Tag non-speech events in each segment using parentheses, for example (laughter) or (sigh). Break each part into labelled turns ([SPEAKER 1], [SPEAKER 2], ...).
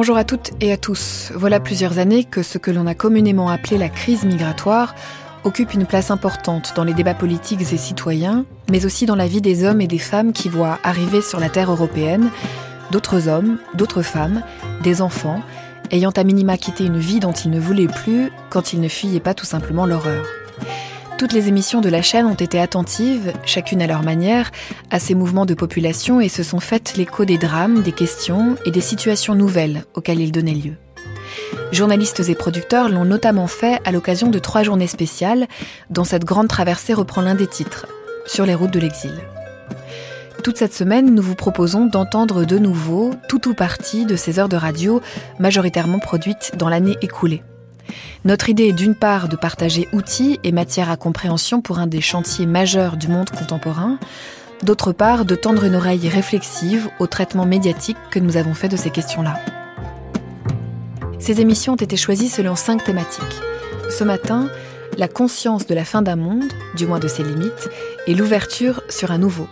[SPEAKER 1] Bonjour à toutes et à tous. Voilà plusieurs années que ce que l'on a communément appelé la crise migratoire occupe une place importante dans les débats politiques et citoyens, mais aussi dans la vie des hommes et des femmes qui voient arriver sur la terre européenne d'autres hommes, d'autres femmes, des enfants, ayant à minima quitté une vie dont ils ne voulaient plus quand ils ne fuyaient pas tout simplement l'horreur. Toutes les émissions de la chaîne ont été attentives, chacune à leur manière, à ces mouvements de population et se sont faites l'écho des drames, des questions et des situations nouvelles auxquelles ils donnaient lieu. Journalistes et producteurs l'ont notamment fait à l'occasion de trois journées spéciales, dont cette grande traversée reprend l'un des titres, Sur les routes de l'exil. Toute cette semaine, nous vous proposons d'entendre de nouveau tout ou partie de ces heures de radio majoritairement produites dans l'année écoulée. Notre idée est d'une part de partager outils et matières à compréhension pour un des chantiers majeurs du monde contemporain, d'autre part de tendre une oreille réflexive au traitement médiatique que nous avons fait de ces questions-là. Ces émissions ont été choisies selon cinq thématiques. Ce matin, la conscience de la fin d'un monde, du moins de ses limites, et l'ouverture sur un nouveau.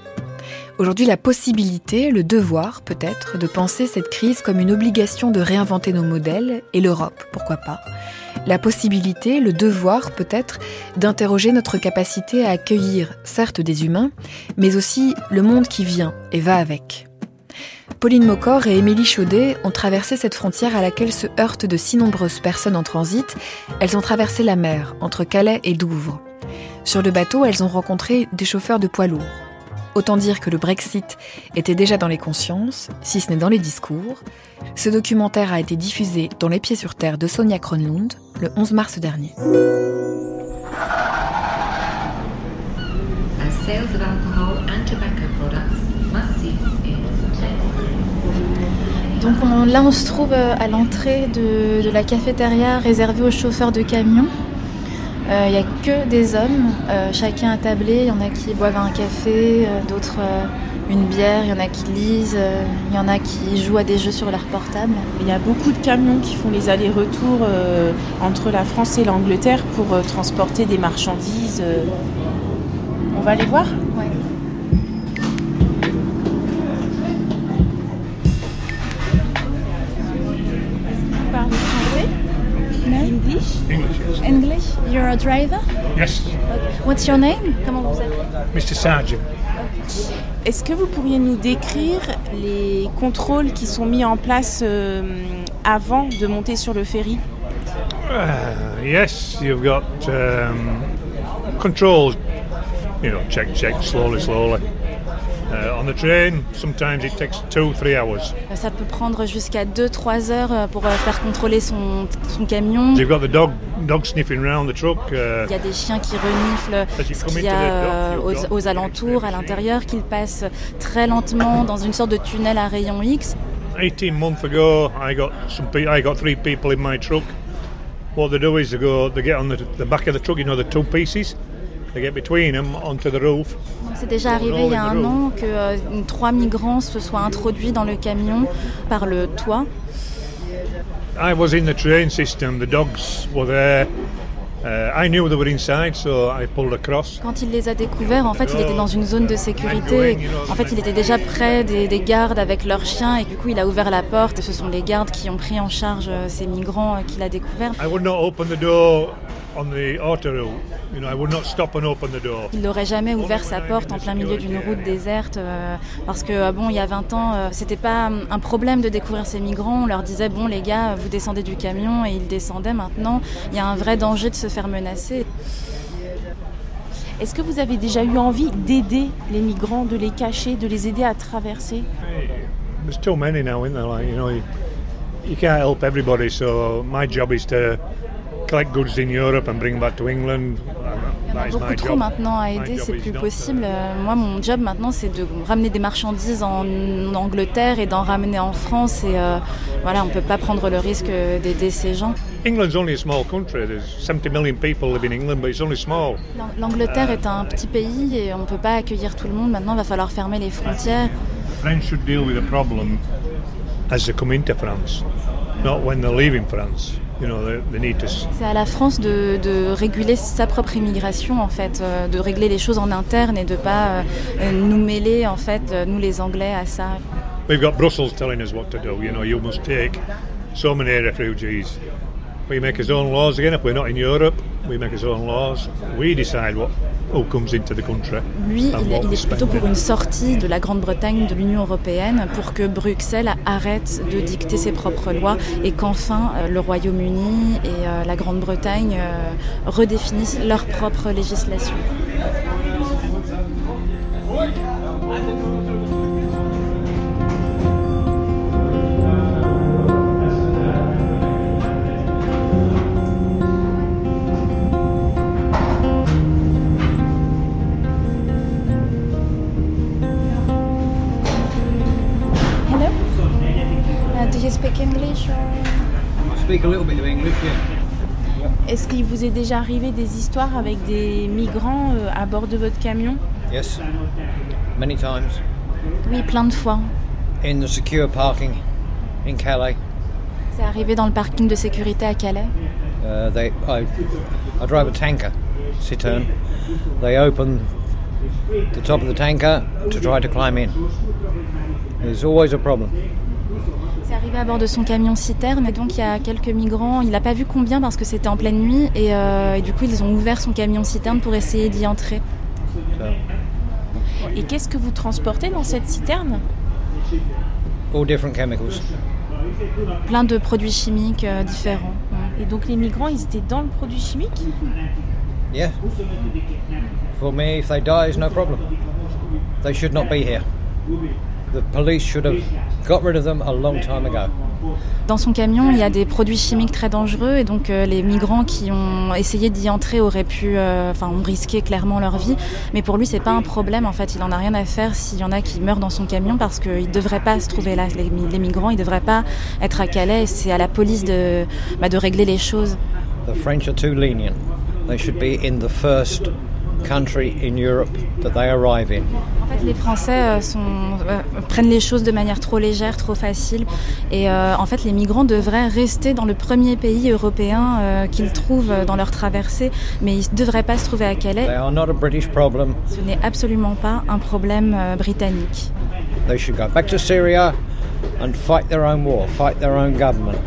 [SPEAKER 1] Aujourd'hui, la possibilité, le devoir peut-être, de penser cette crise comme une obligation de réinventer nos modèles, et l'Europe, pourquoi pas. La possibilité, le devoir peut-être, d'interroger notre capacité à accueillir, certes des humains, mais aussi le monde qui vient et va avec. Pauline Mocor et Émilie Chaudet ont traversé cette frontière à laquelle se heurtent de si nombreuses personnes en transit. Elles ont traversé la mer, entre Calais et Douvres. Sur le bateau, elles ont rencontré des chauffeurs de poids lourds. Autant dire que le Brexit était déjà dans les consciences, si ce n'est dans les discours. Ce documentaire a été diffusé dans Les Pieds sur Terre de Sonia Kronlund le 11 mars dernier.
[SPEAKER 2] Donc là, on se trouve euh, à l'entrée de, la cafétéria réservée aux chauffeurs de camions. Il euh, n'y a que des hommes, euh, chacun attablé. Il y en a qui boivent un café, d'autres une bière, il y en a qui lisent, il y en a qui jouent à des jeux sur leur portable.
[SPEAKER 3] Il y a beaucoup de camions qui font les allers-retours entre la France et l'Angleterre pour transporter des marchandises. On va aller voir?
[SPEAKER 2] English? English, You're a driver?
[SPEAKER 4] Yes.
[SPEAKER 2] What's your name? Comment vous appelez?
[SPEAKER 4] Mr. Sargent.
[SPEAKER 3] Est-ce que vous pourriez nous décrire les contrôles qui sont mis en place euh, avant de monter sur le ferry?
[SPEAKER 4] Uh, Yes, you've got um, controls. You know, check, check, slowly, slowly.
[SPEAKER 2] Ça peut prendre jusqu'à 2-3 heures euh, pour euh, faire contrôler son, son camion.
[SPEAKER 4] You've got the dog, dog sniffing around the truck.
[SPEAKER 2] Uh, Il y a des chiens qui reniflent ce qu'il y a euh, aux, aux alentours, à l'intérieur, qu'ils passent très lentement dans une sorte de tunnel à rayon X.
[SPEAKER 4] 18 months ago, I got some. I got three people in my truck. What they do is they go, they get on the, the back of the truck, you know, the two pieces?
[SPEAKER 2] C'est déjà arrivé il y a un an que euh, trois migrants se soient introduits dans le camion par le toit.
[SPEAKER 4] I was in the train system. The dogs were there. Uh, I knew they were inside, so I pulled across.
[SPEAKER 2] Quand il les a découverts, en fait, il était dans une zone de sécurité. En fait, il était déjà près des, des, gardes avec leurs chiens et du coup, il a ouvert la porte. Et ce sont les gardes qui ont pris en charge euh, ces migrants euh, qu'il a découverts.
[SPEAKER 4] I would not open the door
[SPEAKER 2] il n'aurait jamais ouvert sa porte en plein milieu d'une route déserte euh, parce que euh, bon, il y a 20 ans, euh, c'était pas un problème de découvrir ces migrants. On leur disait bon les gars, vous descendez du camion et ils descendaient. Maintenant, il y a un vrai danger de se faire menacer.
[SPEAKER 3] Est-ce que vous avez déjà eu envie d'aider les migrants, de les cacher, de les aider à traverser?
[SPEAKER 4] There's too many now, isn't there? Like, you know, you can't help everybody. So my job is to collect goods in Europe and bring back to England.
[SPEAKER 2] Il y en a beaucoup trop maintenant à aider, c'est plus possible. Euh, moi, mon job maintenant, c'est de ramener des marchandises en Angleterre et d'en ramener en France. Et euh, voilà, on ne peut pas prendre le risque d'aider ces gens. L'Angleterre est un petit pays et on ne peut pas accueillir tout le monde. Maintenant, il va falloir fermer les frontières.
[SPEAKER 4] French should deal with the problem as they come into France, not when they're leaving France.
[SPEAKER 2] C'est à la France de, réguler sa propre immigration, en fait, euh, de régler les choses en interne et de ne pas euh, nous mêler, en fait, euh, nous les Anglais, à ça.
[SPEAKER 4] We've got Brussels telling us what to do. You know, you must take so many refugees. We make our own laws again. If we're not in Europe, we make our own laws. We decide what who comes into the country.
[SPEAKER 2] Lui,
[SPEAKER 4] and
[SPEAKER 2] il,
[SPEAKER 4] what
[SPEAKER 2] il est plutôt pour une sortie de la Grande-Bretagne de l'Union européenne pour que Bruxelles arrête de dicter ses propres lois et qu'enfin euh, le Royaume-Uni et euh, la Grande-Bretagne euh, redéfinissent leur propre législation. Speak
[SPEAKER 5] a little bit of English, yeah.
[SPEAKER 3] Est-ce qu'il vous est déjà arrivé des histoires avec des migrants euh, à bord de votre camion?
[SPEAKER 5] Yes, many times.
[SPEAKER 2] Oui, plein de fois.
[SPEAKER 5] In the secure parking in Calais,
[SPEAKER 2] C'est arrivé dans le parking de sécurité à Calais?
[SPEAKER 5] uh, they, I, I drive a tanker, Citroen. They open the top of the tanker to try to climb in. There's always a problem.
[SPEAKER 2] C'est arrivé à bord de son camion citerne et donc il y a quelques migrants, il n'a pas vu combien parce que c'était en pleine nuit et, euh, et du coup ils ont ouvert son camion citerne pour essayer d'y entrer.
[SPEAKER 3] Et qu'est-ce que vous transportez dans cette citerne?
[SPEAKER 5] All different chemicals.
[SPEAKER 2] Plein de produits chimiques euh, différents.
[SPEAKER 3] Et donc les migrants, ils étaient dans le produit chimique?
[SPEAKER 5] Yeah. For me, if they die, it's no problem. They should not be here. The police should have got rid of them a long time ago.
[SPEAKER 2] Dans son camion, il y a des produits chimiques très dangereux et donc euh, les migrants qui ont essayé d'y entrer auraient pu, euh, enfin, ont risqué clairement leur vie. Mais pour lui, c'est pas un problème. En fait, il en a rien à faire s'il y en a qui meurent dans son camion parce qu'ils devraient pas se trouver là. Les, mi- les migrants, ils devraient pas être à Calais. C'est à la police de, bah, de régler les choses.
[SPEAKER 5] The French are too lenient. They should be in the first country in Europe that they arrive in.
[SPEAKER 2] En fait, les Français euh, sont, euh, prennent les choses de manière trop légère, trop facile. Et euh, en fait, les migrants devraient rester dans le premier pays européen euh, qu'ils trouvent dans leur traversée, mais ils ne devraient pas se trouver à Calais.
[SPEAKER 5] They are not a British problem.
[SPEAKER 2] Ce n'est absolument pas un problème britannique.
[SPEAKER 5] They should go back to Syria and fight their own war, fight their own government,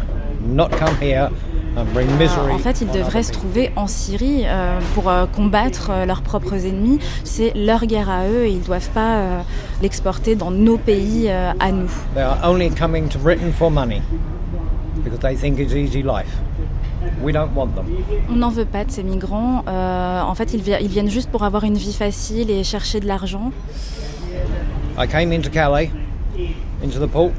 [SPEAKER 5] not come here and bring misery.
[SPEAKER 2] En fait, ils devraient se trouver en Syrie euh, pour euh, combattre euh, leurs propres ennemis. C'est leur guerre à eux et ils ne doivent pas euh, l'exporter dans nos pays euh, à nous.
[SPEAKER 5] They are only coming to Britain for money because they think it's easy life. We don't want them.
[SPEAKER 2] On n'en veut pas de ces migrants. Euh, en fait, ils, vi- ils viennent juste pour avoir une vie facile et chercher de l'argent.
[SPEAKER 5] I came into Calais, into the port.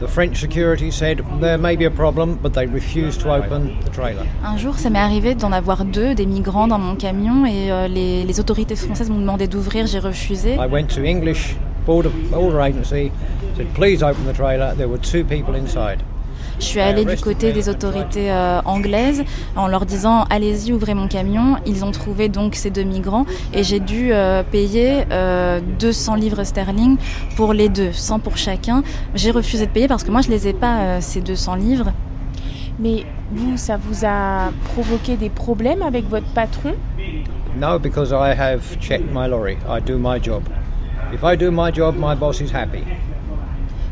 [SPEAKER 5] The French security said there may be a problem, but they refused to open the trailer.
[SPEAKER 2] Un jour, ça m'est arrivé d'en avoir deux, des migrants dans mon camion, et euh, les, les autorités françaises m'ont demandé d'ouvrir, j'ai refusé.
[SPEAKER 5] I went to English border, border agency, said please open the trailer. There were two people inside.
[SPEAKER 2] Je suis allée du côté des autorités euh, anglaises en leur disant allez-y, ouvrez mon camion. Ils ont trouvé donc ces deux migrants et j'ai dû euh, payer euh, 200 livres sterling pour les deux, 100 pour chacun. J'ai refusé de payer parce que moi je les ai pas euh, ces 200 livres.
[SPEAKER 3] Mais vous, ça vous a provoqué des problèmes avec votre patron?
[SPEAKER 5] No, because I have checked my lorry. I do my job. If I do my job, my boss is happy.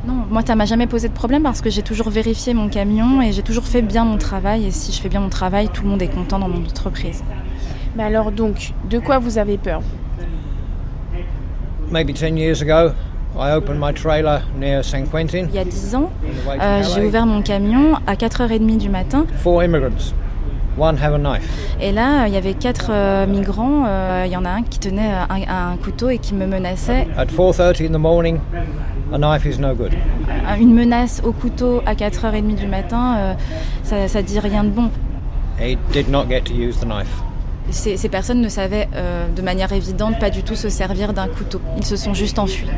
[SPEAKER 2] Non, moi ça m'a jamais posé de problème parce que j'ai toujours vérifié mon camion et j'ai toujours fait bien mon travail et si je fais bien mon travail, tout le monde est content dans mon entreprise.
[SPEAKER 3] Mais alors donc, de quoi vous avez peur?
[SPEAKER 5] Maybe 10 years ago, I opened my trailer near St. Quentin.
[SPEAKER 2] Il y a 10 ans, euh, j'ai ouvert mon camion à 4h30 du matin
[SPEAKER 5] Four immigrants. One have a knife.
[SPEAKER 2] Et là, il y avait quatre euh, migrants. euh, Il y en a un qui tenait un, un couteau et qui me menaçait.
[SPEAKER 5] At 4:30 in the morning, a knife is no good.
[SPEAKER 2] Une menace au couteau à 4h30 du matin, euh, ça, ça dit rien de bon.
[SPEAKER 5] He did not get to use the knife.
[SPEAKER 2] Ces, ces personnes ne savaient euh, de manière évidente pas du tout se servir d'un couteau. Ils se sont juste enfuis.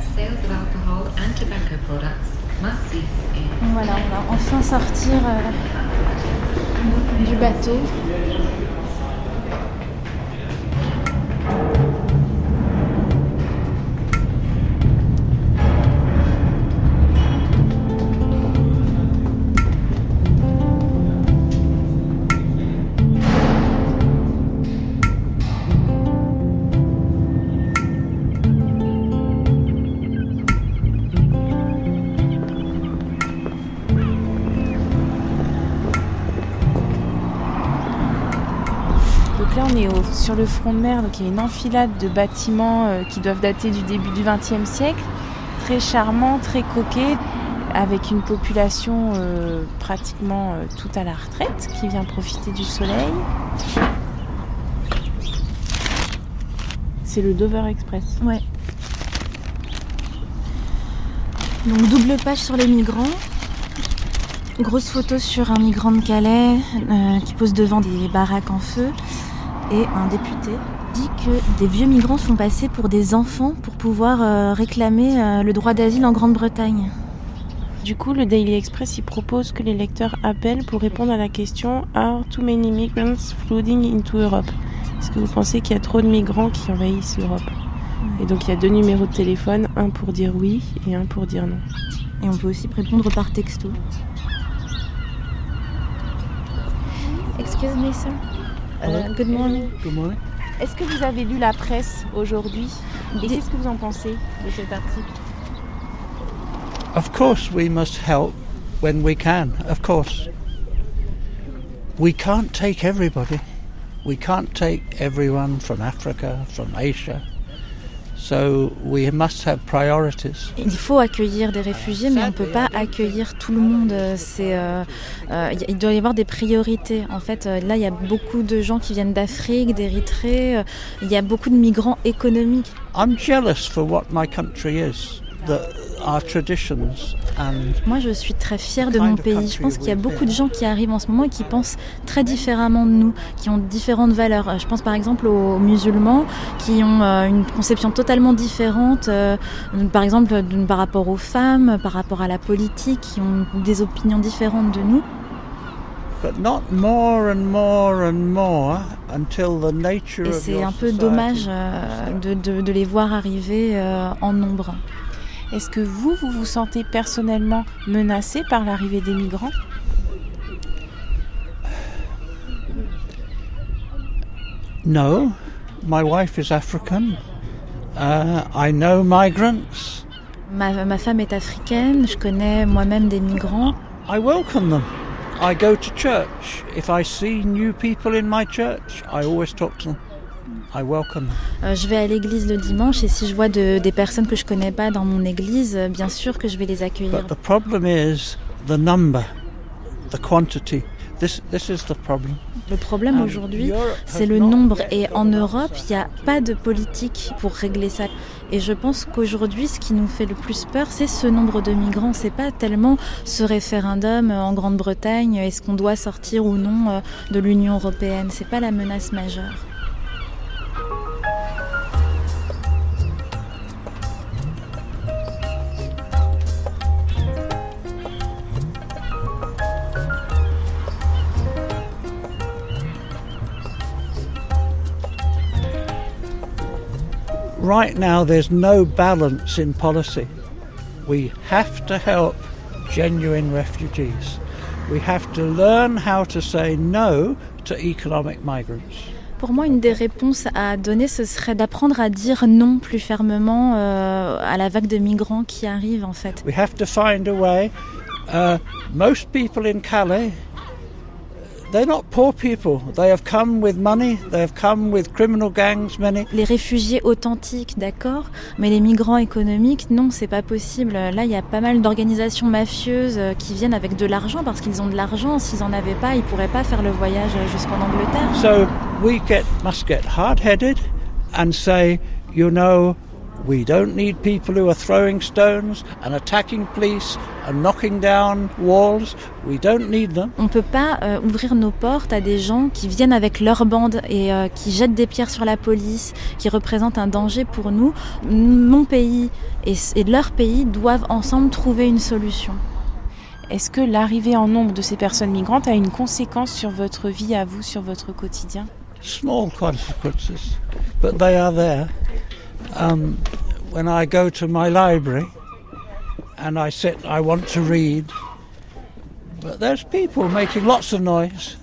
[SPEAKER 2] Voilà, on va enfin sortir euh, du bateau.
[SPEAKER 3] Donc là, on est sur le front de mer, donc il y a une enfilade de bâtiments euh, qui doivent dater du début du XXe siècle. Très charmant, très coquet, avec une population euh, pratiquement euh, toute à la retraite qui vient profiter du soleil. C'est le Dover Express.
[SPEAKER 2] Ouais. Donc double page sur les migrants. Grosse photo sur un migrant de Calais qui pose devant des baraques en feu. Et un député dit que des vieux migrants sont passés pour des enfants pour pouvoir euh, réclamer euh, le droit d'asile en Grande-Bretagne.
[SPEAKER 3] Du coup, le Daily Express il propose que les lecteurs appellent pour répondre à la question Are too many migrants flooding into Europe? Est-ce que vous pensez qu'il y a trop de migrants qui envahissent l'Europe? Et donc il y a deux numéros de téléphone, un pour dire oui et un pour dire non.
[SPEAKER 2] Et on peut aussi répondre par texto. Excuse me, sir. Uh, good morning.
[SPEAKER 6] Good morning.
[SPEAKER 3] Est-ce que vous avez lu la presse aujourd'hui? Et qu'est-ce que vous en pensez de cet article?
[SPEAKER 6] Of course, we must help when we can. Of course. We can't take everybody. We can't take everyone from Africa, from Asia. So we must have priorities.
[SPEAKER 2] Il faut accueillir des réfugiés, mais on ne peut pas accueillir tout le monde. C'est, euh, euh, il doit y avoir des priorités. En fait, euh, là, il y a beaucoup de gens qui viennent d'Afrique, d'Érythrée. Il y a beaucoup de migrants économiques.
[SPEAKER 6] I'm jealous for what my country is,
[SPEAKER 2] Moi, je suis très fière de mon pays. Je pense qu'il y a beaucoup de gens qui arrivent en ce moment et qui pensent très différemment de nous, qui ont différentes valeurs. Euh, Je pense par exemple aux musulmans qui ont euh, une conception totalement différente, euh, par exemple par rapport aux femmes, par rapport à la politique, qui ont des opinions différentes de nous. Et c'est un peu dommage de, de- de les voir arriver en nombre.
[SPEAKER 3] Est-ce que vous, vous vous sentez personnellement menacé par l'arrivée des migrants?
[SPEAKER 6] No, my wife is African. Uh, I know migrants.
[SPEAKER 2] Ma, ma femme est africaine, je connais moi-même des migrants.
[SPEAKER 6] I welcome them. I go to church. If I see new people in my church, I always talk to them. I welcome them.
[SPEAKER 2] Euh, je vais à l'église le dimanche et si je vois de- des personnes que je connais pas dans mon église, euh, bien sûr que je vais les accueillir.
[SPEAKER 6] But the problem is the number, the quantity. This, this is the problem.
[SPEAKER 2] Le problème aujourd'hui, c'est le nombre. Et en Europe, il n'y a pas de politique pour régler ça. Et je pense qu'aujourd'hui, ce qui nous fait le plus peur, c'est ce nombre de migrants. C'est pas tellement ce référendum euh, en Grande-Bretagne, est-ce qu'on doit sortir ou non de l'Union européenne. C'est pas la menace majeure.
[SPEAKER 6] Right now, there's no balance in policy. We have to help genuine refugees. We have to learn how to say no to economic migrants.
[SPEAKER 2] Pour moi, une des réponses à donner, ce serait d'apprendre à dire non plus fermement euh, à la vague de migrants qui arrive en fait.
[SPEAKER 6] We have to find a way. Uh, most people in Calais,
[SPEAKER 2] Les réfugiés authentiques, d'accord, mais les migrants économiques, non, c'est pas possible. Là, il y a pas mal d'organisations mafieuses euh, qui viennent avec de l'argent parce qu'ils ont de l'argent. S'ils en avaient pas, ils pourraient pas faire le voyage euh, jusqu'en Angleterre.
[SPEAKER 6] So we get, must get hard headed and say, you know, we don't need people who are throwing stones and attacking police and knocking down walls. We don't need them.
[SPEAKER 2] On peut pas euh, ouvrir nos portes à des gens qui viennent avec leur bande et euh, qui jettent des pierres sur la police, qui représentent un danger pour nous. Mon pays et, et leur pays doivent ensemble trouver une solution.
[SPEAKER 3] Est-ce que l'arrivée en nombre de ces personnes migrantes a une conséquence sur votre vie à vous, sur votre quotidien?
[SPEAKER 6] Small consequences, but they are there. Um, when I go to my library and I sit, I want to read, but there's people making lots of noise.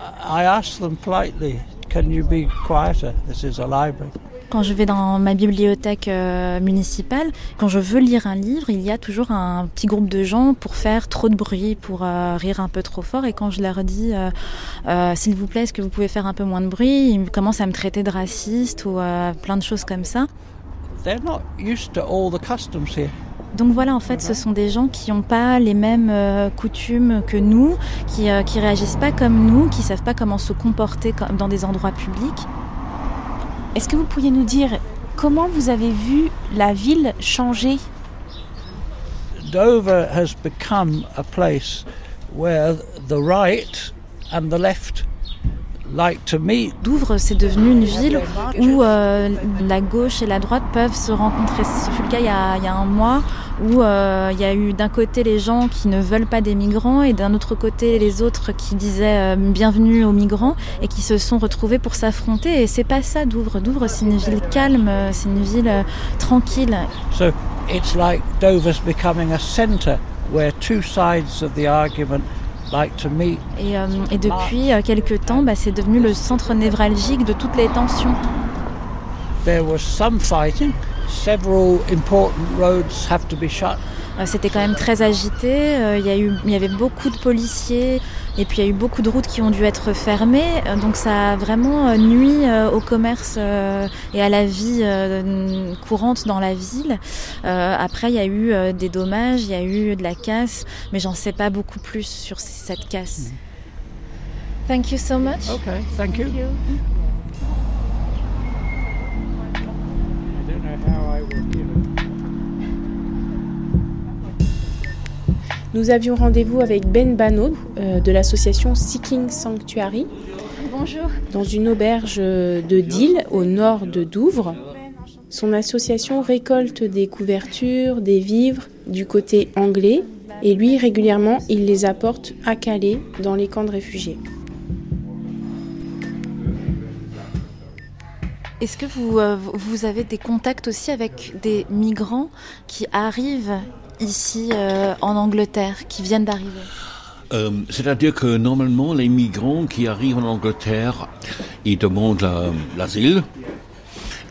[SPEAKER 6] I ask them politely, can you be quieter? This is a library.
[SPEAKER 2] Quand je vais dans ma bibliothèque euh, municipale, quand je veux lire un livre, il y a toujours un petit groupe de gens pour faire trop de bruit, pour euh, rire un peu trop fort. Et quand je leur dis, euh, s'il vous plaît, est-ce que vous pouvez faire un peu moins de bruit, ils commencent à me traiter de raciste ou plein de choses comme ça.
[SPEAKER 6] They're not used to all the customs here.
[SPEAKER 2] Donc voilà, en fait, ce sont des gens qui n'ont pas les mêmes euh, coutumes que nous, qui, euh, qui réagissent pas comme nous, qui savent pas comment se comporter dans des endroits publics.
[SPEAKER 3] Est-ce que vous pourriez nous dire comment vous avez vu la ville changer?
[SPEAKER 6] Dover has become a place where the right and the left.
[SPEAKER 2] Douvres, c'est devenu une ville où euh, la gauche et la droite peuvent se rencontrer. Ce fut le cas il y a, il y a un mois où euh, il y a eu d'un côté les gens qui ne veulent pas des migrants et d'un autre côté les autres qui disaient euh, bienvenue aux migrants et qui se sont retrouvés pour s'affronter. Et c'est pas ça Douvres. Douvres, c'est une ville calme, c'est une ville tranquille.
[SPEAKER 6] So it's like Dover's becoming a centre where two sides of the argument.
[SPEAKER 2] Et, euh, et depuis euh, quelques temps, bah, c'est devenu le centre névralgique de toutes les tensions.
[SPEAKER 6] There was some fighting. Several important roads have to be shut.
[SPEAKER 2] C'était quand même très agité. euh, Il y, a eu, il y avait beaucoup de policiers et puis il y a eu beaucoup de routes qui ont dû être fermées. Euh, Donc ça a vraiment euh, nuit euh, au commerce et à la vie courante dans la ville. Après, il y a eu des dommages, il y a eu de la casse, mais j'en sais pas beaucoup plus sur cette casse. Thank you so much.
[SPEAKER 6] Okay, thank you. I don't know how I will,
[SPEAKER 3] Nous avions rendez-vous avec Ben Bano euh, de l'association Seeking Sanctuary
[SPEAKER 2] Bonjour.
[SPEAKER 3] dans une auberge de Deal au nord de Douvres. Son association récolte des couvertures, des vivres du côté anglais et lui régulièrement il les apporte à Calais dans les camps de réfugiés.
[SPEAKER 2] Est-ce que vous, euh, vous avez des contacts aussi avec des migrants qui arrivent ici euh, en Angleterre, qui viennent d'arriver
[SPEAKER 7] Euh, C'est-à-dire que normalement, les migrants qui arrivent en Angleterre, ils demandent la- l'asile.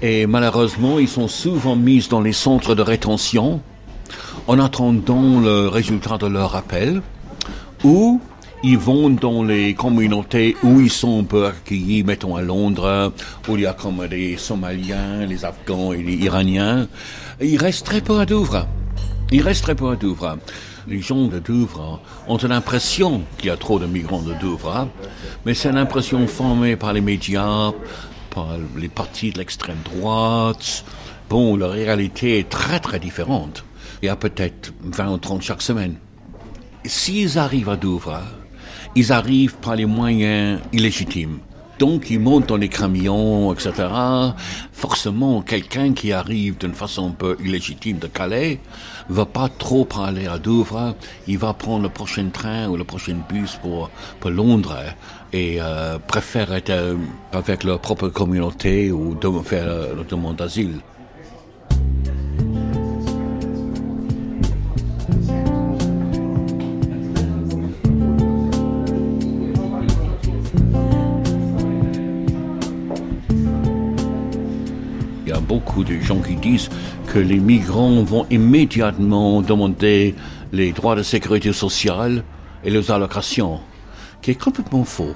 [SPEAKER 7] Et malheureusement, ils sont souvent mis dans les centres de rétention en attendant le résultat de leur appel. Ou ils vont dans les communautés où ils sont un peu accueillis, mettons à Londres, où il y a comme des Somaliens, les Afghans et les Iraniens. Et il reste très peu à Douvres. Il reste très peu à Douvres. Les gens de Douvres ont l'impression qu'il y a trop de migrants de Douvres, mais c'est une impression formée par les médias, par les partis de l'extrême droite. Bon, la réalité est très très différente. Il y a peut-être 20 ou 30 chaque semaine. S'ils arrivent à Douvres, ils arrivent par les moyens illégitimes. Donc ils montent dans les camions, etc. Forcément, quelqu'un qui arrive d'une façon un peu illégitime de Calais va pas trop parler à Douvres. Il va prendre le prochain train ou le prochain bus pour, pour Londres et euh, préfère être euh, avec leur propre communauté ou de faire euh, la demande d'asile. Beaucoup de gens qui disent que les migrants vont immédiatement demander les droits de sécurité sociale et les allocations, qui est complètement faux.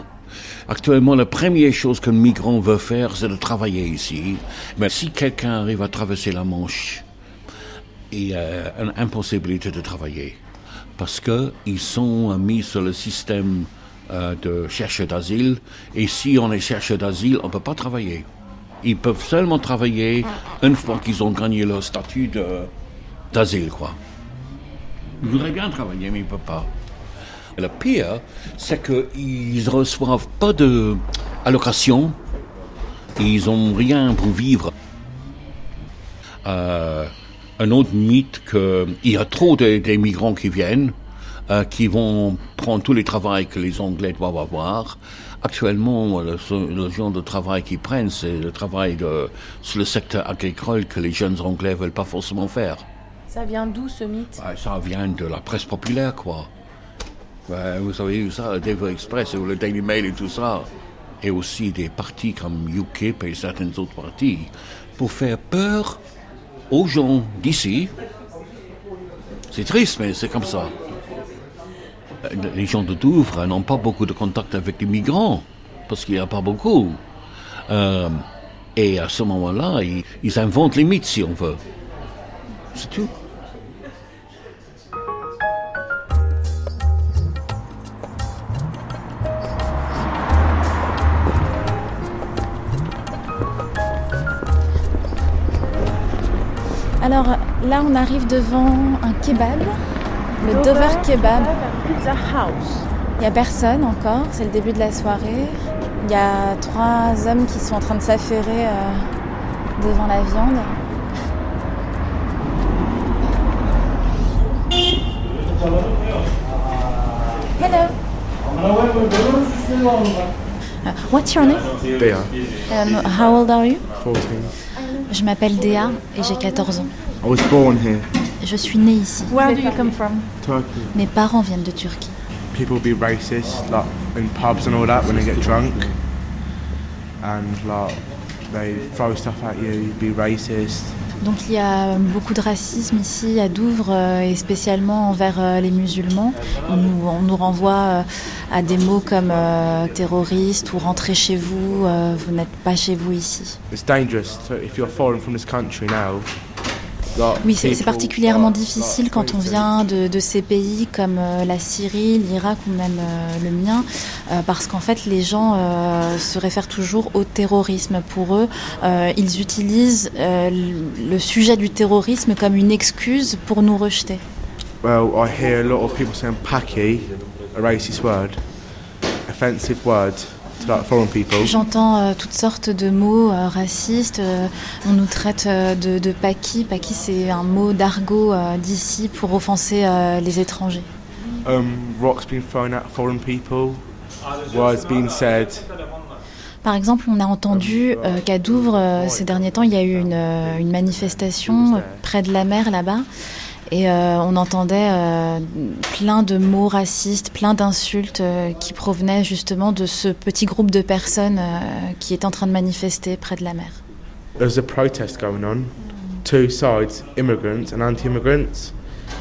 [SPEAKER 7] Actuellement, la première chose qu'un migrant veut faire, c'est de travailler ici. Mais si quelqu'un arrive à traverser la Manche, il y a une impossibilité de travailler. Parce qu'ils sont mis sur le système euh, de chercheurs d'asile. Et si on est chercheur d'asile, on ne peut pas travailler. Ils peuvent seulement travailler une fois qu'ils ont gagné leur statut d'asile, quoi. Ils voudraient bien travailler, mais ils ne peuvent pas. Le pire, c'est qu'ils ne reçoivent pas de allocation. Ils n'ont rien pour vivre. Euh, un autre mythe qu'il y a trop de, des migrants qui viennent, euh, qui vont prendre tous les travails que les Anglais doivent avoir. Actuellement, le, le genre de travail qu'ils prennent, c'est le travail de, sur le secteur agricole que les jeunes Anglais veulent pas forcément faire.
[SPEAKER 3] Ça vient d'où ce mythe?
[SPEAKER 7] Ça vient de la presse populaire, quoi. Ouais, vous avez vu ça, le Daily Express ou le Daily Mail et tout ça. et aussi des partis comme UKIP et certains autres partis, pour faire peur aux gens d'ici. C'est triste, mais c'est comme ça. Les gens de Douvres n'ont pas beaucoup de contact avec les migrants, parce qu'il n'y a pas beaucoup. Euh, et à ce moment-là, ils, ils inventent les mythes, si on veut. C'est tout.
[SPEAKER 2] Alors là, on arrive devant un kebab, le Dover Kebab.
[SPEAKER 3] Pizza House.
[SPEAKER 2] Il n'y a personne encore, c'est le début de la soirée. Il y a trois hommes qui sont en train de s'affairer euh, devant la viande. Hello. Uh, what's your name?
[SPEAKER 8] Dea,
[SPEAKER 2] Um, how old are you?
[SPEAKER 8] 14.
[SPEAKER 2] Je m'appelle Dea et j'ai 14 ans.
[SPEAKER 8] I was born here,
[SPEAKER 2] Je suis née ici.
[SPEAKER 3] Where do you come from?
[SPEAKER 8] Turkey.
[SPEAKER 2] Mes parents viennent de Turquie.
[SPEAKER 8] People be racist, like in pubs and all that when they get drunk. And like they throw stuff at you, be racist.
[SPEAKER 2] Donc il y a beaucoup de racisme ici à Douvres euh, et spécialement envers euh, les musulmans. On nous, on nous renvoie euh, à des mots comme euh, terroriste ou rentrez chez vous, euh, vous n'êtes pas chez vous ici.
[SPEAKER 8] It's dangerous if you're foreign from this country now.
[SPEAKER 2] Oui, c'est particulièrement difficile quand on vient de, de ces pays comme euh, la Syrie, l'Irak ou même euh, le mien, euh, parce qu'en fait les gens se réfèrent toujours au terrorisme. Pour eux, ils utilisent le- le sujet du terrorisme comme une excuse pour nous rejeter.
[SPEAKER 8] Well, I hear a lot of people saying "paki," a racist word, offensive word
[SPEAKER 2] J'entends euh, toutes sortes de mots euh, racistes. euh, on nous traite de, de paki. Paki, c'est un mot d'argot d'ici pour offenser les étrangers.
[SPEAKER 8] Um, rocks being thrown at foreign people. Words being said.
[SPEAKER 2] Par exemple, on a entendu euh, qu'à Douvres, euh, ces derniers temps, il y a eu une, euh, une manifestation près de la mer là-bas. Et euh, on entendait euh, plein de mots racistes, plein d'insultes euh, qui provenaient justement de ce petit groupe de personnes qui étaient en train de manifester près de la mer.
[SPEAKER 8] There's a protest going on. Two sides, immigrants and anti-immigrants.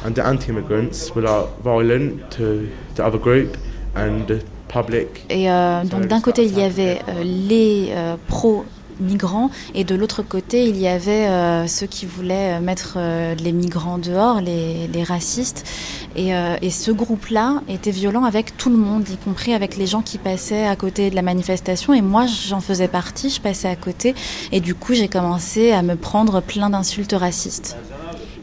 [SPEAKER 8] And the anti-immigrants were like violent to the other group, and the public.
[SPEAKER 2] Et euh, donc d'un côté, il y avait euh, les euh, pro-migrants et de l'autre côté, il y avait euh, ceux qui voulaient euh, mettre euh, les migrants dehors, les, les racistes. Et, euh, et ce groupe-là était violent avec tout le monde, y compris avec les gens qui passaient à côté de la manifestation. Et moi, j'en faisais partie, je passais à côté. Et du coup, j'ai commencé à me prendre plein d'insultes racistes.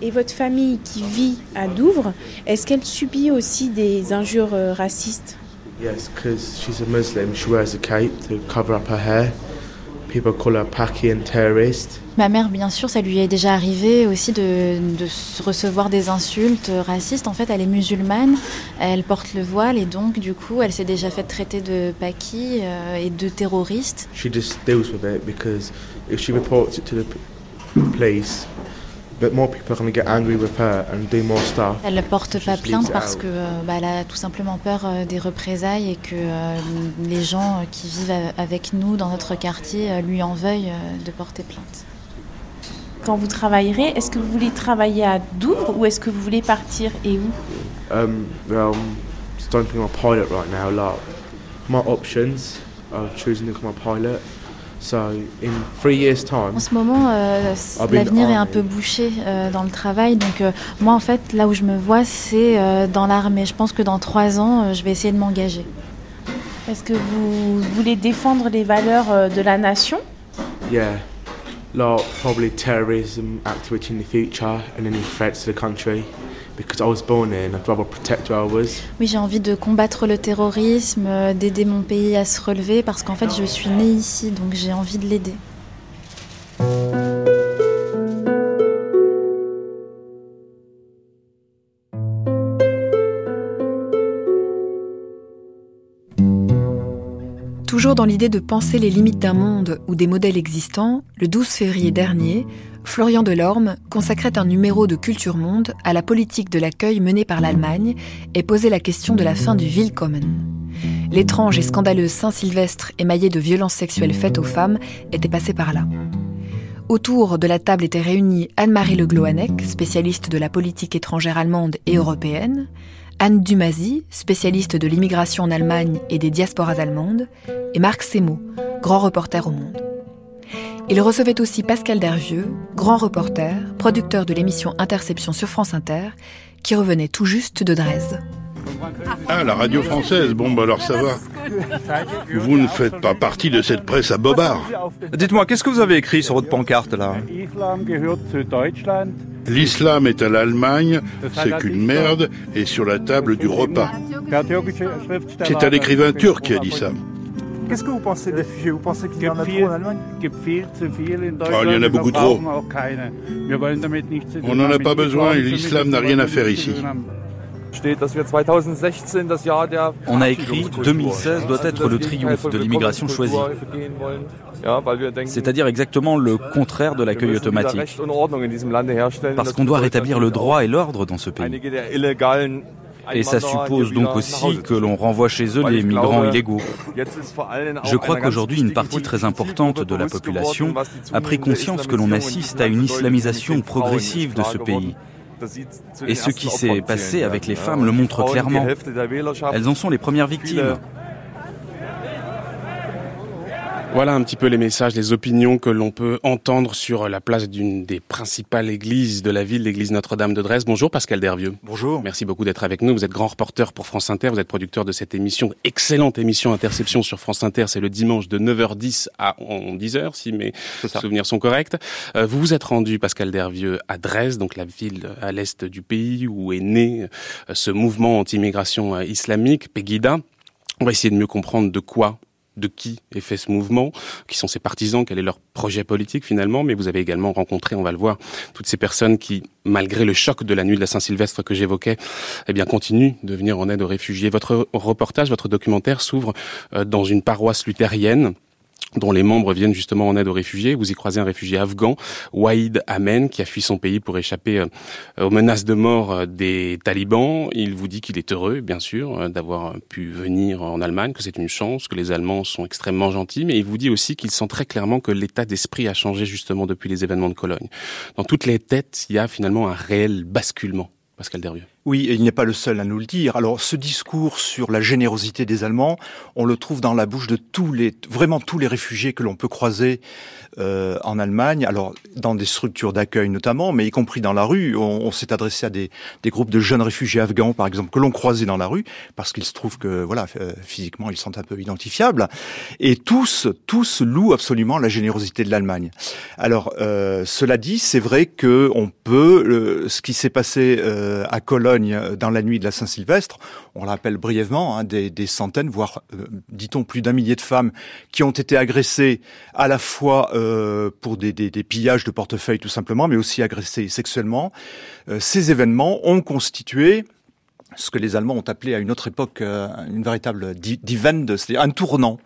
[SPEAKER 3] Et votre famille qui vit à Douvres, est-ce qu'elle subit aussi des injures racistes?
[SPEAKER 8] Yes, because she's a Muslim, she wears a cape to cover up her hair. People call her Paki and terrorist.
[SPEAKER 2] Ma mère, bien sûr, ça lui est déjà arrivé aussi de, de recevoir des insultes racistes. En fait, elle est musulmane, elle porte le voile et donc, du coup, elle s'est déjà fait traiter de paki euh, et de terroriste.
[SPEAKER 8] She just deals with it because if she reports it to the p-
[SPEAKER 2] Elle ne porte pas plainte parce que euh, bah, elle a tout simplement peur euh, des représailles et que euh, les gens qui vivent avec nous dans notre quartier lui en veuillent de porter plainte.
[SPEAKER 3] Quand vous travaillerez, est-ce que vous voulez travailler à Douvres ou est-ce que vous voulez partir et où?
[SPEAKER 8] Um, well, I'm pilot right now. Like my options are choosing to become a pilot. So in three years' time,
[SPEAKER 2] En ce moment, euh, c-
[SPEAKER 8] I've been
[SPEAKER 2] l'avenir est un peu bouché euh, dans le travail. Donc euh, moi, en fait, là où je me vois, c'est euh, dans l'armée. Je pense que dans trois ans, euh, je vais essayer de m'engager.
[SPEAKER 3] Est-ce que vous voulez défendre les valeurs euh, de la nation?
[SPEAKER 8] Yeah, like probably terrorism activity in the future and any threats to the country.
[SPEAKER 2] Oui, j'ai envie de combattre le terrorisme, d'aider mon pays à se relever parce qu'en fait, je suis née ici, donc j'ai envie de l'aider.
[SPEAKER 1] Toujours dans l'idée de penser les limites d'un monde ou des modèles existants, le 12 février dernier, Florian Delorme consacrait un numéro de Culture Monde à la politique de l'accueil menée par l'Allemagne et posait la question de la fin du Willkommen. L'étrange et scandaleuse Saint-Sylvestre émaillé de violences sexuelles faites aux femmes était passé par là. Autour de la table étaient réunis Anne-Marie Le Gloanec, spécialiste de la politique étrangère allemande et européenne, Anne Dumazy, spécialiste de l'immigration en Allemagne et des diasporas allemandes, et Marc Semo, grand reporter au Monde. Il recevait aussi Pascal Dervieux, grand reporter, producteur de l'émission Interception sur France Inter, qui revenait tout juste de Dresde.
[SPEAKER 9] Ah, la radio française, bon bah alors ça va. Vous ne faites pas partie de cette presse à bobard.
[SPEAKER 10] Dites-moi, qu'est-ce que vous avez écrit sur votre pancarte là?
[SPEAKER 9] L'islam est à l'Allemagne, c'est qu'une merde, et sur la table du repas. C'est un écrivain turc qui a dit ça.
[SPEAKER 11] Qu'est-ce que vous pensez des réfugiés Vous pensez qu'il y en a trop en Allemagne?
[SPEAKER 9] oh, Il y en a beaucoup trop. On n'en a pas besoin et l'islam n'a rien à faire ici.
[SPEAKER 10] On a écrit 2016 doit être le triomphe de l'immigration choisie. C'est-à-dire exactement le contraire de l'accueil automatique. Parce qu'on doit rétablir le droit et l'ordre dans ce pays. Et ça suppose donc aussi que l'on renvoie chez eux les migrants illégaux. Je crois qu'aujourd'hui, une partie très importante de la population a pris conscience que l'on assiste à une islamisation progressive de ce pays. Et ce qui s'est passé avec les femmes le montre clairement. Elles en sont les premières victimes.
[SPEAKER 12] Voilà un petit peu les messages, les opinions que l'on peut entendre sur la place d'une des principales églises de la ville, l'église Notre-Dame de Dresde. Bonjour Pascal Dervieux.
[SPEAKER 13] Bonjour.
[SPEAKER 12] Merci beaucoup d'être avec nous. Vous êtes grand reporter pour France Inter, vous êtes producteur de cette émission, excellente émission Interception sur France Inter. C'est le dimanche de 9h10 à 10h, si mes souvenirs sont corrects. Euh, vous vous êtes rendu, Pascal Dervieux, à Dresde, donc la ville à l'est du pays où est né euh, ce mouvement anti-immigration euh, islamique, Pegida. On va essayer de mieux comprendre de quoi de qui est fait ce mouvement, qui sont ses partisans, quel est leur projet politique finalement, mais vous avez également rencontré, on va le voir, toutes ces personnes qui, malgré le choc de la nuit de la Saint-Sylvestre que j'évoquais, eh bien, continuent de venir en aide aux réfugiés. Votre reportage, votre documentaire s'ouvre euh, dans une paroisse luthérienne dont les membres viennent justement en aide aux réfugiés. Vous y croisez un réfugié afghan, Waïd Amen, qui a fui son pays pour échapper euh, aux menaces de mort euh, des talibans. Il vous dit qu'il est heureux, bien sûr, euh, d'avoir pu venir en Allemagne, que c'est une chance, que les Allemands sont extrêmement gentils, mais il vous dit aussi qu'il sent très clairement que l'état d'esprit a changé justement depuis les événements de Cologne. Dans toutes les têtes, il y a finalement un réel basculement. Pascal Derrieux.
[SPEAKER 13] Oui, et il n'est pas le seul à nous le dire. Alors, ce discours sur la générosité des Allemands, on le trouve dans la bouche de tous les, vraiment tous les réfugiés que l'on peut croiser euh, en Allemagne. Alors, dans des structures d'accueil notamment, mais y compris dans la rue. On, s'est adressé à des, des, groupes de jeunes réfugiés afghans, par exemple, que l'on croisait dans la rue, parce qu'il se trouve que, voilà, euh, physiquement, ils sont un peu identifiables. Et tous, tous louent absolument la générosité de l'Allemagne. Alors, euh, cela dit, c'est vrai que on peut, euh, ce qui s'est passé euh, à Cologne euh, dans la nuit de la Saint-Sylvestre. On rappelle brièvement hein, des, centaines, voire, euh, dit-on, plus d'un millier de femmes qui ont été agressées à la fois euh, pour des, pillages de portefeuille tout simplement, mais aussi agressées sexuellement. Ces événements ont constitué ce que les Allemands ont appelé à une autre époque euh, une véritable divende, c'est-à-dire un tournant,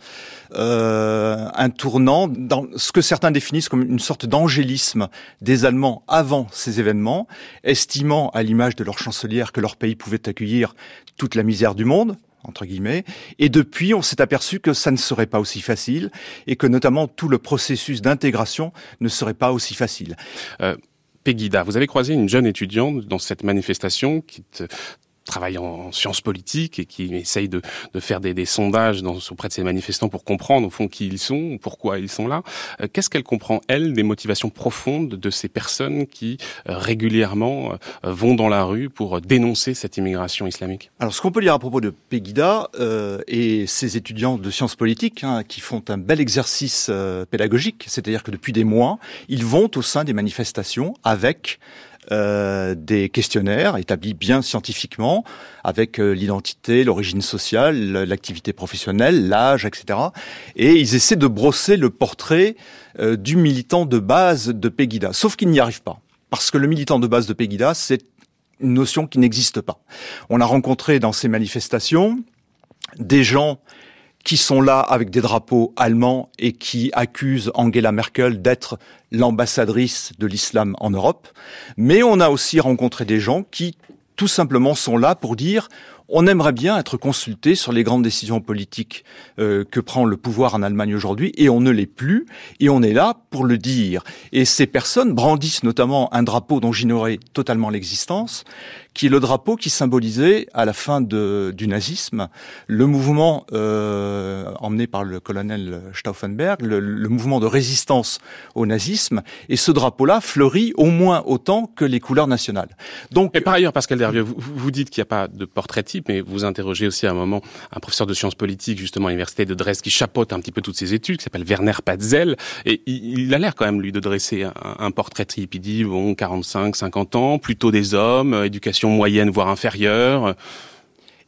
[SPEAKER 13] euh, un tournant dans ce que certains définissent comme une sorte d'angélisme des Allemands avant ces événements, estimant à l'image de leur chancelière que leur pays pouvait accueillir toute la misère du monde, entre guillemets. Et depuis, on s'est aperçu que ça ne serait pas aussi facile et que notamment tout le processus d'intégration ne serait pas aussi facile.
[SPEAKER 12] Euh, Pegida, vous avez croisé une jeune étudiante dans cette manifestation qui travaille en sciences politiques et qui essaye de, de faire des, des, sondages dans, auprès de ces manifestants pour comprendre au fond qui ils sont, pourquoi ils sont là. Euh, Qu'est-ce qu'elle comprend, elle, des motivations profondes de ces personnes qui euh, régulièrement euh, vont dans la rue pour dénoncer cette immigration islamique?
[SPEAKER 13] Alors ce qu'on peut dire à propos de Pegida euh, et ses étudiants de sciences politiques hein, qui font un bel exercice euh, pédagogique, c'est-à-dire que depuis des mois, ils vont au sein des manifestations avec euh, des questionnaires établis bien scientifiquement avec euh, l'identité, l'origine sociale, l'activité professionnelle, l'âge, etc. Et ils essaient de brosser le portrait euh, du militant de base de Pegida. Sauf qu'ils n'y arrivent pas. Parce que le militant de base de Pegida, c'est une notion qui n'existe pas. On a rencontré dans ces manifestations des gens qui sont là avec des drapeaux allemands et qui accusent Angela Merkel d'être l'ambassadrice de l'islam en Europe. Mais on a aussi rencontré des gens qui tout simplement sont là pour dire on aimerait bien être consulté sur les grandes décisions politiques euh, que prend le pouvoir en Allemagne aujourd'hui, et on ne l'est plus, et on est là pour le dire. Et ces personnes brandissent notamment un drapeau dont j'ignorais totalement l'existence, qui est le drapeau qui symbolisait à la fin de, du nazisme le mouvement euh, emmené par le colonel Stauffenberg, le, le, mouvement de résistance au nazisme. Et ce drapeau-là fleurit au moins autant que les couleurs nationales.
[SPEAKER 12] Donc, et par ailleurs, Pascal Dervieux, vous, vous dites qu'il n'y a pas de portrait type, mais vous interrogez aussi à un moment un professeur de sciences politiques justement à l'université de Dresde qui chapeaute un petit peu toutes ces études, qui s'appelle Werner Patzel, et il, il a l'air quand même lui de dresser un, un portrait type. Il dit bon, 45, 50 ans, plutôt des hommes, éducation moyenne voire inférieure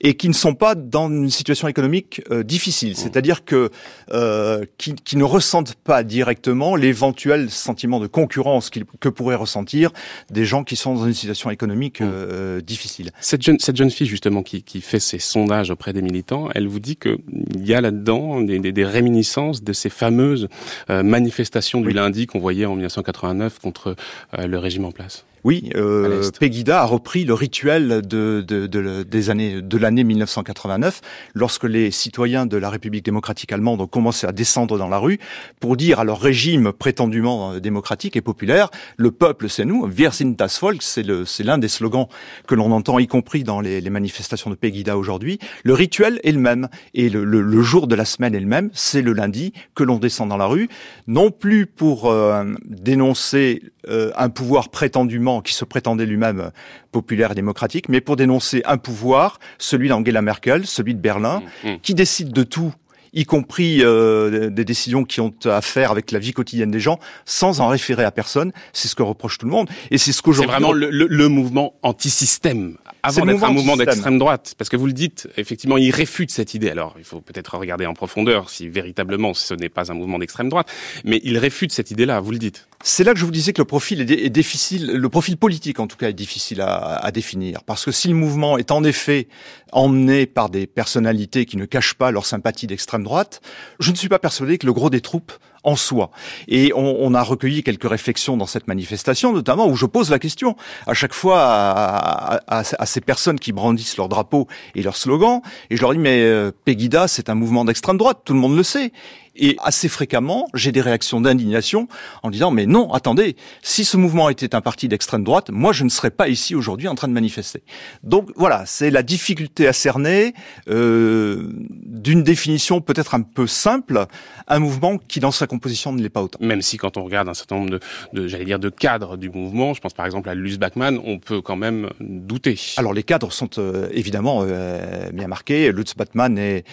[SPEAKER 13] et qui ne sont pas dans une situation économique euh, difficile, mmh. c'est-à-dire que euh, qui, qui, ne ressentent pas directement l'éventuel sentiment de concurrence que pourraient ressentir des gens qui sont dans une situation économique mmh. euh, difficile.
[SPEAKER 12] Cette jeune, cette jeune fille justement qui, qui fait ses sondages auprès des militants, elle vous dit qu'il y a là-dedans des, des, des, réminiscences de ces fameuses manifestations du oui. lundi qu'on voyait en 1989 contre le régime en place.
[SPEAKER 13] Oui, euh, Pegida a repris le rituel de, de, de, des années de l'année 1989, lorsque les citoyens de la République démocratique allemande ont commencé à descendre dans la rue pour dire à leur régime prétendument euh, démocratique et populaire le peuple, c'est nous. Wir sind das Volk, c'est l'un des slogans que l'on entend, y compris dans les, les manifestations de Pegida aujourd'hui. Le rituel est le même et le, le, le, jour de la semaine est le même. C'est le lundi que l'on descend dans la rue, non plus pour euh, dénoncer euh, un pouvoir prétendument qui se prétendait lui-même populaire et démocratique, mais pour dénoncer un pouvoir, celui d'Angela Merkel, celui de Berlin, mmh, mmh. qui décide de tout y compris euh, des décisions qui ont à faire avec la vie quotidienne des gens, sans en référer à personne. C'est ce que reproche tout le monde. Et c'est ce qu'aujourd'hui...
[SPEAKER 12] C'est vraiment le, le, le mouvement anti-système avant d'être un mouvement d'extrême droite, parce que vous le dites, effectivement, il réfute cette idée. Alors, il faut peut-être regarder en profondeur si véritablement ce n'est pas un mouvement d'extrême droite, mais il réfute cette idée-là, vous le dites.
[SPEAKER 13] C'est là que je vous disais que le profil est, est, difficile, le profil politique en tout cas est difficile à, à, définir, parce que si le mouvement est en effet emmené par des personnalités qui ne cachent pas leur sympathie d'extrême droite, je ne suis pas persuadé que le gros des troupes en soi. Et on, on, a recueilli quelques réflexions dans cette manifestation, notamment où je pose la question à chaque fois à, à, à ces personnes qui brandissent leur drapeau et leur slogan, et je leur dis mais euh, Pegida c'est un mouvement d'extrême droite, tout le monde le sait. Et assez fréquemment, j'ai des réactions d'indignation en disant mais non, attendez, si ce mouvement était un parti d'extrême droite, moi je ne serais pas ici aujourd'hui en train de manifester. Donc voilà, c'est la difficulté à cerner euh, d'une définition peut-être un peu simple, un mouvement qui dans sa composition ne l'est pas autant.
[SPEAKER 12] Même si quand on regarde un certain nombre de, de j'allais dire, de cadres du mouvement, je pense par exemple à Luce Bachmann, on peut quand même douter.
[SPEAKER 13] Alors les cadres sont euh, évidemment euh, bien marqués. Lutz Bachmann est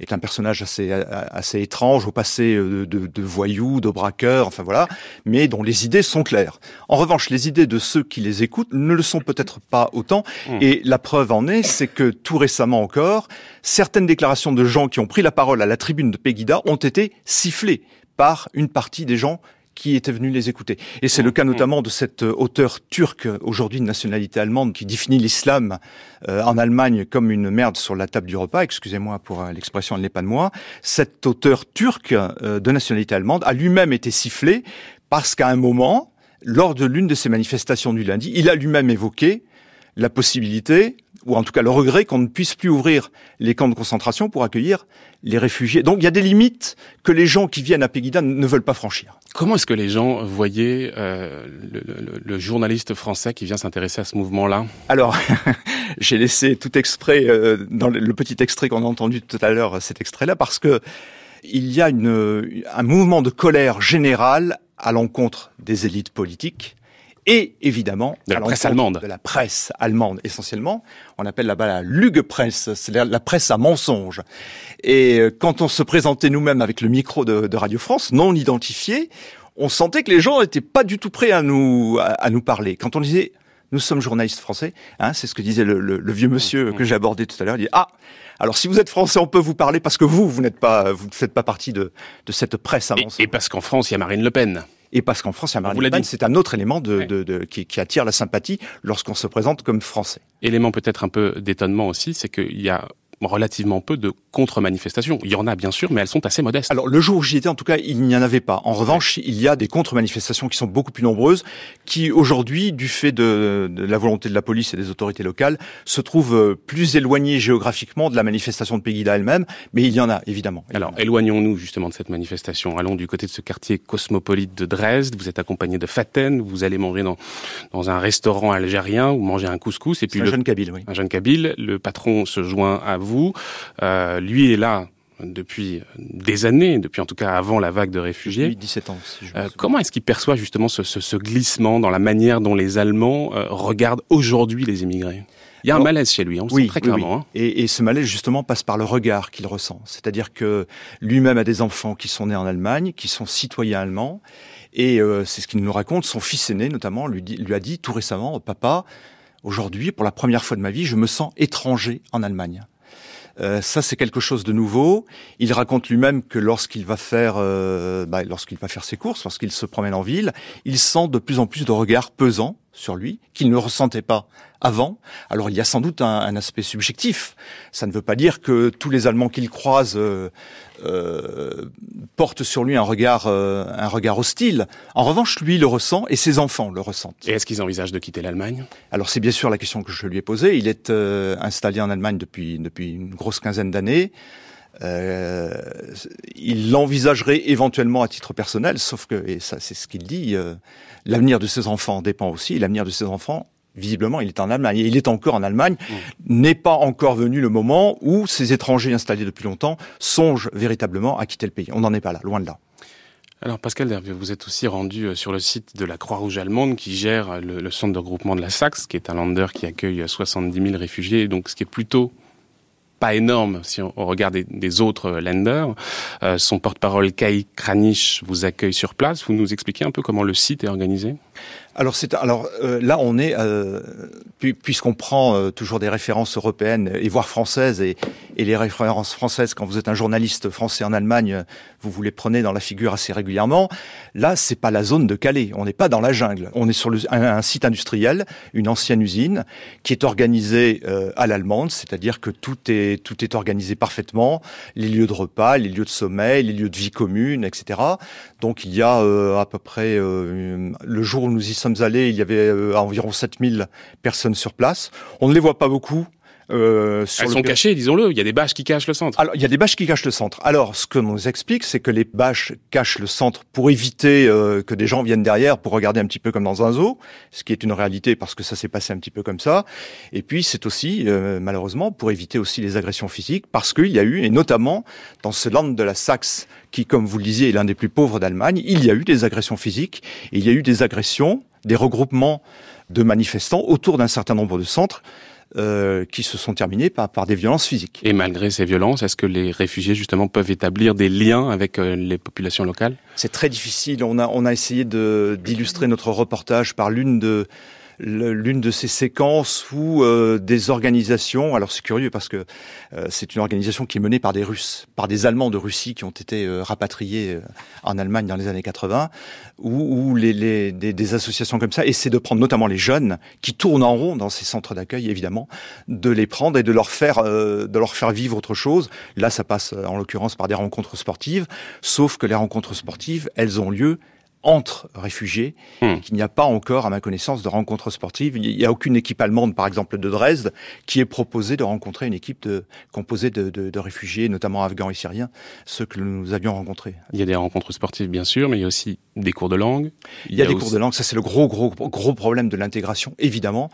[SPEAKER 13] est un personnage assez assez étrange au passé de, de, de voyou, de braqueur, enfin voilà, mais dont les idées sont claires. En revanche, les idées de ceux qui les écoutent ne le sont peut-être pas autant. Mmh. Et la preuve en est, c'est que tout récemment encore, certaines déclarations de gens qui ont pris la parole à la tribune de Pegida ont été sifflées par une partie des gens qui étaient venus les écouter. Et c'est le cas notamment de cet auteur turc, aujourd'hui de nationalité allemande, qui définit l'islam euh, en Allemagne comme une merde sur la table du repas. Excusez-moi pour euh, l'expression, elle n'est pas de moi. Cet auteur turc euh, de nationalité allemande a lui-même été sifflé parce qu'à un moment, lors de l'une de ces manifestations du lundi, il a lui-même évoqué la possibilité ou en tout cas le regret qu'on ne puisse plus ouvrir les camps de concentration pour accueillir les réfugiés. Donc il y a des limites que les gens qui viennent à Pegida ne veulent pas franchir.
[SPEAKER 12] Comment est-ce que les gens voyaient euh, le, journaliste français qui vient s'intéresser à ce mouvement-là?
[SPEAKER 13] Alors, (laughs) j'ai laissé tout exprès euh, dans le, le, petit extrait qu'on a entendu tout à l'heure, cet extrait-là, parce que il y a une, un mouvement de colère générale à l'encontre des élites politiques et évidemment
[SPEAKER 12] de la presse allemande.
[SPEAKER 13] De la presse allemande essentiellement. On appelle là-bas la Lügepresse, c'est la, presse à mensonge. Et euh, quand on se présentait nous-mêmes avec le micro de, de, Radio France, non identifié, on sentait que les gens n'étaient pas du tout prêts à nous, à, à, nous parler. Quand on disait nous sommes journalistes français, hein, c'est ce que disait le, le, le vieux monsieur que j'ai abordé tout à l'heure. Il dit ah alors si vous êtes français, on peut vous parler parce que vous, vous n'êtes pas, vous ne faites pas partie de, de cette presse à.
[SPEAKER 12] Et, et parce qu'en France, il y a Marine Le Pen.
[SPEAKER 13] Et parce qu'en France, il y a Marine Le Pen, c'est un autre élément de, de, de qui, qui, attire la sympathie lorsqu'on se présente comme français.
[SPEAKER 12] Élément peut-être un peu d'étonnement aussi, c'est qu'il y a relativement peu de contre-manifestations. Il y en a bien sûr, mais elles sont assez modestes.
[SPEAKER 13] Alors le jour où j'y étais, en tout cas, il n'y en avait pas. En revanche, il y a des contre-manifestations qui sont beaucoup plus nombreuses, qui aujourd'hui, du fait de, la volonté de la police et des autorités locales, se trouvent euh, plus éloignées géographiquement de la manifestation de Pegida elle-même, mais il y en a évidemment.
[SPEAKER 12] Alors éloignons-nous justement de cette manifestation. Allons du côté de ce quartier cosmopolite de Dresde. Vous êtes accompagné de Faten. Vous allez manger dans dans un restaurant algérien ou manger un couscous et puis
[SPEAKER 13] un jeune kabyle, oui.
[SPEAKER 12] Un jeune kabyle. Le patron se joint à vous. Euh, lui est là depuis des années, depuis en tout cas avant la vague de réfugiés.
[SPEAKER 13] Depuis 17 ans. Si
[SPEAKER 12] euh, comment est-ce qu'il perçoit justement ce, ce, ce, glissement dans la manière dont les Allemands euh, regardent aujourd'hui les immigrés? Il y a un malaise chez lui, on le sent très clairement. Hein.
[SPEAKER 13] Et, et, ce malaise justement passe par le regard qu'il ressent. C'est-à-dire que lui-même a des enfants qui sont nés en Allemagne, qui sont citoyens allemands, et euh, c'est ce qu'il nous raconte. Son fils aîné notamment lui, dit, lui a dit tout récemment, papa, aujourd'hui pour la première fois de ma vie, je me sens étranger en Allemagne. Euh, ça, c'est quelque chose de nouveau. Il raconte lui-même que lorsqu'il va faire, euh, bah, lorsqu'il va faire ses courses, lorsqu'il se promène en ville, il sent de plus en plus de regards pesants sur lui qu'il ne ressentait pas avant. Alors il y a sans doute un, aspect subjectif. Ça ne veut pas dire que tous les Allemands qu'il croise euh, euh, portent sur lui un regard, euh, un regard hostile. En revanche, lui le ressent et ses enfants le ressentent.
[SPEAKER 12] Et est-ce qu'ils envisagent de quitter l'Allemagne?
[SPEAKER 13] Alors c'est bien sûr la question que je lui ai posée. Il est installé en Allemagne depuis depuis une grosse quinzaine d'années. Euh, il l'envisagerait éventuellement à titre personnel, sauf que, et ça c'est ce qu'il dit, euh, l'avenir de ses enfants dépend aussi, l'avenir de ses enfants visiblement, il est en Allemagne. Et il est encore en Allemagne. Mmh. N'est pas encore venu le moment où ces étrangers installés depuis longtemps songent véritablement à quitter le pays. On n'en est pas là, loin de là.
[SPEAKER 12] Alors Pascal Dervieux, vous êtes aussi rendu euh, sur le site de la Croix-Rouge allemande qui gère le, le, centre de regroupement de la Saxe, qui est un lander qui accueille 70 000 réfugiés, donc ce qui est plutôt pas énorme si on, regarde des, autres lenders. Euh, son porte-parole Kai Kranich vous accueille sur place. Vous nous expliquez un peu comment le site est organisé?
[SPEAKER 13] Alors euh, là on est euh, puisqu'on prend euh, toujours des références européennes et voire françaises et, les références françaises quand vous êtes un journaliste français en Allemagne vous vous les prenez dans la figure assez régulièrement. Là c'est pas la zone de Calais, on n'est pas dans la jungle, on est sur le, un, site industriel, une ancienne usine qui est organisée à l'allemande, c'est-à-dire que tout est tout est organisé parfaitement, les lieux de repas, les lieux de sommeil, les lieux de vie commune, etc. Donc il y a à peu près le jour où nous y sommes allés, il y avait euh, environ 7000 personnes sur place. On ne les voit pas beaucoup.
[SPEAKER 12] Euh, Elles sont cachées, disons-le. Il y a des bâches qui cachent le centre.
[SPEAKER 13] Alors, il y a des bâches qui cachent le centre. Alors, ce que nous explique, c'est que les bâches cachent le centre pour éviter euh, que des gens viennent derrière pour regarder un petit peu comme dans un zoo, ce qui est une réalité parce que ça s'est passé un petit peu comme ça. Et puis, c'est aussi, euh, malheureusement, pour éviter aussi les agressions physiques, parce qu'il y a eu, et notamment dans ce land de la Saxe, qui, comme vous le disiez, est l'un des plus pauvres d'Allemagne, il y a eu des agressions physiques, et il y a eu des agressions des regroupements de manifestants autour d'un certain nombre de centres euh, qui se sont terminés par, par des violences physiques.
[SPEAKER 12] Et malgré ces violences, est-ce que les réfugiés justement peuvent établir des liens avec euh, les populations locales?
[SPEAKER 13] C'est très difficile. On a, on a essayé d'illustrer notre reportage par l'une de l'une de ces séquences où euh, des organisations, alors c'est curieux parce que euh, c'est une organisation qui est menée par des Russes, par des Allemands de Russie qui ont été euh, rapatriés en Allemagne dans les années 80, où, où les, les des, des, associations comme ça essaient de prendre notamment les jeunes qui tournent en rond dans ces centres d'accueil, évidemment, de les prendre et de leur faire de leur faire vivre autre chose. Là, ça passe en l'occurrence par des rencontres sportives, sauf que les rencontres sportives, elles ont lieu entre réfugiés, hmm. qu'il n'y a pas encore, à ma connaissance, de rencontres sportives. Il n'y a aucune équipe allemande, par exemple, de Dresde, qui est proposée de rencontrer une équipe de, composée de, de, de, réfugiés, notamment afghans et syriens, ceux que nous avions rencontrés.
[SPEAKER 12] Il y a des rencontres sportives, bien sûr, mais il y a aussi des cours de langue.
[SPEAKER 13] Il y a, des cours de langue, ça c'est le gros, gros, gros problème de l'intégration, évidemment,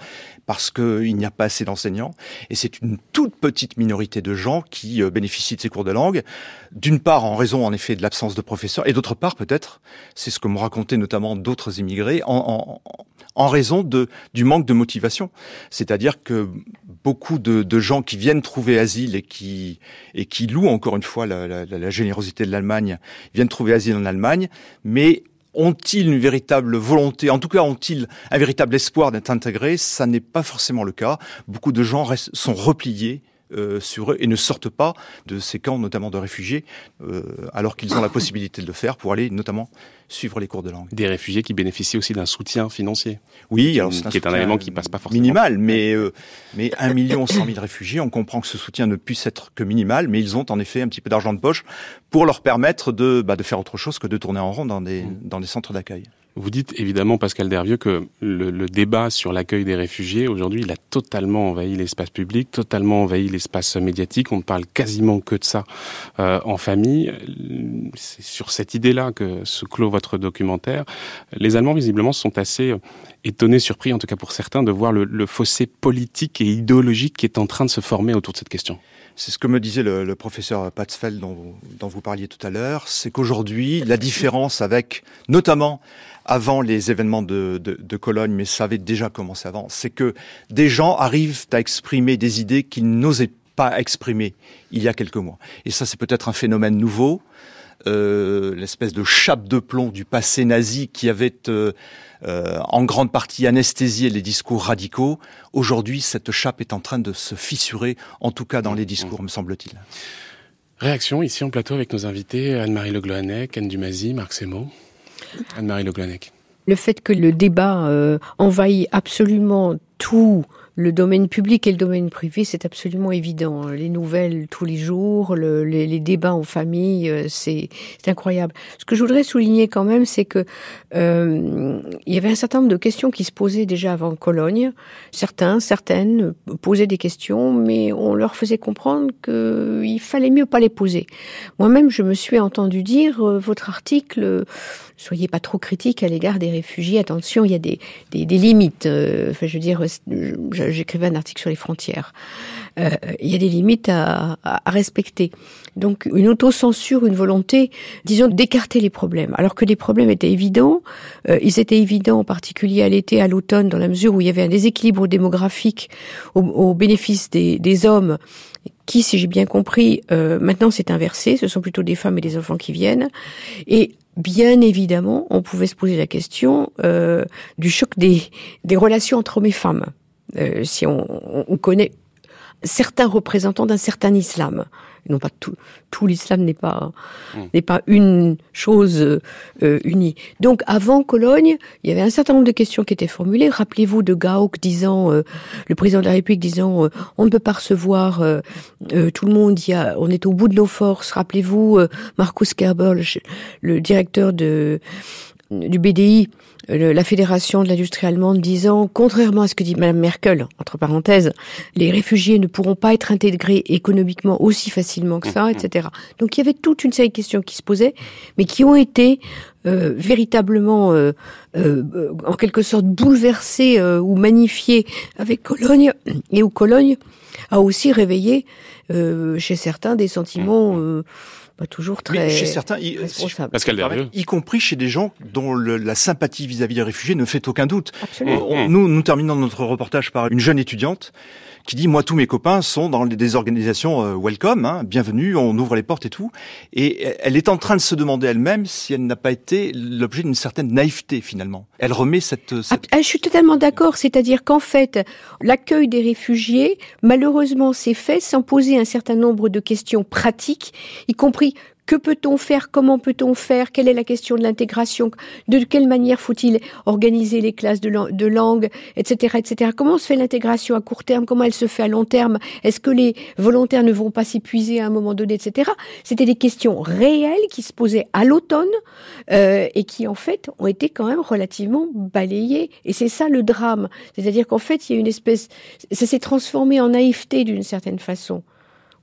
[SPEAKER 13] parce qu'il n'y a pas assez d'enseignants, et c'est une toute petite minorité de gens qui euh, bénéficient de ces cours de langue, d'une part en raison, en effet, de l'absence de professeurs, et d'autre part, peut-être, c'est ce que raconter notamment d'autres immigrés en, raison du manque de motivation. C'est-à-dire que beaucoup de, gens qui viennent trouver asile et qui, louent encore une fois la, la générosité de l'Allemagne, viennent trouver asile en Allemagne, mais ont-ils une véritable volonté, en tout cas ont-ils un véritable espoir d'être intégrés? Ça n'est pas forcément le cas. Beaucoup de gens sont repliés euh, sur eux et ne sortent pas de ces camps, notamment de réfugiés, euh, alors qu'ils ont la possibilité de le faire pour aller notamment suivre les cours de langue.
[SPEAKER 12] Des réfugiés qui bénéficient aussi d'un soutien financier.
[SPEAKER 13] Oui, alors
[SPEAKER 12] c'est qui est un élément qui passe pas forcément.
[SPEAKER 13] Minimal, mais euh, mais un million cent mille réfugiés, on comprend que ce soutien ne puisse être que minimal, mais ils ont en effet un petit peu d'argent de poche pour leur permettre de bah, de faire autre chose que de tourner en rond dans des mmh. dans des centres d'accueil.
[SPEAKER 12] Vous dites évidemment, Pascal Dervieux, que le, débat sur l'accueil des réfugiés, aujourd'hui, il a totalement envahi l'espace public, totalement envahi l'espace médiatique. On ne parle quasiment que de ça euh, en famille. C'est sur cette idée-là que se clôt votre documentaire. Les Allemands, visiblement, sont assez étonnés, surpris, en tout cas pour certains, de voir le, fossé politique et idéologique qui est en train de se former autour de cette question.
[SPEAKER 13] C'est ce que me disait le, professeur Patzfeld dont, dont vous parliez tout à l'heure, c'est qu'aujourd'hui, la différence avec, notamment avant les événements de, de, Cologne, mais ça avait déjà commencé avant, c'est que des gens arrivent à exprimer des idées qu'ils n'osaient pas exprimer il y a quelques mois. Et ça, c'est peut-être un phénomène nouveau, euh, l'espèce de chape de plomb du passé nazi qui avait euh, euh, en grande partie anesthésié les discours radicaux. Aujourd'hui, cette chape est en train de se fissurer, en tout cas dans les discours, me semble-t-il.
[SPEAKER 12] Réaction ici en plateau avec nos invités Anne-Marie Le Gloanec, Anne Dumazy, Marc Semo. Anne-Marie Le
[SPEAKER 14] Le fait que le débat euh, envahit absolument tout le domaine public et le domaine privé, c'est absolument évident. Les nouvelles tous les jours, les, débats en famille, euh, c'est incroyable. Ce que je voudrais souligner quand même, c'est que euh, il y avait un certain nombre de questions qui se posaient déjà avant Cologne. Certains, certaines posaient des questions, mais on leur faisait comprendre qu'il fallait mieux pas les poser. Moi-même, je me suis entendu dire euh, votre article soyez pas trop critique à l'égard des réfugiés. Attention, il y a des, des, des limites. Euh, enfin, je veux dire, j'écrivais un article sur les frontières. Euh, il y a des limites à, à, respecter. Donc, une autocensure, une volonté, disons, d'écarter les problèmes. Alors que les problèmes étaient évidents. Euh, ils étaient évidents, en particulier à l'été, à l'automne, dans la mesure où il y avait un déséquilibre démographique au, au bénéfice des, des hommes qui, si j'ai bien compris, euh, maintenant c'est inversé, ce sont plutôt des femmes et des enfants qui viennent. Et bien évidemment, on pouvait se poser la question euh, du choc des, des relations entre hommes et femmes. Euh, si on, on connaît certains représentants d'un certain islam, non pas tout, tout l'islam n'est pas hmm. n'est pas une chose euh, unie. Donc avant Cologne, il y avait un certain nombre de questions qui étaient formulées. Rappelez-vous de Gauck disant, euh, le président de la République disant, euh, on ne peut pas recevoir tout le monde. Il y a, on est au bout de nos forces. Rappelez-vous Marcus Kerber, le directeur de du BDI, la Fédération de l'industrie allemande, disant, contrairement à ce que dit Mme Merkel, entre parenthèses, les réfugiés ne pourront pas être intégrés économiquement aussi facilement que ça, mmh, mmh. etc. Donc il y avait toute une série de questions qui se posaient, mais qui ont été euh, véritablement, euh, euh, en quelque sorte, bouleversées ou magnifiées avec Cologne, et où Cologne a aussi réveillé chez certains des sentiments... Pas toujours très Mais chez certains, y,
[SPEAKER 13] y compris chez des gens dont le, la sympathie vis-à-vis des réfugiés ne fait aucun doute. nous, nous terminons notre reportage par une jeune étudiante qui dit moi tous mes copains sont dans des organisations euh, welcome, hein, bienvenue, on ouvre les portes et tout, et elle est en train de se demander elle-même si elle n'a pas été l'objet d'une certaine naïveté finalement. Elle remet cette. Ah,
[SPEAKER 14] ah, je suis totalement d'accord, c'est-à-dire qu'en fait l'accueil des réfugiés malheureusement s'est fait sans poser un certain nombre de questions pratiques, y compris que peut-on faire? Comment peut-on faire? Quelle est la question de l'intégration? De quelle manière faut-il organiser les classes de, langue, etc., etc. Comment se fait l'intégration à court terme? Comment elle se fait à long terme? Est-ce que les volontaires ne vont pas s'épuiser à un moment donné, etc. C'était des questions réelles qui se posaient à l'automne euh, et qui en fait ont été quand même relativement balayées. Et c'est ça le drame. C'est-à-dire qu'en fait, il y a une espèce, ça s'est transformé en naïveté d'une certaine façon.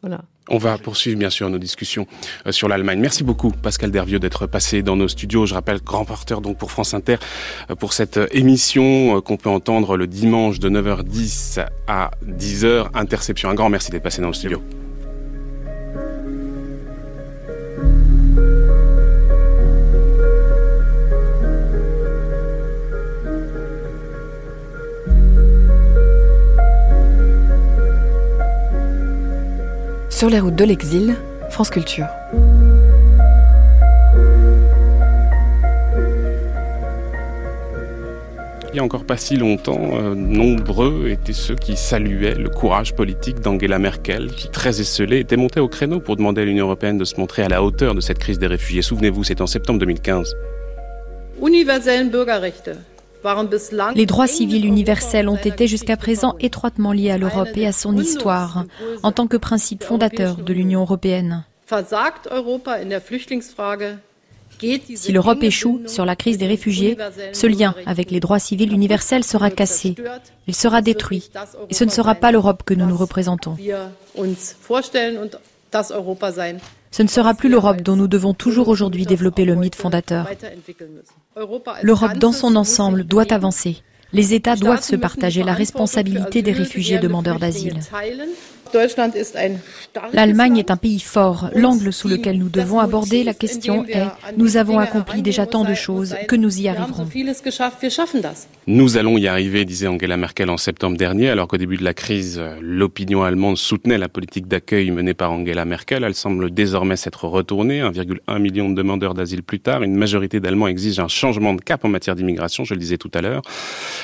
[SPEAKER 14] Voilà.
[SPEAKER 12] On va poursuivre bien sûr nos discussions euh, sur l'Allemagne. Merci beaucoup Pascal Dervieux d'être passé dans nos studios. Je rappelle grand porteur donc pour France Inter euh, pour cette euh, émission qu'on peut entendre le dimanche de 9h10 à 10h. Interception. Un grand merci d'être passé dans le studio.
[SPEAKER 1] Sur les routes de l'exil, France Culture.
[SPEAKER 12] Il n'y a encore pas si longtemps, euh, nombreux étaient ceux qui saluaient le courage politique d'Angela Merkel, qui, très esselée, était montée au créneau pour demander à l'Union européenne de se montrer à la hauteur de cette crise des réfugiés. Souvenez-vous, c'est en septembre 2015.
[SPEAKER 15] Les droits civils universels ont été jusqu'à présent étroitement liés à l'Europe et à son histoire, en tant que principe fondateur de l'Union européenne. Si l'Europe échoue sur la crise des réfugiés, ce lien avec les droits civils universels sera cassé, il sera détruit, et ce ne sera pas l'Europe que nous nous représentons. Ce ne sera plus l'Europe dont nous devons toujours aujourd'hui développer le mythe fondateur. L'Europe dans son ensemble doit avancer. Les États doivent se partager la responsabilité des réfugiés demandeurs d'asile. L'Allemagne est un pays fort. L'angle sous lequel nous devons aborder la question est nous avons accompli déjà tant de choses que nous y arriverons.
[SPEAKER 12] Nous allons y arriver, disait Angela Merkel en septembre dernier, alors qu'au début de la crise, l'opinion allemande soutenait la politique d'accueil menée par Angela Merkel. Elle semble désormais s'être retournée. 1,1 million de demandeurs d'asile plus tard, une majorité d'Allemands exige un changement de cap en matière d'immigration, je le disais tout à l'heure.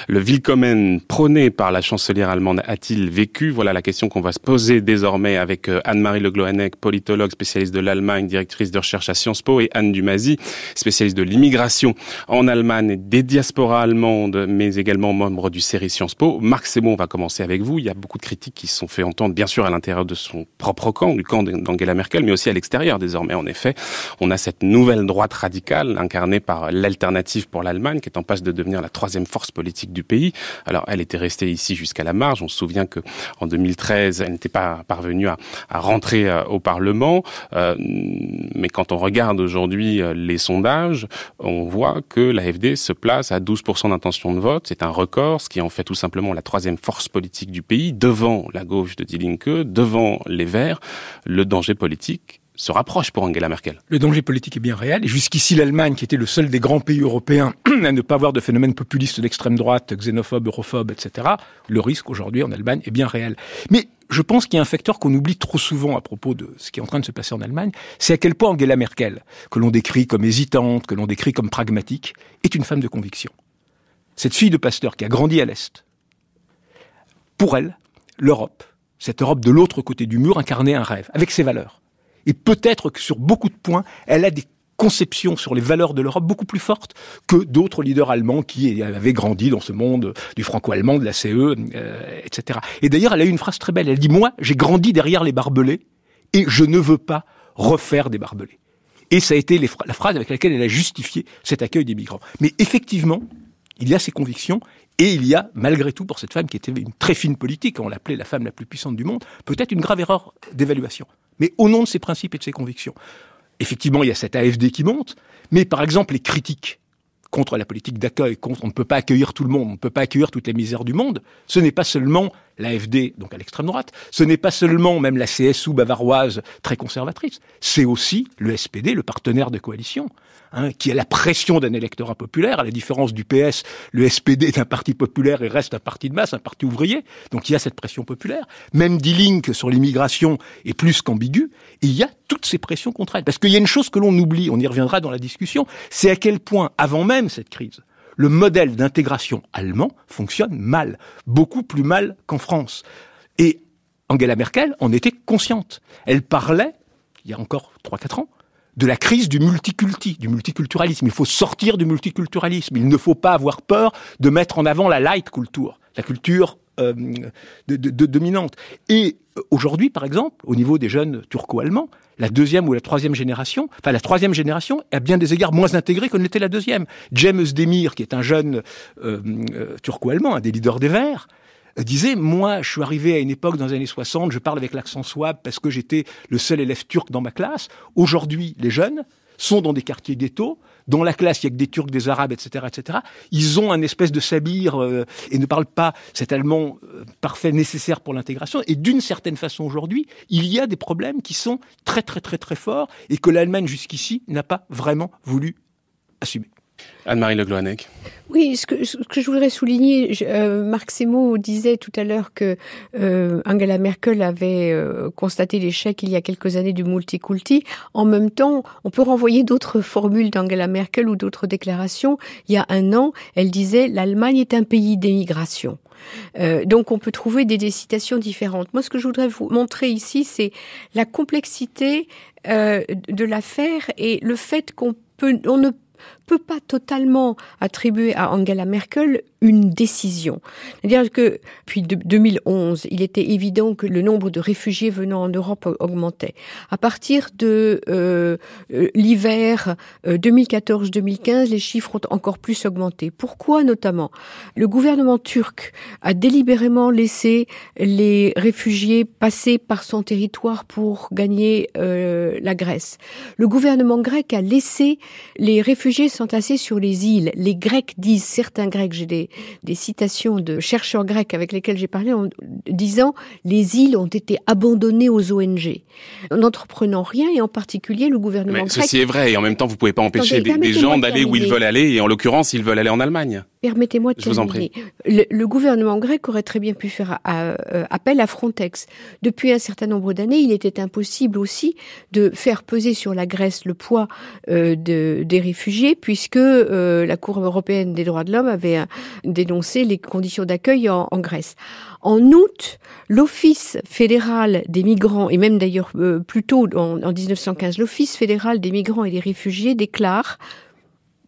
[SPEAKER 12] Le Willkommen prôné par la chancelière allemande a-t-il vécu? Voilà la question qu'on va se poser désormais avec euh, Anne-Marie Le Gloanec, politologue spécialiste de l'Allemagne, directrice de recherche à Sciences Po, et Anne Dumazy, spécialiste de l'immigration en Allemagne, des diasporas allemandes, mais également membre du série Sciences Po. Marc Sebon, on va commencer avec vous. Il y a beaucoup de critiques qui se sont fait entendre, bien sûr, à l'intérieur de son propre camp, du camp d'Angela Merkel, mais aussi à l'extérieur désormais. En effet, on a cette nouvelle droite radicale incarnée par l'alternative pour l'Allemagne, qui est en passe de devenir la troisième force politique du pays. Alors, elle était restée ici jusqu'à la marge. On se souvient que en 2013, elle n'était pas parvenu à, rentrer euh, au Parlement. Euh, mais quand on regarde aujourd'hui euh, les sondages, on voit que l'AFD se place à 12% d'intention de vote. C'est un record, ce qui en fait tout simplement la troisième force politique du pays, devant la gauche de Die Linke, devant les Verts. Le danger politique, se rapproche pour Angela Merkel.
[SPEAKER 16] Le danger politique est bien réel. Et jusqu'ici, l'Allemagne, qui était le seul des grands pays européens (clears throat) à ne pas avoir de phénomène populiste d'extrême droite, xénophobe, europhobe, etc., le risque aujourd'hui en Allemagne est bien réel. Mais je pense qu'il y a un facteur qu'on oublie trop souvent à propos de ce qui est en train de se passer en Allemagne, c'est à quel point Angela Merkel, que l'on décrit comme hésitante, que l'on décrit comme pragmatique, est une femme de conviction. Cette fille de pasteur qui a grandi à l'Est, pour elle, l'Europe, cette Europe de l'autre côté du mur, incarnait un rêve, avec ses valeurs. Et peut-être que sur beaucoup de points, elle a des conception sur les valeurs de l'Europe beaucoup plus forte que d'autres leaders allemands qui avaient grandi dans ce monde du franco-allemand, de la CE, euh, etc. Et d'ailleurs, elle a eu une phrase très belle. Elle dit, moi, j'ai grandi derrière les barbelés et je ne veux pas refaire des barbelés. Et ça a été la phrase avec laquelle elle a justifié cet accueil des migrants. Mais effectivement, il y a ces convictions et il y a, malgré tout, pour cette femme qui était une très fine politique, on l'appelait la femme la plus puissante du monde, peut-être une grave erreur d'évaluation. Mais au nom de ses principes et de ses convictions. Effectivement, il y a cette AFD qui monte, mais par exemple, les critiques contre la politique d'accueil, contre on ne peut pas accueillir tout le monde, on ne peut pas accueillir toutes les misères du monde, ce n'est pas seulement l'AFD, donc à l'extrême droite, ce n'est pas seulement même la CSU bavaroise très conservatrice, c'est aussi le SPD, le partenaire de coalition, hein, qui a la pression d'un électorat populaire, à la différence du PS, le SPD est un parti populaire et reste un parti de masse, un parti ouvrier, donc il y a cette pression populaire. Même D-Link sur l'immigration est plus qu'ambigu, il y a toutes ces pressions contre elle. Parce qu'il y a une chose que l'on oublie, on y reviendra dans la discussion, c'est à quel point, avant même cette crise, le modèle d'intégration allemand fonctionne mal, beaucoup plus mal qu'en France. Et Angela Merkel en était consciente. Elle parlait, il y a encore 3-4 ans, de la crise du multiculti, du multiculturalisme. Il faut sortir du multiculturalisme. Il ne faut pas avoir peur de mettre en avant la light culture, la culture euh, dominante. Et aujourd'hui, par exemple, au niveau des jeunes turco-allemands, la deuxième ou la troisième génération, enfin la troisième génération est à bien des égards moins intégrée que n'était la deuxième. James Demir, qui est un jeune euh, euh, turco-allemand, un des leaders des Verts, disait moi je suis arrivé à une époque dans les années 60 je parle avec l'accent swab parce que j'étais le seul élève turc dans ma classe aujourd'hui les jeunes sont dans des quartiers ghettos dans la classe, il y a que des Turcs, des Arabes, etc., etc. Ils ont un espèce de sabir euh, et ne parlent pas cet allemand euh, parfait nécessaire pour l'intégration. Et d'une certaine façon, aujourd'hui, il y a des problèmes qui sont très, très, très, très forts et que l'Allemagne jusqu'ici n'a pas vraiment voulu assumer.
[SPEAKER 12] Anne-Marie Le Gloanec.
[SPEAKER 14] Oui, ce que, je voudrais souligner, euh, Marc Semo disait tout à l'heure que euh, Angela Merkel avait euh, constaté l'échec il y a quelques années du multiculti. En même temps, on peut renvoyer d'autres formules d'Angela Merkel ou d'autres déclarations. Il y a un an, elle disait l'Allemagne est un pays d'émigration. Donc on peut trouver des, des, citations différentes. Moi, ce que je voudrais vous montrer ici, c'est la complexité de l'affaire et le fait qu'on peut, on ne peut pas totalement attribuer à Angela Merkel une décision. C'est-à-dire que depuis 2011, il était évident que le nombre de réfugiés venant en Europe augmentait. À partir de euh, euh l'hiver 2014-2015, euh, les chiffres ont encore plus augmenté. Pourquoi notamment? Le gouvernement turc a délibérément laissé les réfugiés passer par son territoire pour gagner euh, la Grèce. Le gouvernement grec a laissé les réfugiés s'entasser sur les îles. Les Grecs disent, certains Grecs, j'ai des des, citations de chercheurs grecs avec lesquels j'ai parlé en disant les îles ont été abandonnées aux ONG, n'entreprenant rien et en particulier le gouvernement
[SPEAKER 12] Mais
[SPEAKER 14] grec.
[SPEAKER 12] Ceci est vrai et en même temps vous pouvez pas empêcher des, des gens d'aller où ils veulent aller et en l'occurrence ils veulent aller en Allemagne.
[SPEAKER 14] Permettez-moi de
[SPEAKER 12] prie.
[SPEAKER 14] Le, le, gouvernement grec aurait très bien pu faire à, à, appel à Frontex. Depuis un certain nombre d'années, il était impossible aussi de faire peser sur la Grèce le poids euh, de, des réfugiés, puisque euh, la Cour européenne des droits de l'homme avait euh, dénoncé les conditions d'accueil en, en, Grèce. En août, l'Office fédéral des migrants, et même d'ailleurs euh, plus tôt en, en 1915, l'Office fédéral des migrants et des réfugiés déclare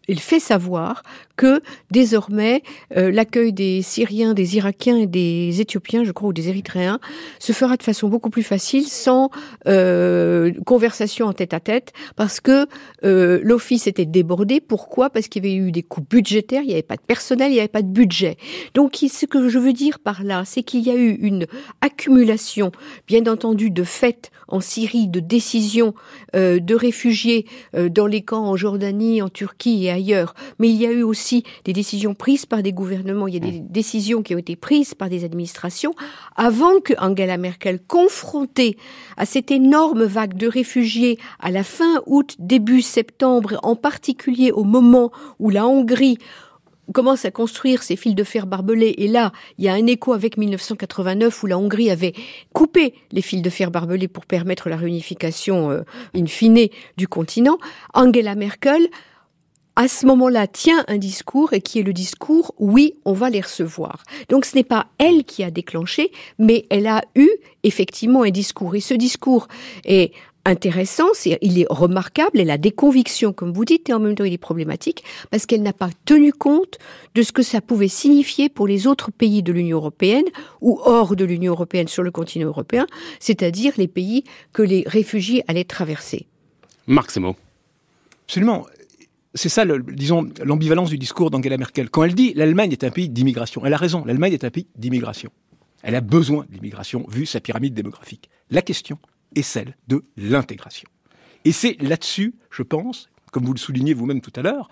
[SPEAKER 14] il fait savoir que désormais euh, l'accueil des Syriens, des Irakiens et des Éthiopiens, je crois, ou des Érythréens, se fera de façon beaucoup plus facile, sans euh, conversation en tête à tête, parce que euh, l'office était débordé. Pourquoi? Parce qu'il y avait eu des coûts budgétaires, il n'y avait pas de personnel, il n'y avait pas de budget. Donc, ce que je veux dire par là, c'est qu'il y a eu une accumulation, bien entendu, de faits en Syrie, de décisions euh, de réfugiés euh, dans les camps en Jordanie, en Turquie et ailleurs, mais il y a eu aussi des décisions prises par des gouvernements, il y a des décisions qui ont été prises par des administrations avant que Angela Merkel, confrontée à cette énorme vague de réfugiés à la fin août, début septembre, en particulier au moment où la Hongrie commence à construire ses fils de fer barbelés. Et là, il y a un écho avec 1989 où la Hongrie avait coupé les fils de fer barbelés pour permettre la réunification euh, in fine du continent. Angela Merkel à ce moment-là, tient un discours et qui est le discours oui, on va les recevoir. Donc ce n'est pas elle qui a déclenché, mais elle a eu effectivement un discours. Et ce discours est intéressant, c'est, il est remarquable, elle a des convictions, comme vous dites, et en même temps il est problématique, parce qu'elle n'a pas tenu compte de ce que ça pouvait signifier pour les autres pays de l'Union européenne, ou hors de l'Union européenne sur le continent européen, c'est-à-dire les pays que les réfugiés allaient traverser.
[SPEAKER 12] Marc Semo.
[SPEAKER 16] Absolument. C'est ça, disons, l'ambivalence du discours d'Angela Merkel. Quand elle dit l'Allemagne est un pays d'immigration, elle a raison, l'Allemagne est un pays d'immigration. Elle a besoin d'immigration vu sa pyramide démographique. La question, est celle de l'intégration. Et c'est là-dessus, je pense, comme vous le soulignez vous-même tout à l'heure,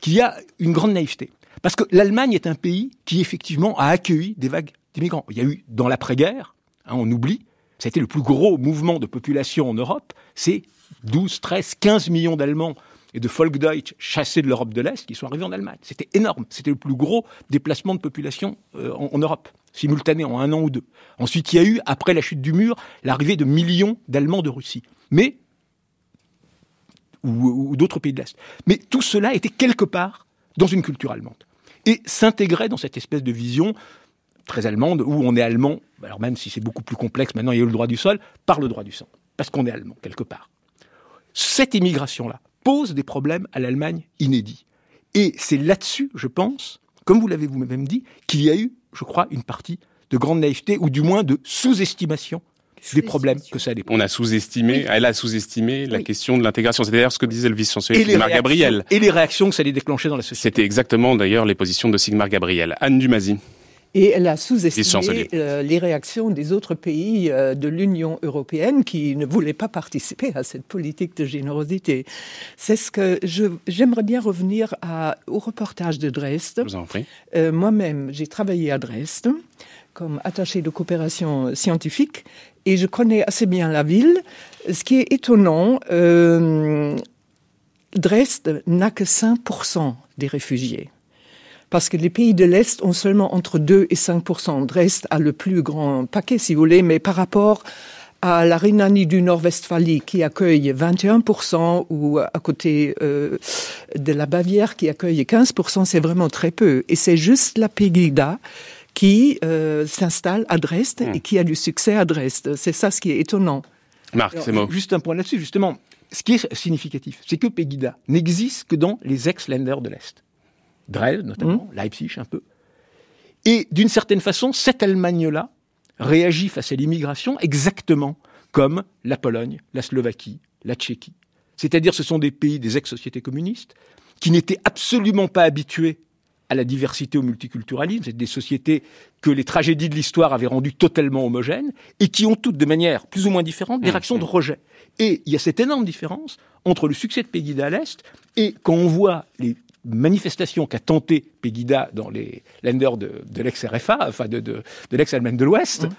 [SPEAKER 16] qu'il y a une grande naïveté. Parce que l'Allemagne est un pays qui, effectivement, a accueilli des vagues d'immigrants. Il y a eu, dans l'après-guerre, hein, on oublie, ça a été le plus gros mouvement de population en Europe, c'est 12, 13, 15 millions d'Allemands et de Volksdeutsch chassés de l'Europe de l'Est qui sont arrivés en Allemagne. C'était énorme. C'était le plus gros déplacement de population euh, en, Europe, simultané en un an ou deux. Ensuite, il y a eu, après la chute du mur, l'arrivée de millions d'Allemands de Russie. Mais ou, ou d'autres pays de l'Est. Mais tout cela était quelque part dans une culture allemande. Et s'intégrait dans cette espèce de vision très allemande où on est allemand, alors même si c'est beaucoup plus complexe, maintenant il y a eu le droit du sol, par le droit du sang. Parce qu'on est allemand, quelque part. Cette immigration-là, pose des problèmes à l'Allemagne inédits. Et c'est là-dessus, je pense, comme vous l'avez vous-même dit, qu'il y a eu, je crois, une partie de grande naïveté, ou du moins de sous-estimation des problèmes que ça a
[SPEAKER 12] On a sous-estimé, oui. elle a sous-estimé la oui. question de l'intégration. C'est d'ailleurs ce que disait le vice-chancelier Sigmar Gabriel.
[SPEAKER 16] Et les réactions que ça allait déclencher dans la société.
[SPEAKER 12] C'était exactement d'ailleurs les positions de Sigmar Gabriel. Anne Dumazy.
[SPEAKER 17] Et elle a sous-estimé euh, les réactions des autres pays euh, de l'Union européenne qui ne voulaient pas participer à cette politique de générosité. C'est ce que j'aimerais bien revenir à, au reportage de Dresde.
[SPEAKER 12] Vous en.
[SPEAKER 17] Euh, Moi-même, j'ai travaillé à Dresde comme attaché de coopération scientifique et je connais assez bien la ville. Ce qui est étonnant, euh, Dresde n'a que 5% des réfugiés. Parce que les pays de l'Est ont seulement entre 2 et 5%. Dresde a le plus grand paquet, si vous voulez, mais par rapport à la Rhénanie du Nord-Westphalie qui accueille 21% ou à côté euh, de la Bavière qui accueille 15%, c'est vraiment très peu. Et c'est juste la Pegida qui euh, s'installe à Dresde et hmm. qui a du succès à Dresde. C'est ça ce qui est étonnant.
[SPEAKER 12] Marc, c'est moi.
[SPEAKER 16] Juste un point là-dessus, justement. Ce qui est significatif, c'est que Pegida n'existe que dans les ex-Länder de l'Est. Dresde, notamment, hmm. Leipzig un peu. Et d'une certaine façon, cette Allemagne-là réagit face à l'immigration exactement comme la Pologne, la Slovaquie, la Tchéquie. C'est-à-dire ce sont des pays des ex-sociétés communistes qui n'étaient absolument pas habitués à la diversité, au multiculturalisme. C'est des sociétés que les tragédies de l'histoire avaient rendues totalement homogènes et qui ont toutes, de manière plus ou moins différente, des mmh, réactions de mmh. rejet. Et il y a cette énorme différence entre le succès de Pegida à l'Est et quand on voit les manifestation qu'a tenté Pegida dans les lenders de, l'ex-RFA, enfin de, l'ex-Allemagne de l'Ouest, mmh.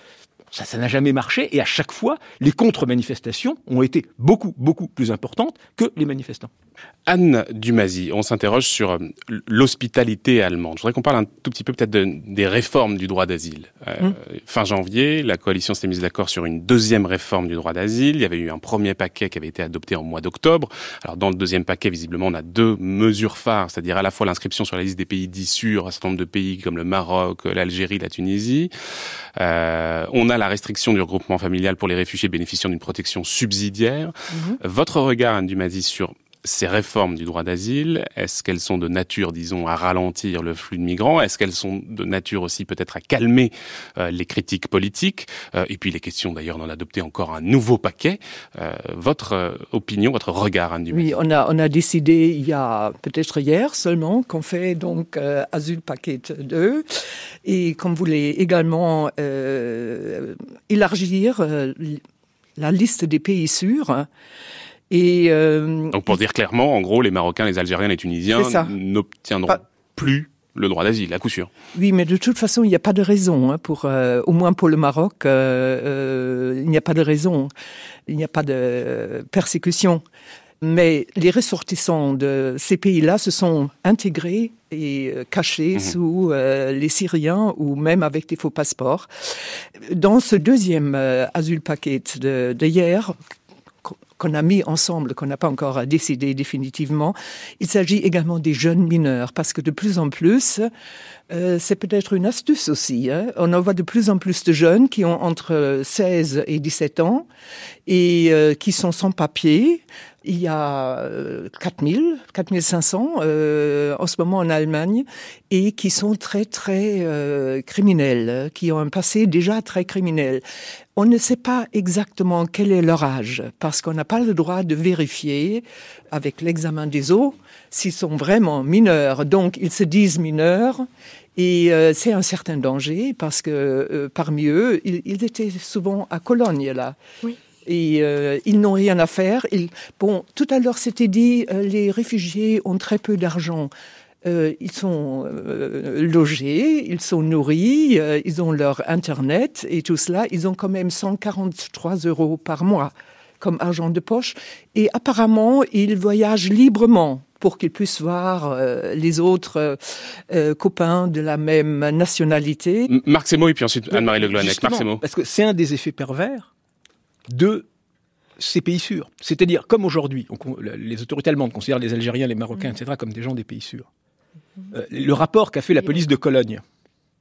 [SPEAKER 16] Ça, ça n'a jamais marché. Et à chaque fois, les contre-manifestations ont été beaucoup, beaucoup plus importantes que les manifestants.
[SPEAKER 12] Anne Dumazy, on s'interroge sur euh, l'hospitalité allemande. Je voudrais qu'on parle un tout petit peu peut-être des réformes du droit d'asile. Euh, mmh. Fin janvier, la coalition s'est mise d'accord sur une deuxième réforme du droit d'asile. Il y avait eu un premier paquet qui avait été adopté en mois d'octobre. Alors dans le deuxième paquet, visiblement, on a deux mesures phares, c'est-à-dire à la fois l'inscription sur la liste des pays dits sûrs, un certain nombre de pays comme le Maroc, l'Algérie, la Tunisie. Euh, on a la restriction du regroupement familial pour les réfugiés bénéficiant d'une protection subsidiaire. Mmh. Votre regard, Anne sur ces réformes du droit d'asile, est-ce qu'elles sont de nature, disons, à ralentir le flux de migrants? Est-ce qu'elles sont de nature aussi peut-être à calmer euh, les critiques politiques? Euh, Et puis les questions d'ailleurs d'en adopter encore un nouveau paquet. Euh, votre opinion, votre regard, Anne
[SPEAKER 17] Oui, on a, on a décidé il y a peut-être hier seulement qu'on fait donc Asile Paquet 2 et qu'on voulait également élargir la liste des pays sûrs.
[SPEAKER 12] Et euh, Donc pour dire clairement, en gros, les Marocains, les Algériens, les Tunisiens n'obtiendront plus le droit d'asile, à coup sûr.
[SPEAKER 17] Oui, mais de toute façon, il n'y a pas de raison. Hein, pour, euh, au moins pour le Maroc, euh, il n'y a pas de raison. Il n'y a pas de persécution. Mais les ressortissants de ces pays-là se sont intégrés et cachés mhm. sous les Syriens ou même avec des faux passeports. Dans ce deuxième asile paquet de, de hier, qu'on a mis ensemble, qu'on n'a pas encore décidé définitivement. Il s'agit également des jeunes mineurs, parce que de plus en plus, euh, c'est peut-être une astuce aussi. Hein. On en voit de plus en plus de jeunes qui ont entre 16 et 17 ans et euh, qui sont sans papier. Il y a 4000, 4500 euh, en ce moment en Allemagne et qui sont très très euh, criminels, qui ont un passé déjà très criminel. On ne sait pas exactement quel est leur âge parce qu'on n'a pas le droit de vérifier avec l'examen des eaux s'ils sont vraiment mineurs. Donc ils se disent mineurs et euh, c'est un certain danger parce que euh, parmi eux, ils, ils, étaient souvent à Cologne là. Oui et euh, ils n'ont rien à faire. Bon, tout à l'heure c'était dit, euh, les réfugiés ont très peu d'argent. Euh, ils sont logés, ils sont nourris, ils ont leur internet et tout cela. Ils ont quand même 143 euros par mois comme argent de poche. Et apparemment, ils voyagent librement pour qu'ils puissent voir les autres copains de la même nationalité.
[SPEAKER 12] Marc Semo et puis ensuite Anne-Marie Le Marc
[SPEAKER 16] Parce que c'est un des effets pervers de ces pays sûrs. C'est-à-dire, comme aujourd'hui, les autorités allemandes considèrent les Algériens, les Marocains, mm. etc., comme des gens des pays sûrs. Mm-hmm. Euh, le rapport qu'a fait la police de Cologne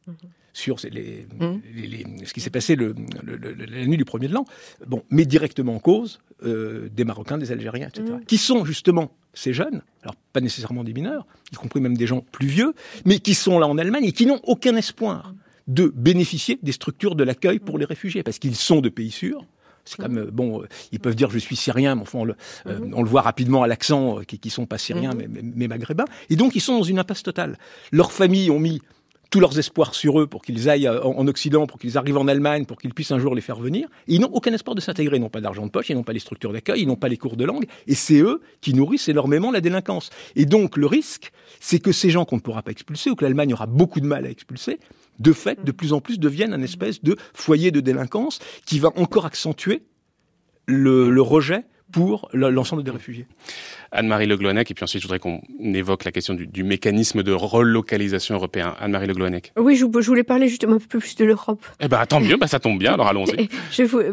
[SPEAKER 16] mm-hmm. sur mm. les, ce qui s'est passé le, la nuit du premier de l'an, bon, met directement en cause euh, des Marocains, des Algériens, etc., mm. qui sont justement ces jeunes, alors pas nécessairement des mineurs, y compris même des gens plus vieux, mais qui sont là en Allemagne et qui n'ont aucun espoir de bénéficier des structures de l'accueil pour les réfugiés, parce qu'ils sont de pays sûrs, c'est quand même bon. Ils peuvent dire je suis syrien, mais enfin on le, euh, mhm. on le voit rapidement à l'accent euh, qui, qui sont pas syriens mhm. mais, mais, maghrébins. Et donc ils sont dans une impasse totale. Leurs familles ont mis tous leurs espoirs sur eux pour qu'ils aillent euh, en, Occident, pour qu'ils arrivent en Allemagne, pour qu'ils puissent un jour les faire venir. Ils n'ont aucun espoir de s'intégrer. Ils n'ont pas d'argent de poche, ils n'ont pas les structures d'accueil, ils n'ont pas les cours de langue. Et c'est eux qui nourrissent énormément la délinquance. Et donc le risque, c'est que ces gens qu'on ne pourra pas expulser ou que l'Allemagne aura beaucoup de mal à expulser, de fait, de plus en plus deviennent un espèce de foyer de délinquance qui va encore accentuer le, rejet pour l'ensemble des réfugiés.
[SPEAKER 12] Anne-Marie Le Gloanec, et puis ensuite je voudrais qu'on évoque la question du, mécanisme de relocalisation européen. Anne-Marie Le Gloanec.
[SPEAKER 14] Oui, je, voulais parler justement un peu plus de l'Europe.
[SPEAKER 12] Eh ben tant mieux, bah, ça tombe bien, alors allons-y. (laughs)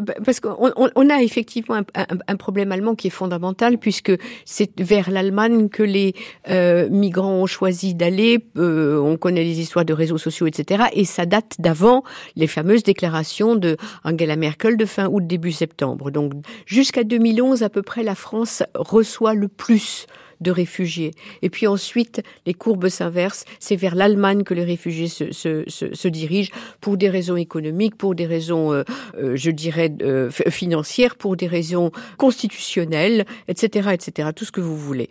[SPEAKER 14] Bah, parce qu'on on a effectivement un, problème allemand qui est fondamental, puisque c'est vers l'Allemagne que les euh, migrants ont choisi d'aller. Euh, on connaît les histoires de réseaux sociaux, etc. Et ça date d'avant les fameuses déclarations de Angela Merkel de fin août, début septembre. Donc jusqu'à 2011, à peu près, la France reçoit le plus de réfugiés. Et puis ensuite, les courbes s'inversent. C'est vers l'Allemagne que les réfugiés se, se, se, dirigent pour des raisons économiques, pour des raisons, euh, euh, je dirais, euh, financières, pour des raisons constitutionnelles, etc., etc. Tout ce que vous voulez.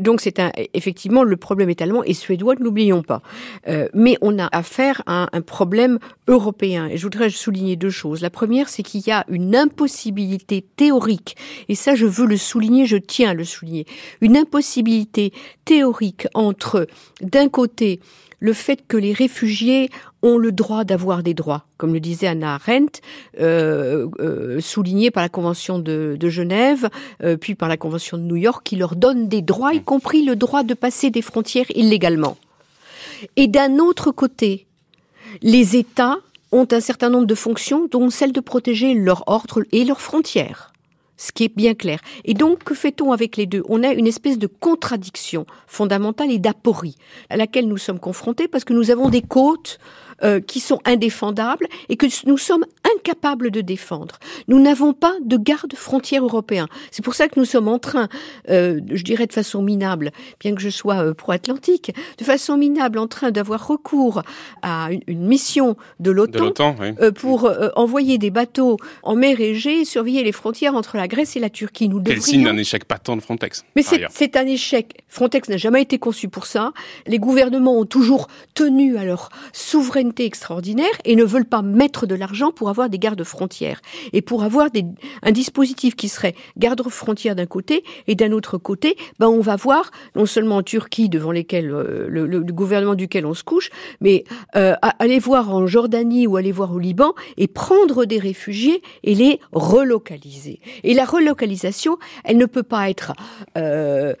[SPEAKER 14] donc c'est un, effectivement, le problème est allemand et suédois, ne l'oublions pas. mais on a affaire à un, un problème européen. Et je voudrais souligner deux choses. La première, c'est qu'il y a une impossibilité théorique. Et ça, je veux le souligner, je tiens à le souligner une impossibilité théorique entre, d'un côté, le fait que les réfugiés ont le droit d'avoir des droits, comme le disait Anna Arendt, euh, euh, souligné par la Convention de, Genève, euh, puis par la Convention de New York, qui leur donne des droits, y compris le droit de passer des frontières illégalement. Et d'un autre côté, les États ont un certain nombre de fonctions, dont celle de protéger leur ordre et leurs frontières ce qui est bien clair. Et donc, que fait-on avec les deux? On a une espèce de contradiction fondamentale et d'aporie à laquelle nous sommes confrontés parce que nous avons des côtes euh, qui sont indéfendables et que nous sommes incapables de défendre. Nous n'avons pas de garde frontière européen. C'est pour ça que nous sommes en train, euh, je dirais de façon minable, bien que je sois euh, pro-atlantique, de façon minable en train d'avoir recours à une, mission de l'OTAN pour envoyer des bateaux en mer Égée et surveiller les frontières entre la Grèce et la Turquie.
[SPEAKER 12] Nous Quel signe d'un échec patent de Frontex
[SPEAKER 14] Mais c'est un échec. Frontex n'a jamais été conçu pour ça. Les gouvernements ont toujours tenu à leur souveraineté extraordinaire et ne veulent pas mettre de l'argent pour avoir des gardes frontières et pour avoir un dispositif qui serait garde frontières d'un côté et d'un autre côté, ben on va voir non seulement en Turquie devant lesquels euh, le, gouvernement duquel on se couche, mais euh, aller voir en Jordanie ou aller voir au Liban et prendre des réfugiés et les relocaliser. Et la relocalisation, elle ne peut pas être euh,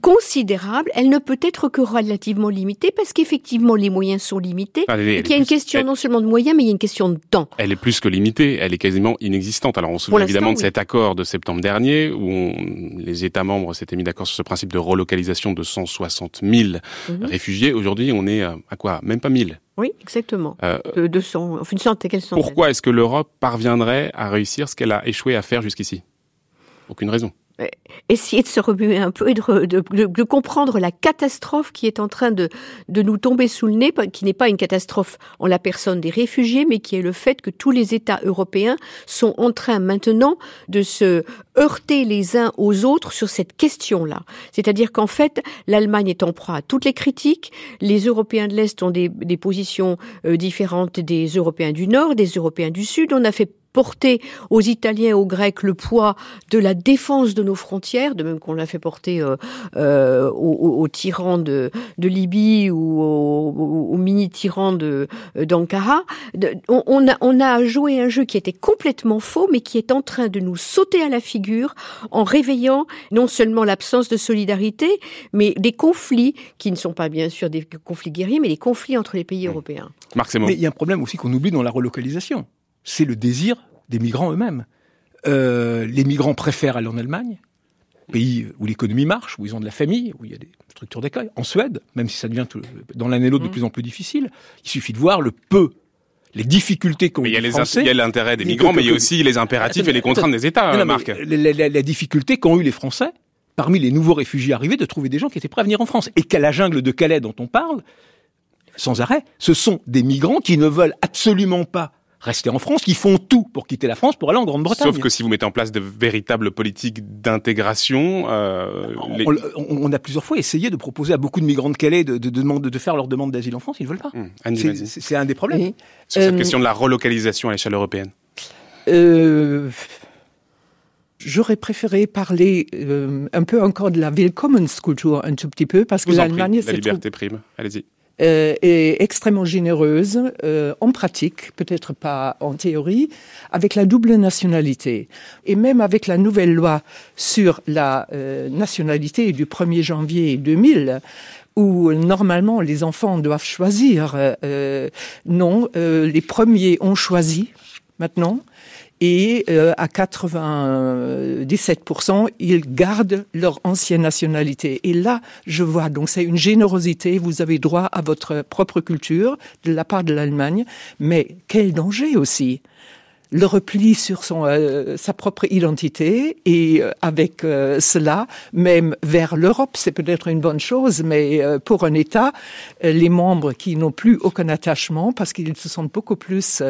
[SPEAKER 14] considérable, elle ne peut être que relativement limitée parce qu'effectivement les moyens sont limités et qu'il y a une question non seulement de moyens mais il y a une question de temps.
[SPEAKER 12] Elle est plus que limitée, elle est quasiment inexistante. Alors on se souvient évidemment de cet accord de septembre dernier où les États membres s'étaient mis d'accord sur ce principe de relocalisation de 160 000 mhm. réfugiés. Aujourd'hui on est à quoi? Même pas 1000
[SPEAKER 14] oui, exactement. Euh, de 200, enfin une centaine, quelle
[SPEAKER 12] Pourquoi est-ce que l'Europe parviendrait à réussir ce qu'elle a échoué à faire jusqu'ici? Aucune raison.
[SPEAKER 14] Euh, essayer de se remuer un peu et de, de, comprendre la catastrophe qui est en train de, de nous tomber sous le nez, qui n'est pas une catastrophe en la personne des réfugiés, mais qui est le fait que tous les États européens sont en train maintenant de se heurter les uns aux autres sur cette question-là. C'est-à-dire qu'en fait, l'Allemagne est en proie à toutes les critiques, les Européens de l'Est ont des, des positions euh, différentes des Européens du Nord, des Européens du Sud, on a fait porter aux Italiens et aux Grecs le poids de la défense de nos frontières, de même qu'on l'a fait porter euh, euh, aux, tyrans de, Libye ou aux, mini-tyrans euh, d'Ankara. On, a, on a joué un jeu qui était complètement faux, mais qui est en train de nous sauter à la figure en réveillant non seulement l'absence de solidarité, mais des conflits qui ne sont pas bien sûr des conflits guerriers, mais des conflits entre les pays européens.
[SPEAKER 16] Marc Mais il y a un problème aussi qu'on oublie dans la relocalisation c'est le désir des migrants eux-mêmes. Euh, les migrants préfèrent aller en Allemagne, pays où l'économie marche, où ils ont de la famille, où il y a des structures d'accueil. En Suède, même si ça devient dans l'année l'autre de mmh. plus en plus difficile, il suffit de voir le peu les difficultés qu'ont
[SPEAKER 12] eu les Français. Il y a l'intérêt des migrants, mais il y a aussi les impératifs et les contraintes des États, Marc.
[SPEAKER 16] La, difficulté qu'ont eu les Français, parmi les nouveaux réfugiés arrivés, de trouver des gens qui étaient prêts à venir en France. Et qu'à la jungle de Calais dont on parle, sans arrêt, ce sont des migrants qui ne veulent absolument pas rester en France, qui font tout pour quitter la France pour aller en Grande-Bretagne.
[SPEAKER 12] Sauf que si vous mettez en place de véritables politiques d'intégration,
[SPEAKER 16] euh, on, a plusieurs fois essayé de proposer à beaucoup de migrants de Calais de, de, de, faire leur demande d'asile en France, ils ne veulent pas. Mmh. C'est un des problèmes.
[SPEAKER 12] Sur cette euh, question de la relocalisation à l'échelle européenne.
[SPEAKER 17] Euh, j'aurais préféré parler un peu encore de la Willkommenskultur un tout petit peu parce que l'Allemagne
[SPEAKER 12] La liberté prime. Allez-y.
[SPEAKER 17] Euh, est extrêmement généreuse euh, en pratique, peut-être pas en théorie, avec la double nationalité. Et même avec la nouvelle loi sur la euh, nationalité du 1er janvier 2000, où normalement les enfants doivent choisir. Euh, non, euh, les premiers ont choisi maintenant et euh, à 97%, ils gardent leur ancienne nationalité. Et là, je vois, donc c'est une générosité, vous avez droit à votre propre culture de la part de l'Allemagne, mais quel danger aussi le repli sur son, euh, sa propre identité et euh, avec euh, cela, même vers l'Europe, c'est peut-être une bonne chose, mais pour un État, les membres qui n'ont plus aucun attachement parce qu'ils se sentent beaucoup plus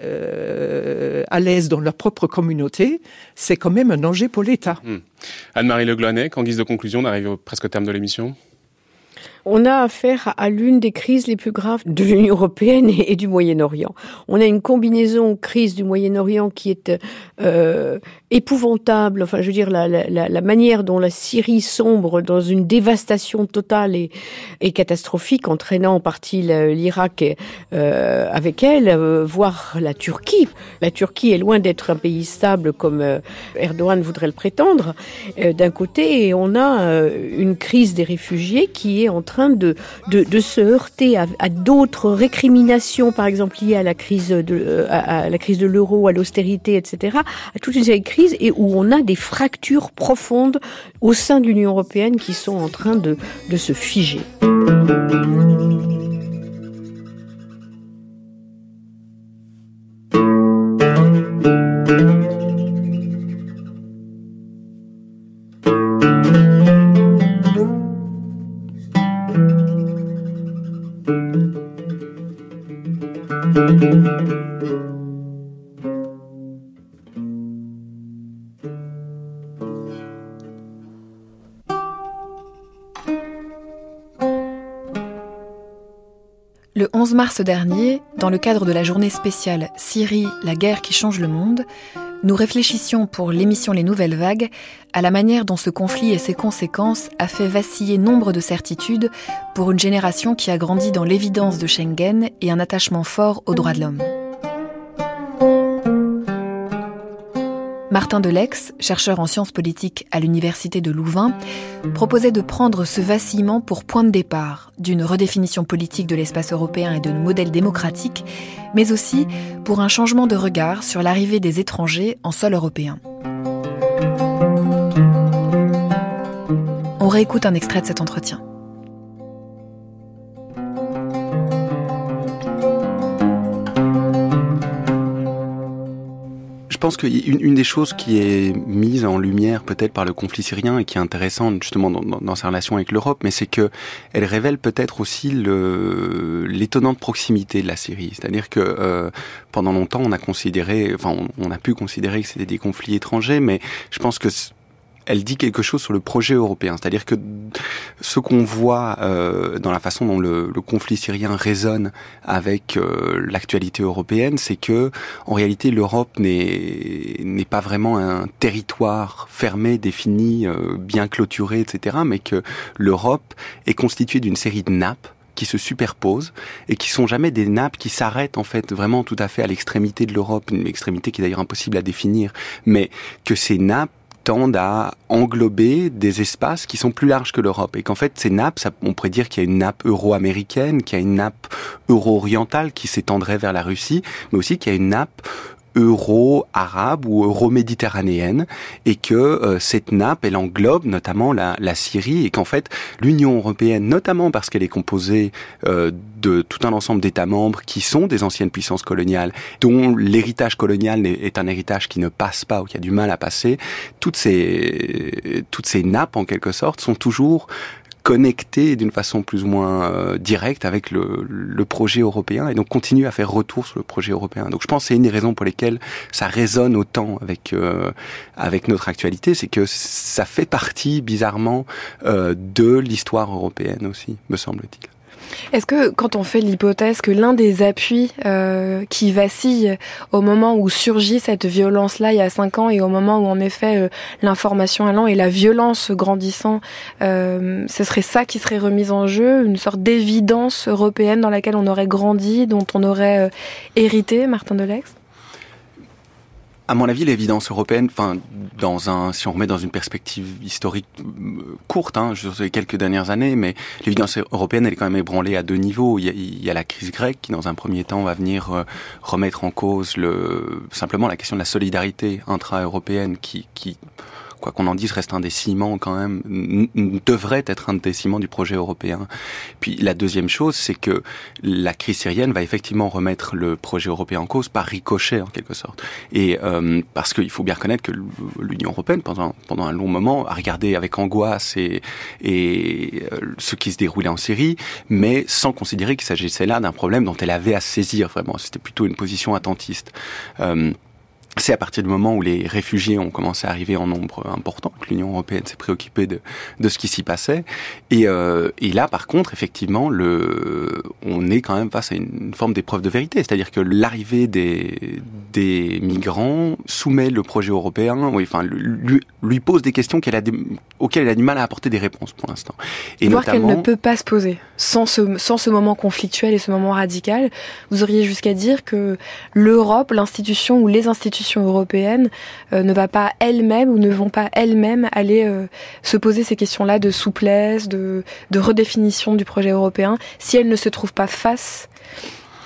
[SPEAKER 17] à l'aise dans leur propre communauté, c'est quand même un danger pour l'État.
[SPEAKER 12] Hmm. Anne-Marie Le Gloinet, en guise de conclusion, on arrive presque au terme de l'émission.
[SPEAKER 14] On a affaire à l'une des crises les plus graves de l'Union européenne et, du Moyen-Orient. On a une combinaison crise du Moyen-Orient qui est euh, épouvantable. Enfin, je veux dire, la, la, la, manière dont la Syrie sombre dans une dévastation totale et, et catastrophique, entraînant en partie l'Irak euh, avec elle, euh, voire la Turquie. La Turquie est loin d'être un pays stable comme euh, Erdogan voudrait le prétendre. Euh, d'un côté, on a une crise des réfugiés qui est en train de, de, de se heurter à, d'autres récriminations, par exemple liées à la crise de, euh, à la crise de l'euro, à l'austérité, etc., à toute une série de crises et où on a des fractures profondes au sein de l'Union européenne qui sont en train de, de se figer.
[SPEAKER 1] 11 mars dernier, dans le cadre de la journée spéciale Syrie, la guerre qui change le monde, nous réfléchissions pour l'émission Les Nouvelles Vagues à la manière dont ce conflit et ses conséquences a fait vaciller nombre de certitudes pour une génération qui a grandi dans l'évidence de Schengen et un attachement fort aux droits de l'homme. Martin Delex, chercheur en sciences politiques à l'université de Louvain, proposait de prendre ce vacillement pour point de départ d'une redéfinition politique de l'espace européen et de nos modèles démocratiques, mais aussi pour un changement de regard sur l'arrivée des étrangers en sol européen. On réécoute un extrait de cet entretien.
[SPEAKER 18] Pense qu'une une des choses qui est mise en lumière peut-être par le conflit syrien et qui est intéressante justement dans, sa relation avec l'Europe, mais c'est que elle révèle peut-être aussi l'étonnante proximité de la Syrie. C'est-à-dire que euh, pendant longtemps on a considéré, enfin on a pu considérer que c'était des conflits étrangers, mais je pense que elle dit quelque chose sur le projet européen. C'est-à-dire que ce qu'on voit euh, dans la façon dont le, le, conflit syrien résonne avec euh, l'actualité européenne, c'est que en réalité l'Europe n'est n'est pas vraiment un territoire fermé, défini, euh, bien clôturé, etc. Mais que l'Europe est constituée d'une série de nappes qui se superposent et qui sont jamais des nappes qui s'arrêtent en fait vraiment tout à fait à l'extrémité de l'Europe, une extrémité qui est d'ailleurs impossible à définir, mais que ces nappes tendent à englober des espaces qui sont plus larges que l'Europe. Et qu'en fait ces nappes, on pourrait dire qu'il y a une nappe euro-américaine, qu'il y a une nappe euro-orientale qui s'étendrait vers la Russie, mais aussi qu'il y a une nappe euro-arabe ou euro-méditerranéenne et que euh, cette nappe, elle englobe notamment la, la Syrie et qu'en fait l'Union européenne, notamment parce qu'elle est composée euh, de tout un ensemble d'États membres qui sont des anciennes puissances coloniales, dont l'héritage colonial est un héritage qui ne passe pas ou qui a du mal à passer, toutes ces, toutes ces nappes en quelque sorte sont toujours connecté d'une façon plus ou moins euh, directe avec le, le, projet européen et donc continue à faire retour sur le projet européen. Donc je pense que c'est une des raisons pour lesquelles ça résonne autant avec euh, avec notre actualité, c'est que ça fait partie bizarrement euh, de l'histoire européenne aussi, me semble-t-il.
[SPEAKER 1] Est-ce que quand on fait l'hypothèse que l'un des appuis euh, qui vacille au moment où surgit cette violence-là il y a cinq ans et au moment où en effet euh, l'information allant et la violence grandissant, euh, ce serait ça qui serait remise en jeu, une sorte d'évidence européenne dans laquelle on aurait grandi, dont on aurait hérité, Martin Delex
[SPEAKER 18] à mon avis, l'évidence européenne, enfin, dans un, si on remet dans une perspective historique euh, courte, hein, sur les quelques dernières années, mais l'évidence européenne, elle est quand même ébranlée à deux niveaux. Il y, a, il y a la crise grecque qui, dans un premier temps, va venir euh, remettre en cause le, simplement la question de la solidarité intra-européenne qui, qui quoi qu'on en dise, reste un des ciments quand même, devrait être un des ciments du projet européen. Puis la deuxième chose, c'est que la crise syrienne va effectivement remettre le projet européen en cause par ricochet en quelque sorte. Et euh, parce qu'il faut bien reconnaître que l'Union européenne, pendant pendant un long moment, a regardé avec angoisse et et euh, ce qui se déroulait en Syrie, mais sans considérer qu'il s'agissait là d'un problème dont elle avait à saisir vraiment. C'était plutôt une position attentiste. Euh, c'est à partir du moment où les réfugiés ont commencé à arriver en nombre important que l'Union européenne s'est préoccupée de, de ce qui s'y passait. Et, euh, et, là, par contre, effectivement, le, on est quand même face à une forme d'épreuve de vérité. C'est-à-dire que l'arrivée des, des migrants soumet le projet européen, oui, enfin, lui, lui pose des questions qu'elle a auxquelles elle a du mal à apporter des réponses pour l'instant.
[SPEAKER 1] Et Voir qu'elle ne peut pas se poser sans ce, sans ce moment conflictuel et ce moment radical. Vous auriez jusqu'à dire que l'Europe, l'institution ou les institutions européenne euh, ne va pas elle-même ou ne vont pas elles-mêmes aller euh, se poser ces questions-là de souplesse, de, de redéfinition du projet européen, si elles ne se trouvent pas face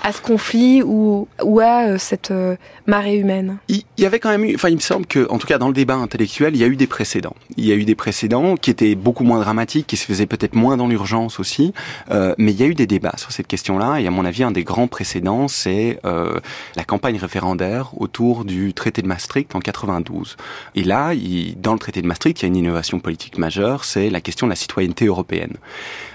[SPEAKER 1] à ce conflit ou, à euh, cette euh, marée humaine?
[SPEAKER 18] Il, y avait quand même eu, enfin il me semble que, en tout cas dans le débat intellectuel, il y a eu des précédents. Il y a eu des précédents qui étaient beaucoup moins dramatiques, qui se faisaient peut-être moins dans l'urgence aussi, euh, mais il y a eu des débats sur cette question-là. Et à mon avis, un des grands précédents, c'est la campagne référendaire autour du traité de Maastricht en 92. Et là, dans le traité de Maastricht, il y a une innovation politique majeure, c'est la question de la citoyenneté européenne.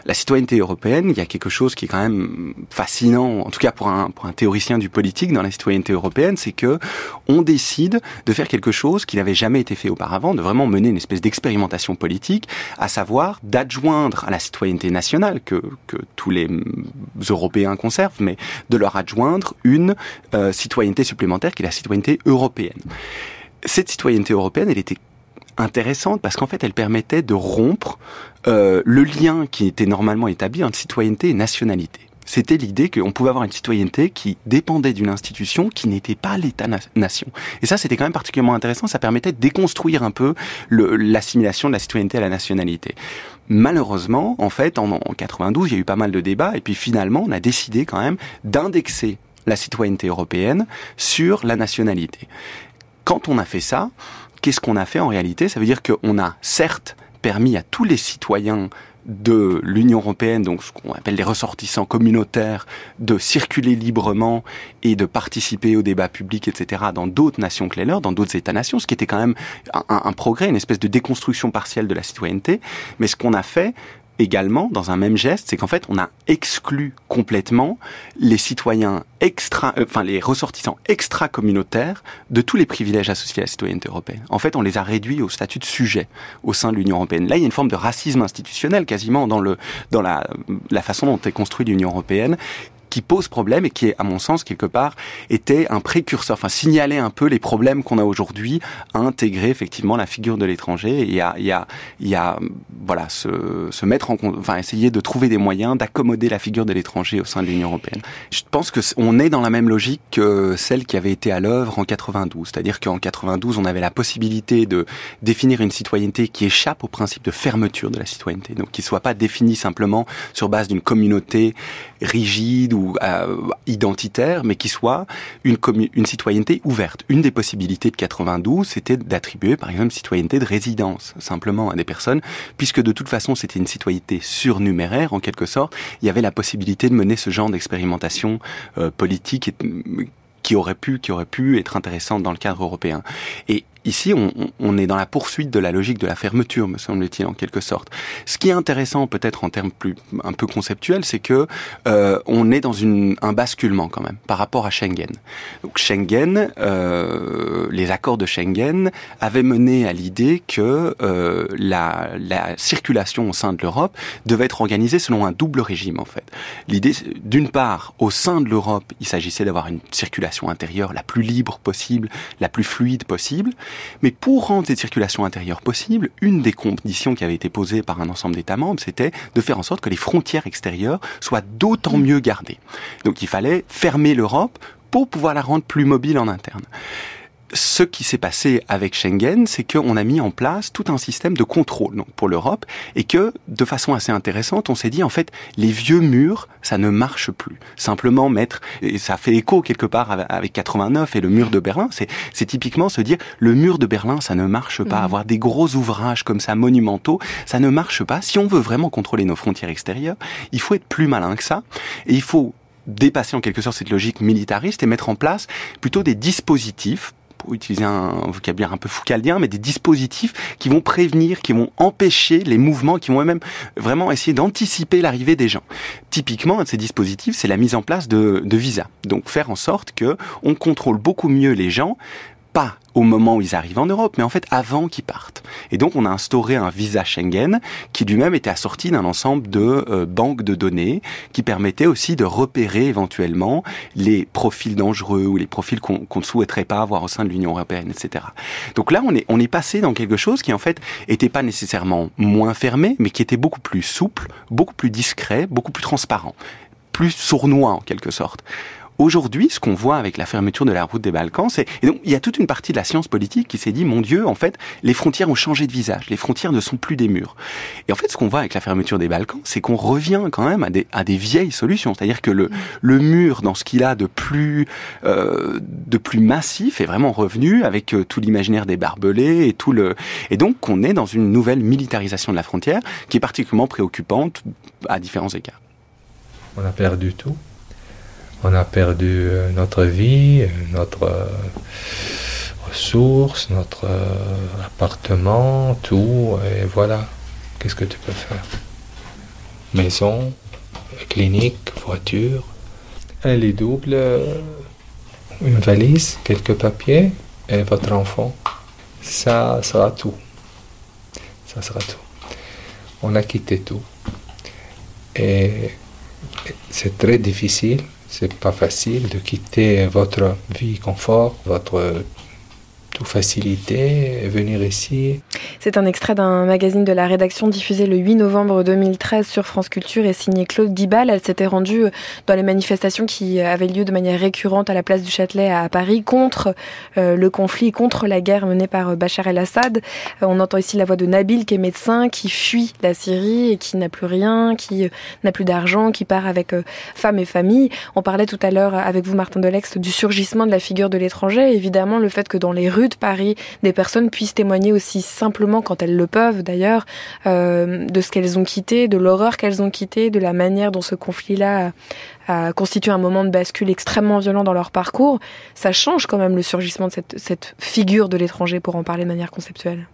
[SPEAKER 18] La citoyenneté européenne, il y a quelque chose qui est quand même fascinant, en tout cas pour un, pour un théoricien du politique dans la citoyenneté européenne, c'est que on décide de faire quelque chose qui n'avait jamais été fait auparavant, de vraiment mener une espèce d'expérimentation politique, à savoir d'adjoindre à la citoyenneté nationale que, que tous les Européens conservent, mais de leur adjoindre une euh, citoyenneté supplémentaire qui est la citoyenneté européenne. Cette citoyenneté européenne, elle était intéressante parce qu'en fait elle permettait de rompre euh, le lien qui était normalement établi entre citoyenneté et nationalité. C'était l'idée qu'on pouvait avoir une citoyenneté qui dépendait d'une institution qui n'était pas l'État-nation. Et ça, c'était quand même particulièrement intéressant. Ça permettait de déconstruire un peu l'assimilation de la citoyenneté à la nationalité. Malheureusement, en fait, en, en 92, il y a eu pas mal de débats. Et puis finalement, on a décidé quand même d'indexer la citoyenneté européenne sur la nationalité. Quand on a fait ça, qu'est-ce qu'on a fait en réalité? Ça veut dire qu'on a certes permis à tous les citoyens de l'Union européenne, donc ce qu'on appelle les ressortissants communautaires, de circuler librement et de participer au débat public, etc., dans d'autres nations que les leurs, dans d'autres États-nations, ce qui était quand même un, un, progrès, une espèce de déconstruction partielle de la citoyenneté. Mais ce qu'on a fait, également, dans un même geste, c'est qu'en fait, on a exclu complètement les citoyens extra, euh, enfin les ressortissants extra-communautaires de tous les privilèges associés à la citoyenneté européenne. En fait, on les a réduits au statut de sujet au sein de l'Union européenne. Là, il y a une forme de racisme institutionnel quasiment dans le dans la la façon dont est construite l'Union européenne qui pose problème et qui, à mon sens, quelque part, était un précurseur, enfin signalait un peu les problèmes qu'on a aujourd'hui à intégrer effectivement la figure de l'étranger et à, y a, y a, voilà, se, se mettre en, enfin essayer de trouver des moyens d'accommoder la figure de l'étranger au sein de l'Union européenne. Je pense que on est dans la même logique que celle qui avait été à l'œuvre en 92, c'est-à-dire qu'en 92, on avait la possibilité de définir une citoyenneté qui échappe au principe de fermeture de la citoyenneté, donc qui soit pas définie simplement sur base d'une communauté rigide ou euh, identitaire, mais qui soit une, citoyenneté ouverte. Une des possibilités de 92, c'était d'attribuer, par exemple, citoyenneté de résidence, simplement à des personnes, puisque de toute façon, c'était une citoyenneté surnuméraire, en quelque sorte. Il y avait la possibilité de mener ce genre d'expérimentation euh, politique qui aurait pu, qui aurait pu être intéressante dans le cadre européen. Et ici, on, est dans la poursuite de la logique de la fermeture, me semble-t-il, en quelque sorte. Ce qui est intéressant, peut-être en termes plus un peu conceptuels, c'est que euh, on est dans une, un basculement quand même par rapport à Schengen. Donc Schengen, euh, les accords de Schengen avaient mené à l'idée que euh, la, la circulation au sein de l'Europe devait être organisée selon un double régime en fait. L'idée, d'une part, au sein de l'Europe, il s'agissait d'avoir une circulation intérieure la plus libre possible, la plus fluide possible. Mais pour rendre cette circulation intérieure possible, une des conditions qui avait été posée par un ensemble d'États membres, c'était de faire en sorte que les frontières extérieures soient d'autant mieux gardées. Donc il fallait fermer l'Europe pour pouvoir la rendre plus mobile en interne ce qui s'est passé avec Schengen, c'est qu'on a mis en place tout un système de contrôle donc, pour l'Europe et que, de façon assez intéressante, on s'est dit en fait, les vieux murs, ça ne marche plus. Simplement mettre, et ça fait écho quelque part avec 89 et le mur de Berlin, c'est typiquement se dire, le mur de Berlin, ça ne marche pas. Mmh. Avoir des gros ouvrages comme ça, monumentaux, ça ne marche pas. Si on veut vraiment contrôler nos frontières extérieures, il faut être plus malin que ça et il faut dépasser en quelque sorte cette logique militariste et mettre en place plutôt des dispositifs utiliser un vocabulaire un peu foucaldien, mais des dispositifs qui vont prévenir, qui vont empêcher les mouvements, qui vont même vraiment essayer d'anticiper l'arrivée des gens. Typiquement, un de ces dispositifs, c'est la mise en place de, de visas. Donc faire en sorte que on contrôle beaucoup mieux les gens pas au moment où ils arrivent en Europe, mais en fait avant qu'ils partent. Et donc on a instauré un visa Schengen qui lui-même était assorti d'un ensemble de euh, banques de données qui permettait aussi de repérer éventuellement les profils dangereux ou les profils qu'on ne souhaiterait pas avoir au sein de l'Union européenne, etc. Donc là on est, on est passé dans quelque chose qui en fait était pas nécessairement moins fermé, mais qui était beaucoup plus souple, beaucoup plus discret, beaucoup plus transparent, plus sournois en quelque sorte. Aujourd'hui, ce qu'on voit avec la fermeture de la route des Balkans, c'est et donc il y a toute une partie de la science politique qui s'est dit mon Dieu, en fait, les frontières ont changé de visage, les frontières ne sont plus des murs. Et en fait, ce qu'on voit avec la fermeture des Balkans, c'est qu'on revient quand même à des vieilles solutions, c'est-à-dire que le mur dans ce qu'il a de plus euh, massif est vraiment revenu avec euh, tout l'imaginaire des barbelés et tout le et donc on est dans une nouvelle militarisation de la frontière qui est particulièrement préoccupante à différents égards.
[SPEAKER 19] On a perdu tout on a perdu euh, notre vie, notre euh, ressource, notre euh, appartement, tout, et voilà. Qu'est-ce que tu peux faire? Maison, clinique, voiture. Elle est double, une valise, quelques papiers et votre enfant. Ça sera tout. Ça sera tout. On a quitté tout. Et c'est très difficile c'est pas facile de quitter votre vie confort, votre tout facilité, venir ici.
[SPEAKER 20] C'est un extrait d'un magazine de la rédaction diffusé le 8 novembre 2013 sur France Culture et signé Claude Dibal. Elle s'était rendue dans les manifestations qui avaient lieu de manière récurrente à la place du Châtelet à Paris contre euh, le conflit, contre la guerre menée par Bachar el-Assad. Euh, on entend ici la voix de Nabil qui est médecin, qui fuit la Syrie et qui n'a plus rien, qui euh, n'a plus d'argent, qui part avec femme et famille. On parlait tout à l'heure avec vous, Martin Delex, du surgissement de la figure de l'étranger. Évidemment, le fait que dans les rues de Paris, des personnes puissent témoigner aussi simplement, quand elles le peuvent d'ailleurs, euh, de ce qu'elles ont quitté, de l'horreur qu'elles ont quitté, de la manière dont ce conflit-là a, constitué un moment de bascule extrêmement violent dans leur parcours, ça change quand même le surgissement de cette, figure de l'étranger, pour en parler de manière conceptuelle.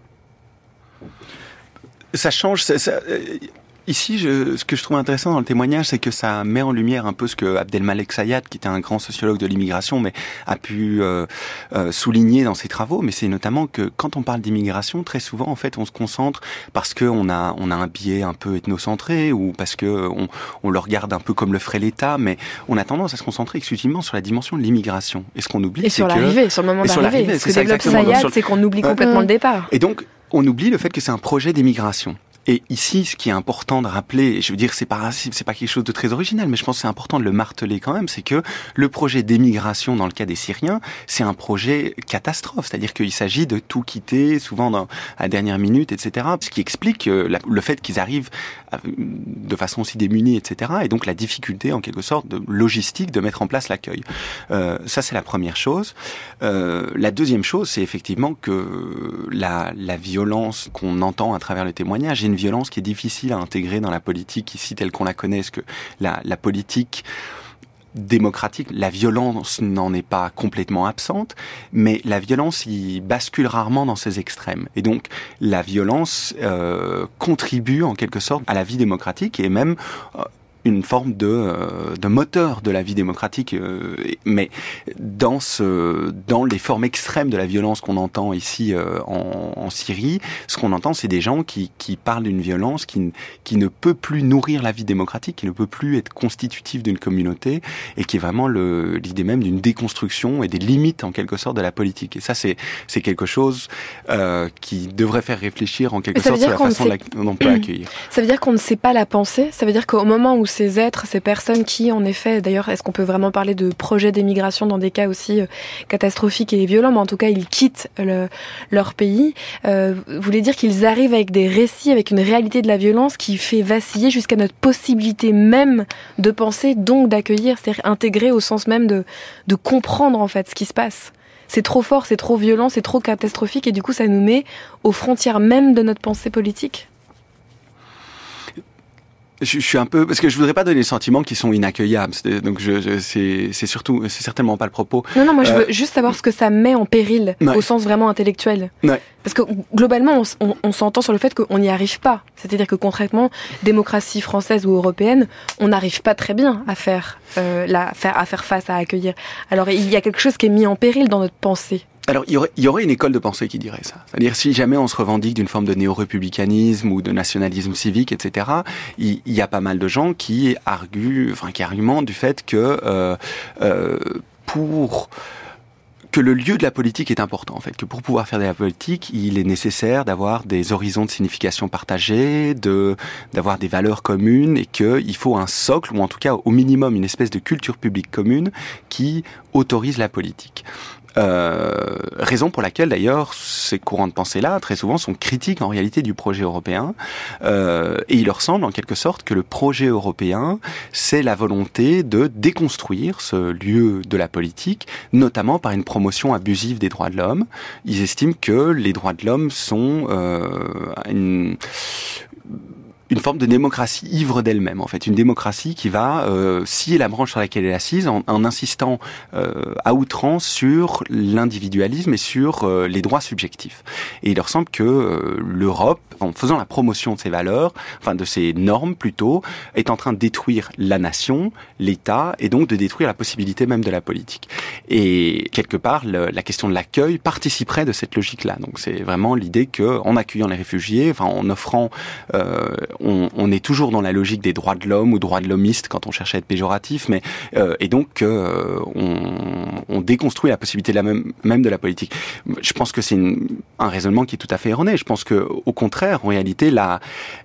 [SPEAKER 18] Ça change. Ici, je, ce que je trouve intéressant dans le témoignage, c'est que ça met en lumière un peu ce que Abdelmalek Sayad, qui était un grand sociologue de l'immigration, mais a pu euh, euh, souligner dans ses travaux. Mais c'est notamment que quand on parle d'immigration, très souvent, en fait, on se concentre parce qu'on a on a un biais un peu ethnocentré ou parce que on, on le regarde un peu comme le ferait l'État, mais on a tendance à se concentrer exclusivement sur la dimension de l'immigration. Et ce qu'on oublie,
[SPEAKER 20] et sur l'arrivée, sur le moment d'arrivée. Ce que développe Sayad, c'est qu'on oublie complètement le départ.
[SPEAKER 18] Et donc, on oublie le fait que c'est un projet d'immigration. Et ici, ce qui est important de rappeler, je veux dire, c'est pas c'est pas quelque chose de très original, mais je pense que c'est important de le marteler quand même, c'est que le projet d'émigration dans le cas des Syriens, c'est un projet catastrophe, c'est-à-dire qu'il s'agit de tout quitter, souvent dans, à la dernière minute, etc. Ce qui explique euh, le fait qu'ils arrivent de façon aussi démunie, etc. Et donc la difficulté, en quelque sorte, de logistique de mettre en place l'accueil. Euh, ça, c'est la première chose. Euh, la deuxième chose, c'est effectivement que la, la violence qu'on entend à travers le témoignage est une violence qui est difficile à intégrer dans la politique ici telle qu'on la connaît, parce que la, la politique démocratique, la violence n'en est pas complètement absente, mais la violence y bascule rarement dans ses extrêmes. Et donc la violence euh, contribue en quelque sorte à la vie démocratique et même euh, une forme de, euh, de moteur de la vie démocratique. Euh, mais dans, ce, dans les formes extrêmes de la violence qu'on entend ici euh, en, en, Syrie, ce qu'on entend, c'est des gens qui, qui parlent d'une violence qui, qui ne peut plus nourrir la vie démocratique, qui ne peut plus être constitutive d'une communauté, et qui est vraiment l'idée même d'une déconstruction et des limites en quelque sorte de la politique. Et ça, c'est quelque chose euh, qui devrait faire réfléchir en quelque sorte sur la façon dont on peut (clears throat) accueillir.
[SPEAKER 20] Ça veut dire qu'on ne sait pas la penser Ça veut dire qu'au moment où ces êtres, ces personnes qui, en effet, d'ailleurs, est-ce qu'on peut vraiment parler de projet d'émigration dans des cas aussi euh, catastrophiques et violents, mais en tout cas, ils quittent leur pays. Euh, voulez dire qu'ils arrivent avec des récits, avec une réalité de la violence qui fait vaciller jusqu'à notre possibilité même de penser, donc d'accueillir, c'est-à-dire intégrer au sens même de comprendre en fait ce qui se passe c'est trop fort, c'est trop violent, c'est trop catastrophique et du coup ça nous met aux frontières même de notre pensée politique
[SPEAKER 18] je, suis un peu parce que je voudrais pas donner des sentiments qui sont inaccueillables. Donc je, je c'est surtout c'est certainement pas le propos.
[SPEAKER 20] Non non, moi je veux euh, juste savoir ce que ça met en péril au sens vraiment intellectuel.
[SPEAKER 18] Ouais.
[SPEAKER 20] Parce que globalement on, on, s'entend sur le fait qu'on n'y arrive pas. C'est-à-dire que concrètement, démocratie française ou européenne, on n'arrive pas très bien à faire euh, la faire à faire face à accueillir. Alors il y a quelque chose qui est mis en péril dans notre pensée.
[SPEAKER 18] Alors, il y, aurait, une école de pensée qui dirait ça. C'est-à-dire, si jamais on se revendique d'une forme de néo-républicanisme ou de nationalisme civique, etc., il, y a pas mal de gens qui arguent, enfin, qui argumentent du fait que euh, euh, pour que le lieu de la politique est important en fait, que pour pouvoir faire de la politique, il est nécessaire d'avoir des horizons de signification partagés, de d'avoir des valeurs communes et qu'il faut un socle ou en tout cas au minimum une espèce de culture publique commune qui autorise la politique. Euh, raison pour laquelle d'ailleurs ces courants de pensée-là, très souvent, sont critiques en réalité du projet européen. Euh, et il leur semble en quelque sorte que le projet européen, c'est la volonté de déconstruire ce lieu de la politique, notamment par une promotion abusive des droits de l'homme. Ils estiment que les droits de l'homme sont euh, une une forme de démocratie ivre d'elle-même, en fait, une démocratie qui va euh, scier la branche sur laquelle elle est assise en, en insistant euh, à outrance sur l'individualisme et sur euh, les droits subjectifs. Et il leur semble que euh, l'Europe, en faisant la promotion de ces valeurs, enfin de ces normes plutôt, est en train de détruire la nation, l'État, et donc de détruire la possibilité même de la politique. Et quelque part, le, la question de l'accueil participerait de cette logique-là. Donc c'est vraiment l'idée que, en accueillant les réfugiés, enfin en offrant euh, on, on, est toujours dans la logique des droits de l'homme ou droits de l'homiste quand on cherche à être péjoratif, mais euh, et donc euh, on, on, déconstruit la possibilité de la même, même de la politique. Je pense que c'est un raisonnement qui est tout à fait erroné. Je pense que au contraire, en réalité, la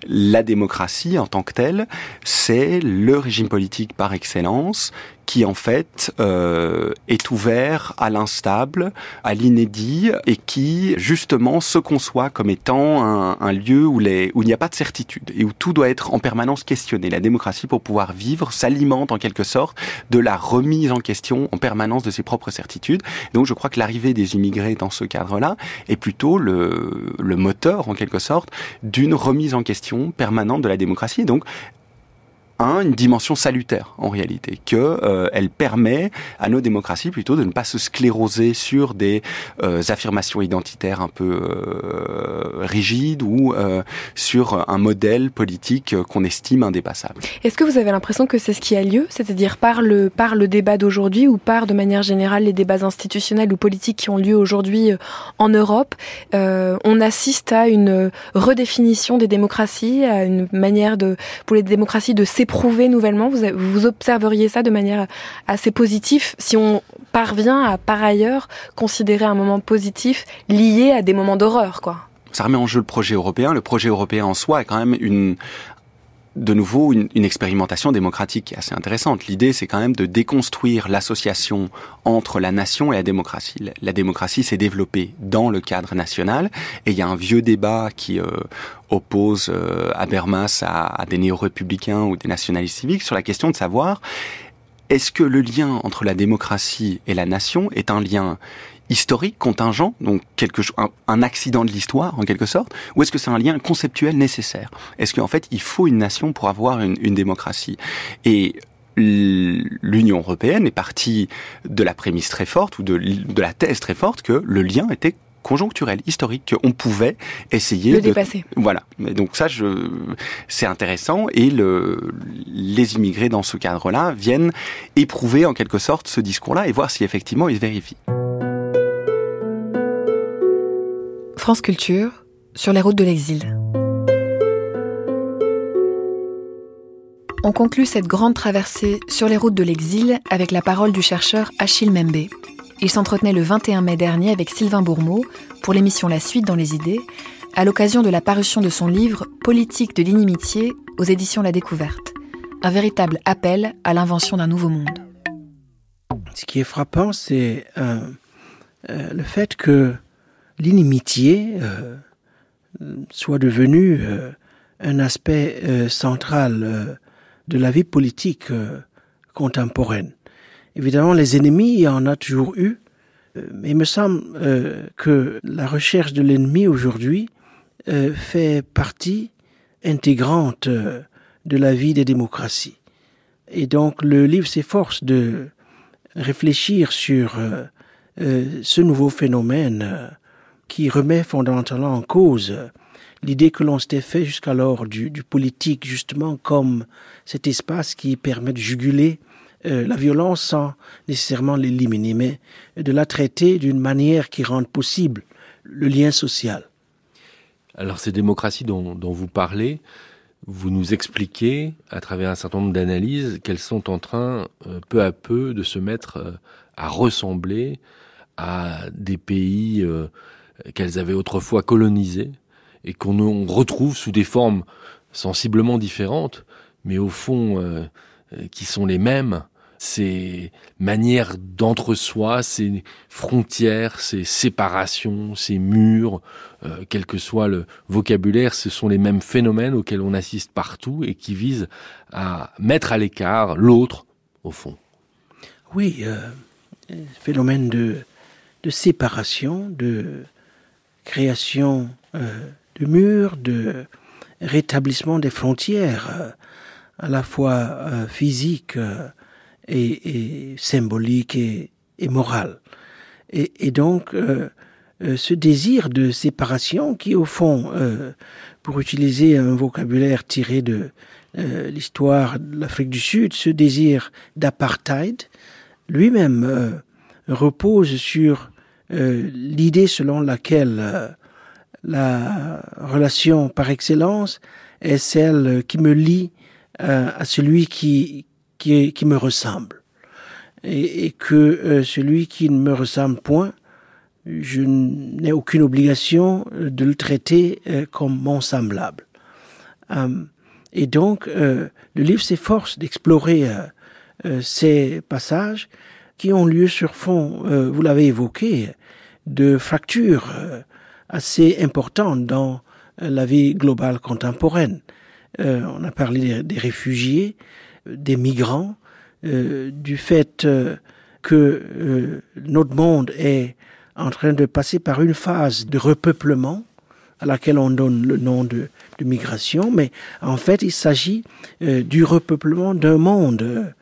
[SPEAKER 18] la démocratie en tant que telle, c'est le régime politique par excellence qui en fait euh, est ouvert à l'instable, à l'inédit, et qui justement se conçoit comme étant un, un lieu où, les, où il n'y a pas de certitude et où tout doit être en permanence questionné. La démocratie, pour pouvoir vivre, s'alimente en quelque sorte de la remise en question en permanence de ses propres certitudes. Donc je crois que l'arrivée des immigrés dans ce cadre-là est plutôt le, le moteur en quelque sorte d'une remise en question permanente de la démocratie. Donc une dimension salutaire en réalité, que euh, elle permet à nos démocraties plutôt de ne pas se scléroser sur des euh, affirmations identitaires un peu euh, rigides ou sur un modèle politique qu'on estime indépassable.
[SPEAKER 20] Est-ce que vous avez l'impression que c'est ce qui a lieu, c'est-à-dire par le par le débat d'aujourd'hui ou par de manière générale les débats institutionnels ou politiques qui ont lieu aujourd'hui en Europe, on assiste à une redéfinition des démocraties, à une manière de pour les démocraties de s'éprouver prouver nouvellement vous, vous observeriez ça de manière assez positive si on parvient à par ailleurs considérer un moment positif lié à des moments d'horreur, quoi.
[SPEAKER 18] Ça remet en jeu le projet européen. Le projet européen en soi est quand même une, de nouveau une, une, expérimentation démocratique assez intéressante. L'idée, c'est quand même de déconstruire l'association entre la nation et la démocratie. La, démocratie s'est développée dans le cadre national, et il y a un vieux débat qui euh, oppose euh, Habermas à, à des néo-républicains ou des nationalistes civiques sur la question de savoir est-ce que le lien entre la démocratie et la nation est un lien historique, contingent, donc quelque un, un accident de l'histoire en quelque sorte, ou est-ce que c'est un lien conceptuel nécessaire? Est-ce qu'en fait il faut une nation pour avoir une, une démocratie? Et l'Union européenne est partie de la prémisse très forte ou de, de la thèse très forte que le lien était conjoncturel, historique, qu'on pouvait essayer
[SPEAKER 1] de dépasser.
[SPEAKER 18] Voilà. Et donc ça, je... c'est intéressant et le... les immigrés dans ce cadre-là viennent éprouver en quelque sorte ce discours-là et voir si effectivement il se vérifie.
[SPEAKER 1] France Culture sur les routes de l'exil. On conclut cette grande traversée sur les routes de l'exil avec la parole du chercheur Achille Membe. Il s'entretenait le 21 mai dernier avec Sylvain Bourmeau pour l'émission La Suite dans les idées, à l'occasion de la parution de son livre Politique de l'inimitié aux éditions La Découverte. Un véritable appel à l'invention d'un nouveau monde.
[SPEAKER 21] Ce qui est frappant, c'est euh, euh, le fait que l'inimitié euh, soit devenue un aspect central de la vie politique euh, contemporaine. Évidemment, les ennemis, il y en a toujours eu, euh, mais il me semble euh, que la recherche de l'ennemi aujourd'hui fait partie intégrante de la vie des démocraties. Et donc le livre s'efforce de réfléchir sur ce nouveau phénomène qui remet fondamentalement en cause l'idée que l'on s'était fait jusqu'alors du, politique justement comme cet espace qui permet de juguler euh, la violence sans nécessairement l'éliminer, mais de la traiter d'une manière qui rende possible le lien social.
[SPEAKER 22] Alors ces démocraties dont, vous parlez, vous nous expliquez à travers un certain nombre d'analyses qu'elles sont en train euh, peu à peu de se mettre euh, à ressembler à des pays qu'elles avaient autrefois colonisés et qu'on retrouve sous des formes sensiblement différentes, mais au fond euh, euh, qui sont les mêmes. Ces manières d'entre-soi, ces frontières, ces séparations, ces murs, euh, quel que soit le vocabulaire, ce sont les mêmes phénomènes auxquels on assiste partout et qui visent à mettre à l'écart l'autre, au fond.
[SPEAKER 21] Oui, phénomène de, de séparation, de création de murs, de rétablissement des frontières, euh, à la fois euh, physiques euh, et, symboliques et, et morales. Et, donc, ce désir de séparation qui, au fond, pour utiliser un vocabulaire tiré de l'histoire de l'Afrique du Sud, ce désir d'apartheid, lui-même repose sur l'idée selon laquelle la relation par excellence est celle qui me lie euh, à celui qui, qui, qui me ressemble. Et, que euh, celui qui ne me ressemble point, je n'ai aucune obligation de le traiter euh, comme mon semblable. et donc, le livre s'efforce d'explorer ces passages qui ont lieu sur fond, vous l'avez évoqué, de fractures assez important dans euh, la vie globale contemporaine. Euh, on a parlé des, réfugiés, des migrants, euh, du fait que notre monde est en train de passer par une phase de repeuplement à laquelle on donne le nom de, migration, mais en fait il s'agit du repeuplement d'un monde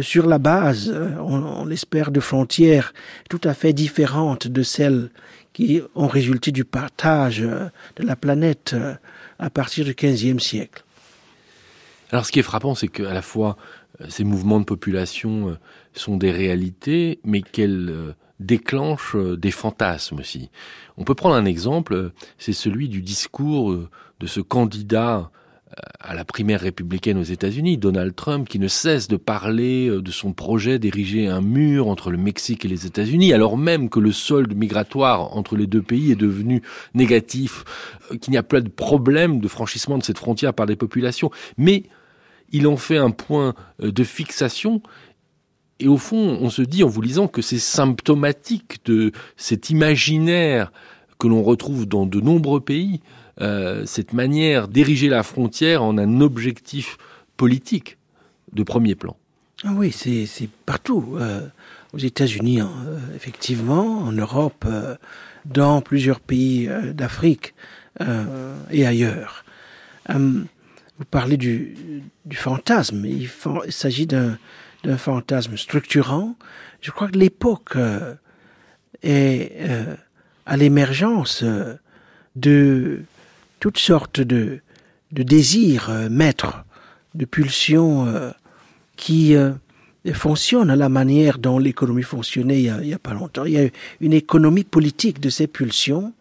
[SPEAKER 21] sur la base, on, on l'espère, de frontières tout à fait différentes de celles qui ont résulté du partage euh, de la planète euh, à partir du XVe siècle.
[SPEAKER 22] Alors ce qui est frappant, c'est qu'à la fois euh, ces mouvements de population sont des réalités, mais qu'elles déclenchent des fantasmes aussi. On peut prendre un exemple, c'est celui du discours de ce candidat à la primaire républicaine aux États-Unis, Donald Trump, qui ne cesse de parler euh, de son projet d'ériger un mur entre le Mexique et les États-Unis, alors même que le solde migratoire entre les deux pays est devenu négatif, euh, qu'il n'y a plus de problème de franchissement de cette frontière par des populations. Mais il en fait un point euh, de fixation et au fond, on se dit en vous lisant que c'est symptomatique de cet imaginaire que l'on retrouve dans de nombreux pays cette manière d'ériger la frontière en un objectif politique de premier plan.
[SPEAKER 21] Ah oui, c'est partout. Euh, aux États-Unis, euh, effectivement, en Europe, dans plusieurs pays d'Afrique et ailleurs. vous parlez du, fantasme. Il s'agit d'un fantasme structurant. Je crois que l'époque est à l'émergence de toutes sortes de, de désirs maîtres, de pulsions qui fonctionne à la manière dont l'économie fonctionnait il n'y a, pas longtemps. Il y a une économie politique de ces pulsions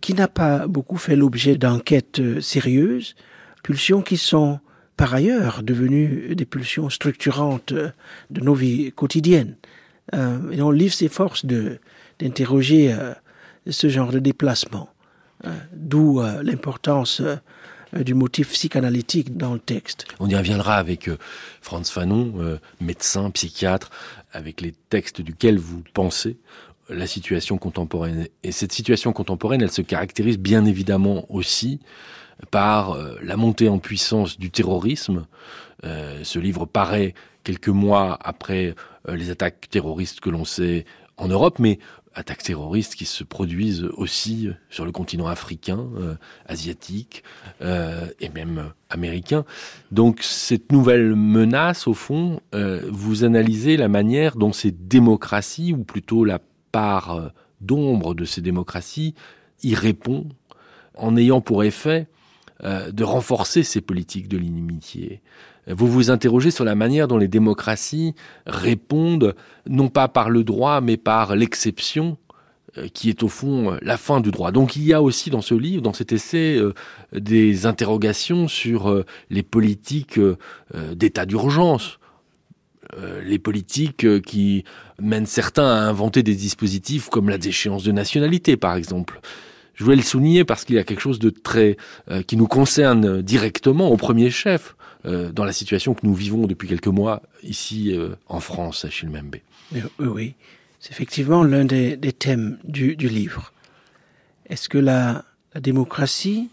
[SPEAKER 21] qui n'a pas beaucoup fait l'objet d'enquêtes euh, sérieuses, pulsions qui sont par ailleurs devenues des pulsions structurantes euh, de nos vies quotidiennes. Euh, et on livre s'efforce de d'interroger euh, ce genre de déplacement, d'où l'importance euh, du motif psychanalytique dans le texte.
[SPEAKER 22] On y reviendra avec euh, Franz Fanon, euh, médecin, psychiatre, avec les textes duquel vous pensez la situation contemporaine. Et cette situation contemporaine, elle se caractérise bien évidemment aussi par la montée en puissance du terrorisme. ce livre paraît quelques mois après les attaques terroristes que l'on sait en Europe, mais attaques terroristes qui se produisent aussi sur le continent africain, euh, asiatique euh, et même américain. Donc cette nouvelle menace, au fond, euh, vous analysez la manière dont ces démocraties, ou plutôt la part d'ombre de ces démocraties, y répond en ayant pour effet de renforcer ces politiques de l'inimitié, vous vous interrogez sur la manière dont les démocraties répondent, non pas par le droit, mais par l'exception, euh, qui est au fond euh, la fin du droit. Donc il y a aussi dans ce livre, dans cet essai, euh, des interrogations sur les politiques d'état d'urgence, les politiques qui mènent certains à inventer des dispositifs comme la déchéance de nationalité, par exemple. Je voulais le souligner parce qu'il y a quelque chose de très qui nous concerne directement au premier chef. Euh, dans la situation que nous vivons depuis quelques mois ici euh, en France, à Chilmembe.
[SPEAKER 21] Oui, oui. c'est effectivement l'un des, thèmes du, livre. Est-ce que la, démocratie,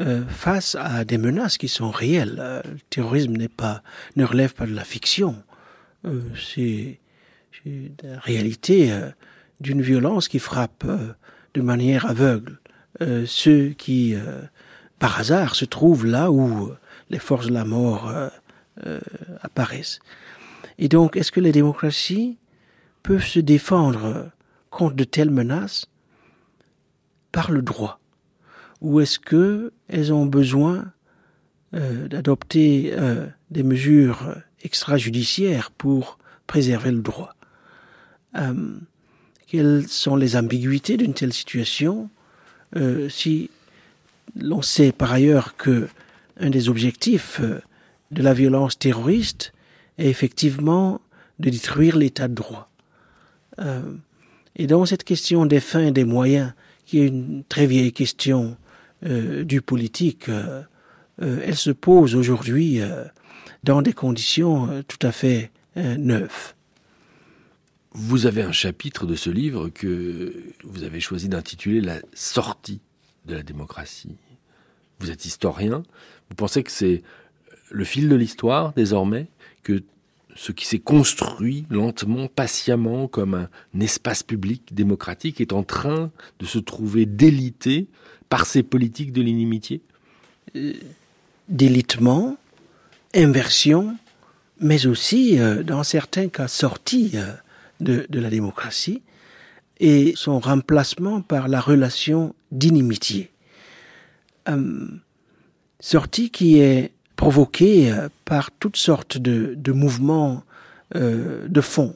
[SPEAKER 21] euh, face à des menaces qui sont réelles, euh, le terrorisme n'est pas, ne relève pas de la fiction, euh, c'est la réalité euh, d'une violence qui frappe de manière aveugle ceux qui, par hasard, se trouvent là où les forces de la mort euh, euh, apparaissent. Et donc, est-ce que les démocraties peuvent se défendre contre de telles menaces par le droit? Ou est-ce qu'elles ont besoin euh, d'adopter des mesures extrajudiciaires pour préserver le droit? Quelles sont les ambiguïtés d'une telle situation? Si l'on sait par ailleurs que un des objectifs euh, de la violence terroriste est effectivement de détruire l'état de droit. Euh, et dans cette question des fins et des moyens, qui est une très vieille question euh, du politique, elle se pose aujourd'hui dans des conditions tout à fait neuves.
[SPEAKER 22] Vous avez un chapitre de ce livre que vous avez choisi d'intituler La sortie de la démocratie. Vous êtes historien, Vous pensez que c'est le fil de l'histoire désormais, que ce qui s'est construit lentement, patiemment, comme un espace public démocratique, est en train de se trouver délité par ces politiques de l'inimitié?
[SPEAKER 21] Euh, Délitement, inversion, mais aussi, euh, dans certains cas, sortie euh, de, la démocratie et son remplacement par la relation d'inimitié. Sortie qui est provoquée euh, par toutes sortes de, de mouvements euh, de fond.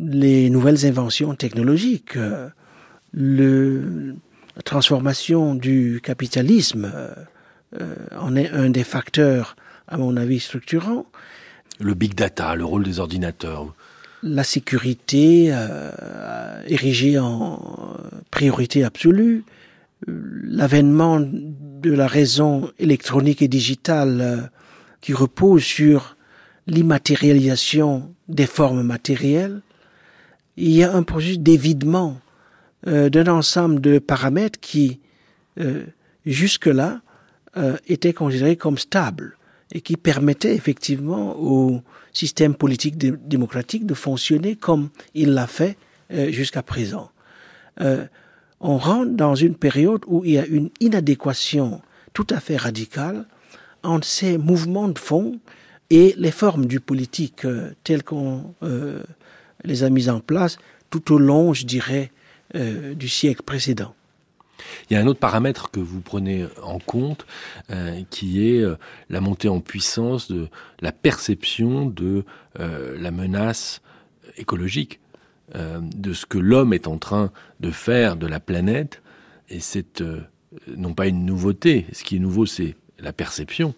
[SPEAKER 21] Les nouvelles inventions technologiques, euh, le, la transformation du capitalisme euh, en est un des facteurs, à mon avis, structurants.
[SPEAKER 22] Le big data, le rôle des ordinateurs.
[SPEAKER 21] La sécurité érigée en priorité absolue, l'avènement de la raison électronique et digitale euh, qui repose sur l'immatérialisation des formes matérielles, il y a un processus d'évidement euh, d'un ensemble de paramètres qui, euh, jusque-là, étaient considérés comme stables et qui permettaient effectivement au système politique dé démocratique de fonctionner comme il l'a fait jusqu'à présent. Euh, on rentre dans une période où il y a une inadéquation tout à fait radicale entre ces mouvements de fond et les formes du politique telles qu'on les a mises en place tout au long, je dirais, du siècle précédent.
[SPEAKER 22] Il y a un autre paramètre que vous prenez en compte, euh, qui est euh, la montée en puissance de la perception de euh, la menace écologique, de ce que l'homme est en train de faire de la planète. Et c'est non pas une nouveauté. Ce qui est nouveau, c'est la perception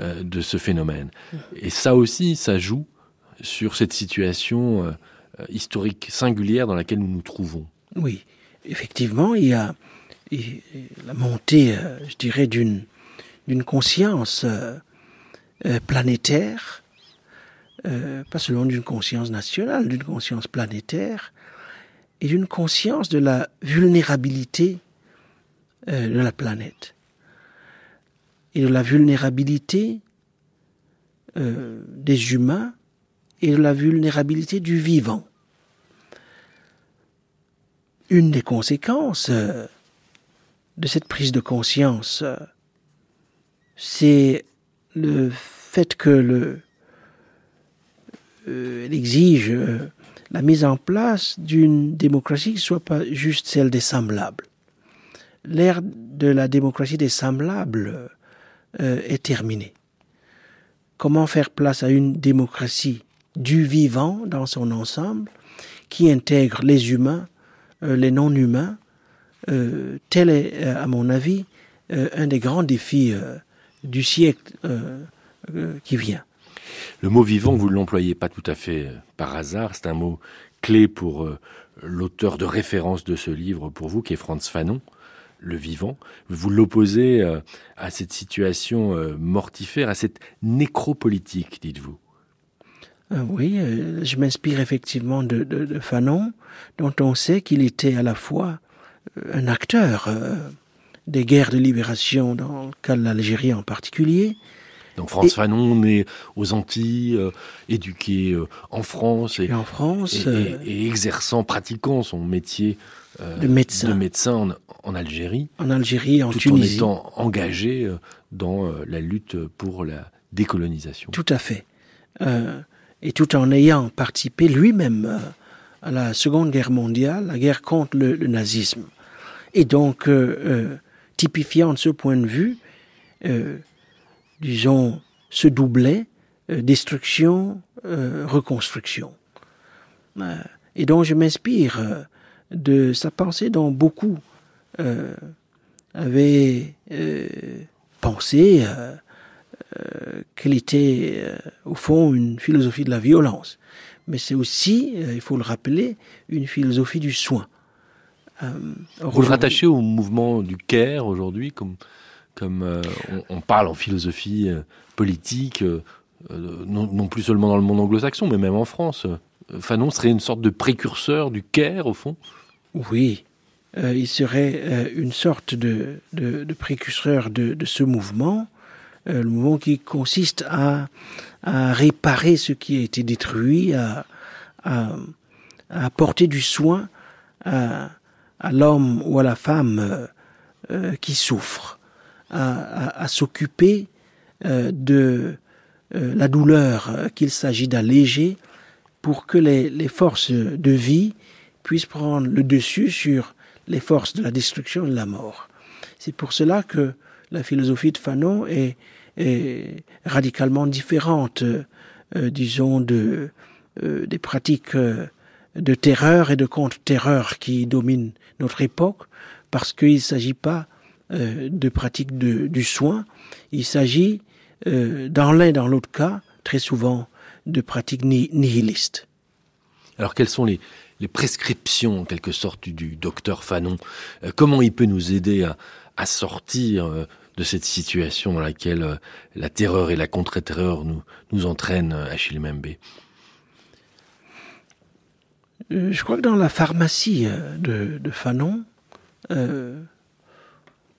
[SPEAKER 22] de ce phénomène. Et ça aussi, ça joue sur cette situation historique singulière dans laquelle nous nous trouvons.
[SPEAKER 21] Oui, effectivement, il y a la montée, euh, je dirais, d'une d'une conscience euh, euh, pas seulement d'une conscience nationale, d'une conscience planétaire, et d'une conscience de la vulnérabilité de la planète et de la vulnérabilité des humains et de la vulnérabilité du vivant. Une des conséquences de cette prise de conscience, c'est le fait que le, euh, elle exige euh, la mise en place d'une démocratie qui ne soit pas juste celle des semblables. L'ère de la démocratie des semblables euh, est terminée. Comment faire place à une démocratie du vivant dans son ensemble qui intègre les humains, les non-humains, euh, tel est, euh, à mon avis, euh, un des grands défis du siècle qui vient.
[SPEAKER 22] Le mot vivant, vous ne l'employez pas tout à fait par hasard. C'est un mot clé pour l'auteur de référence de ce livre pour vous, qui est Franz Fanon, le vivant. Vous l'opposez à cette situation mortifère, à cette nécropolitique, dites-vous.
[SPEAKER 21] oui, je m'inspire effectivement de, de, Fanon, dont on sait qu'il était à la fois un acteur euh, des guerres de libération, dans le cas de l'Algérie en particulier.
[SPEAKER 22] Donc François Fanon, né aux Antilles, euh, éduqué euh, en France
[SPEAKER 21] et, en France
[SPEAKER 22] et, exerçant, pratiquant son métier
[SPEAKER 21] de médecin,
[SPEAKER 22] de médecin en, Algérie,
[SPEAKER 21] en Algérie, en
[SPEAKER 22] tout
[SPEAKER 21] Tunisie,
[SPEAKER 22] en étant engagé dans la lutte pour la décolonisation.
[SPEAKER 21] Tout à fait, et tout en ayant participé lui-même à la Seconde Guerre mondiale, la guerre contre le, nazisme. Et donc, euh, euh, typifiant de ce point de vue, euh, disons, ce doublet, destruction, reconstruction. et donc, je m'inspire de sa pensée dont beaucoup avaient pensé qu'elle était, au fond, une philosophie de la violence mais c'est aussi, euh, il faut le rappeler, une philosophie du soin.
[SPEAKER 22] Euh, Vous le rattachez au mouvement du Caire aujourd'hui, comme, comme euh, on, parle en philosophie politique, non, plus seulement dans le monde anglo-saxon, mais même en France. Fanon serait une sorte de précurseur du Caire, au fond?
[SPEAKER 21] Oui, il serait une sorte de, précurseur de, ce mouvement, le mouvement qui consiste à à réparer ce qui a été détruit, à, à, apporter du soin à, à l'homme ou à la femme euh, euh, qui souffre, à, s'occuper euh, de la douleur qu'il s'agit d'alléger pour que les, forces de vie puissent prendre le dessus sur les forces de la destruction et de la mort. C'est pour cela que la philosophie de Fanon est, radicalement différente, euh, disons, de, euh, des pratiques euh, de terreur et de contre-terreur qui dominent notre époque, parce qu'il ne s'agit pas de pratiques de, du soin, il s'agit, dans l'un et dans l'autre cas, très souvent, de pratiques nihilistes.
[SPEAKER 22] Alors quelles sont les, les prescriptions, en quelque sorte, du, docteur Fanon Comment il peut nous aider à, à sortir de cette situation dans laquelle euh, la terreur et la contre-terreur nous, nous entraînent, euh, Achille Membe
[SPEAKER 21] euh, Je crois que dans la pharmacie de, Fanon, on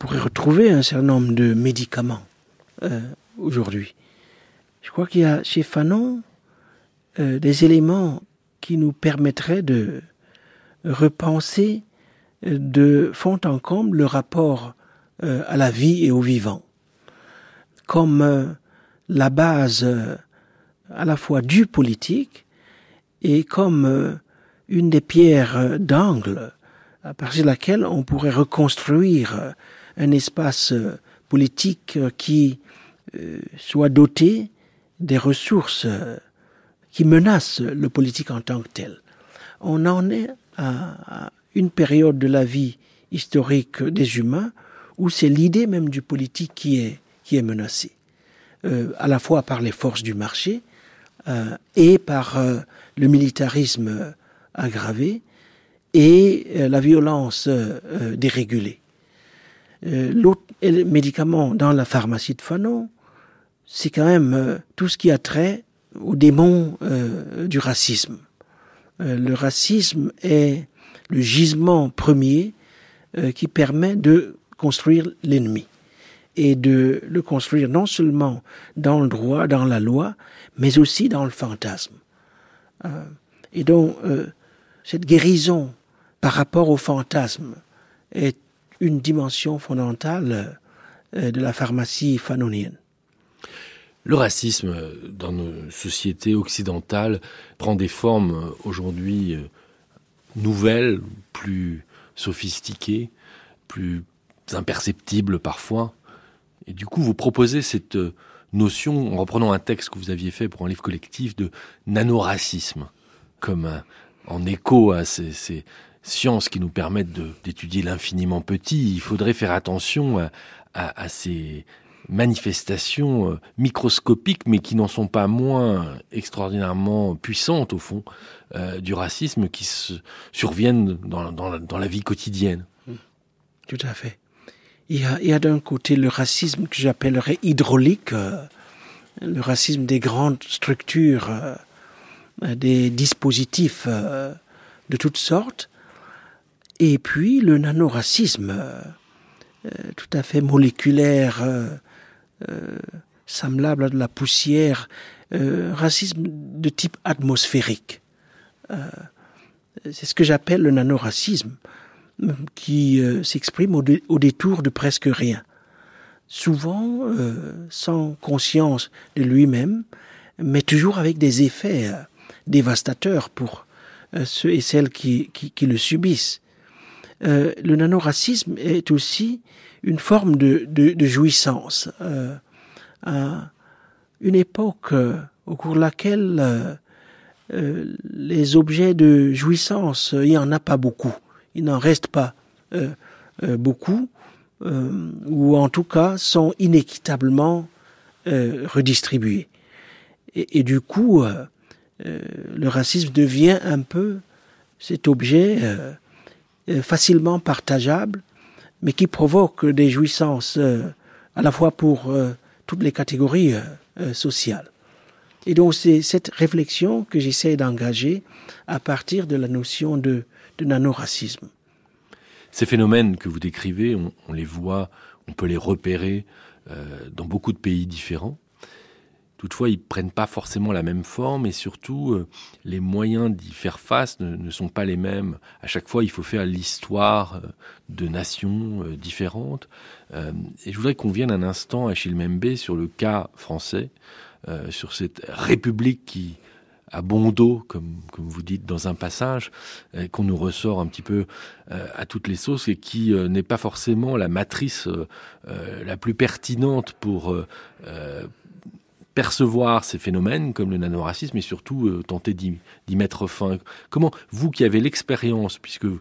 [SPEAKER 21] pourrait retrouver un certain nombre de médicaments aujourd'hui. Je crois qu'il y a chez Fanon des éléments qui nous permettraient de repenser de fond en comble le rapport euh, à la vie et au vivant. comme la base à la fois du politique et comme une des pierres d'angle à partir de laquelle on pourrait reconstruire un espace politique qui soit doté des ressources qui menacent le politique en tant que tel. On en est à, une période de la vie historique des humains où c'est l'idée même du politique qui est, qui est menacée, euh, à la fois par les forces du marché euh, et par euh, le militarisme aggravé et la violence dérégulée. L'autre médicament dans la pharmacie de Fanon, c'est quand même tout ce qui a trait au démon du racisme. le racisme est le gisement premier euh, qui permet de construire l'ennemi et de le construire non seulement dans le droit, dans la loi, mais aussi dans le fantasme. Euh, et donc, euh, cette guérison par rapport au fantasme est une dimension fondamentale de la pharmacie fanonienne.
[SPEAKER 22] Le racisme dans nos sociétés occidentales prend des formes aujourd'hui nouvelles, plus sophistiquées, plus imperceptibles parfois. Et du coup, vous proposez cette notion, en reprenant un texte que vous aviez fait pour un livre collectif, de nanoracisme, comme en écho à ces, sciences qui nous permettent d'étudier l'infiniment petit. Il faudrait faire attention à ces manifestations euh, microscopiques, mais qui n'en sont pas moins extraordinairement puissantes, au fond, euh, du racisme qui se surviennent dans, dans, la, vie quotidienne. Mmh.
[SPEAKER 21] Tout à fait. Il y a, a d'un côté le racisme que j'appellerais hydraulique, euh, le racisme des grandes structures, des dispositifs de toutes sortes, et puis le nanoracisme, tout à fait moléculaire, euh, semblable à de la poussière, euh, racisme de type atmosphérique. Euh, c'est ce que j'appelle le nanoracisme, qui s'exprime au, détour de presque rien. Souvent sans conscience de lui-même, mais toujours avec des effets dévastateurs pour ceux et celles qui, qui le subissent. Le nanoracisme est aussi une forme de, jouissance, euh, une époque euh, au cours de laquelle euh, les objets de jouissance, il n'y en a pas beaucoup, il n'en reste pas beaucoup, ou en tout cas sont inéquitablement redistribués. Et, du coup, le racisme devient un peu cet objet facilement partageable mais qui provoque des jouissances euh, à la fois pour euh, toutes les catégories euh, sociales. Et donc c'est cette réflexion que j'essaie d'engager à partir de la notion de, nanoracisme.
[SPEAKER 22] Ces phénomènes que vous décrivez, on les voit, on peut les repérer dans beaucoup de pays différents. Toutefois, ils prennent pas forcément la même forme et surtout, euh, les moyens d'y faire face ne, sont pas les mêmes. À chaque fois, il faut faire l'histoire euh, de nations euh, différentes. et je voudrais qu'on vienne un instant à Chilmembe sur le cas français, sur cette république qui a bon dos, comme, comme vous dites dans un passage, qu'on nous ressort un petit peu à toutes les sauces et qui n'est pas forcément la matrice la plus pertinente pour percevoir ces phénomènes comme le nanoracisme et surtout euh, tenter d'y mettre fin. Comment, vous qui avez l'expérience, puisque euh,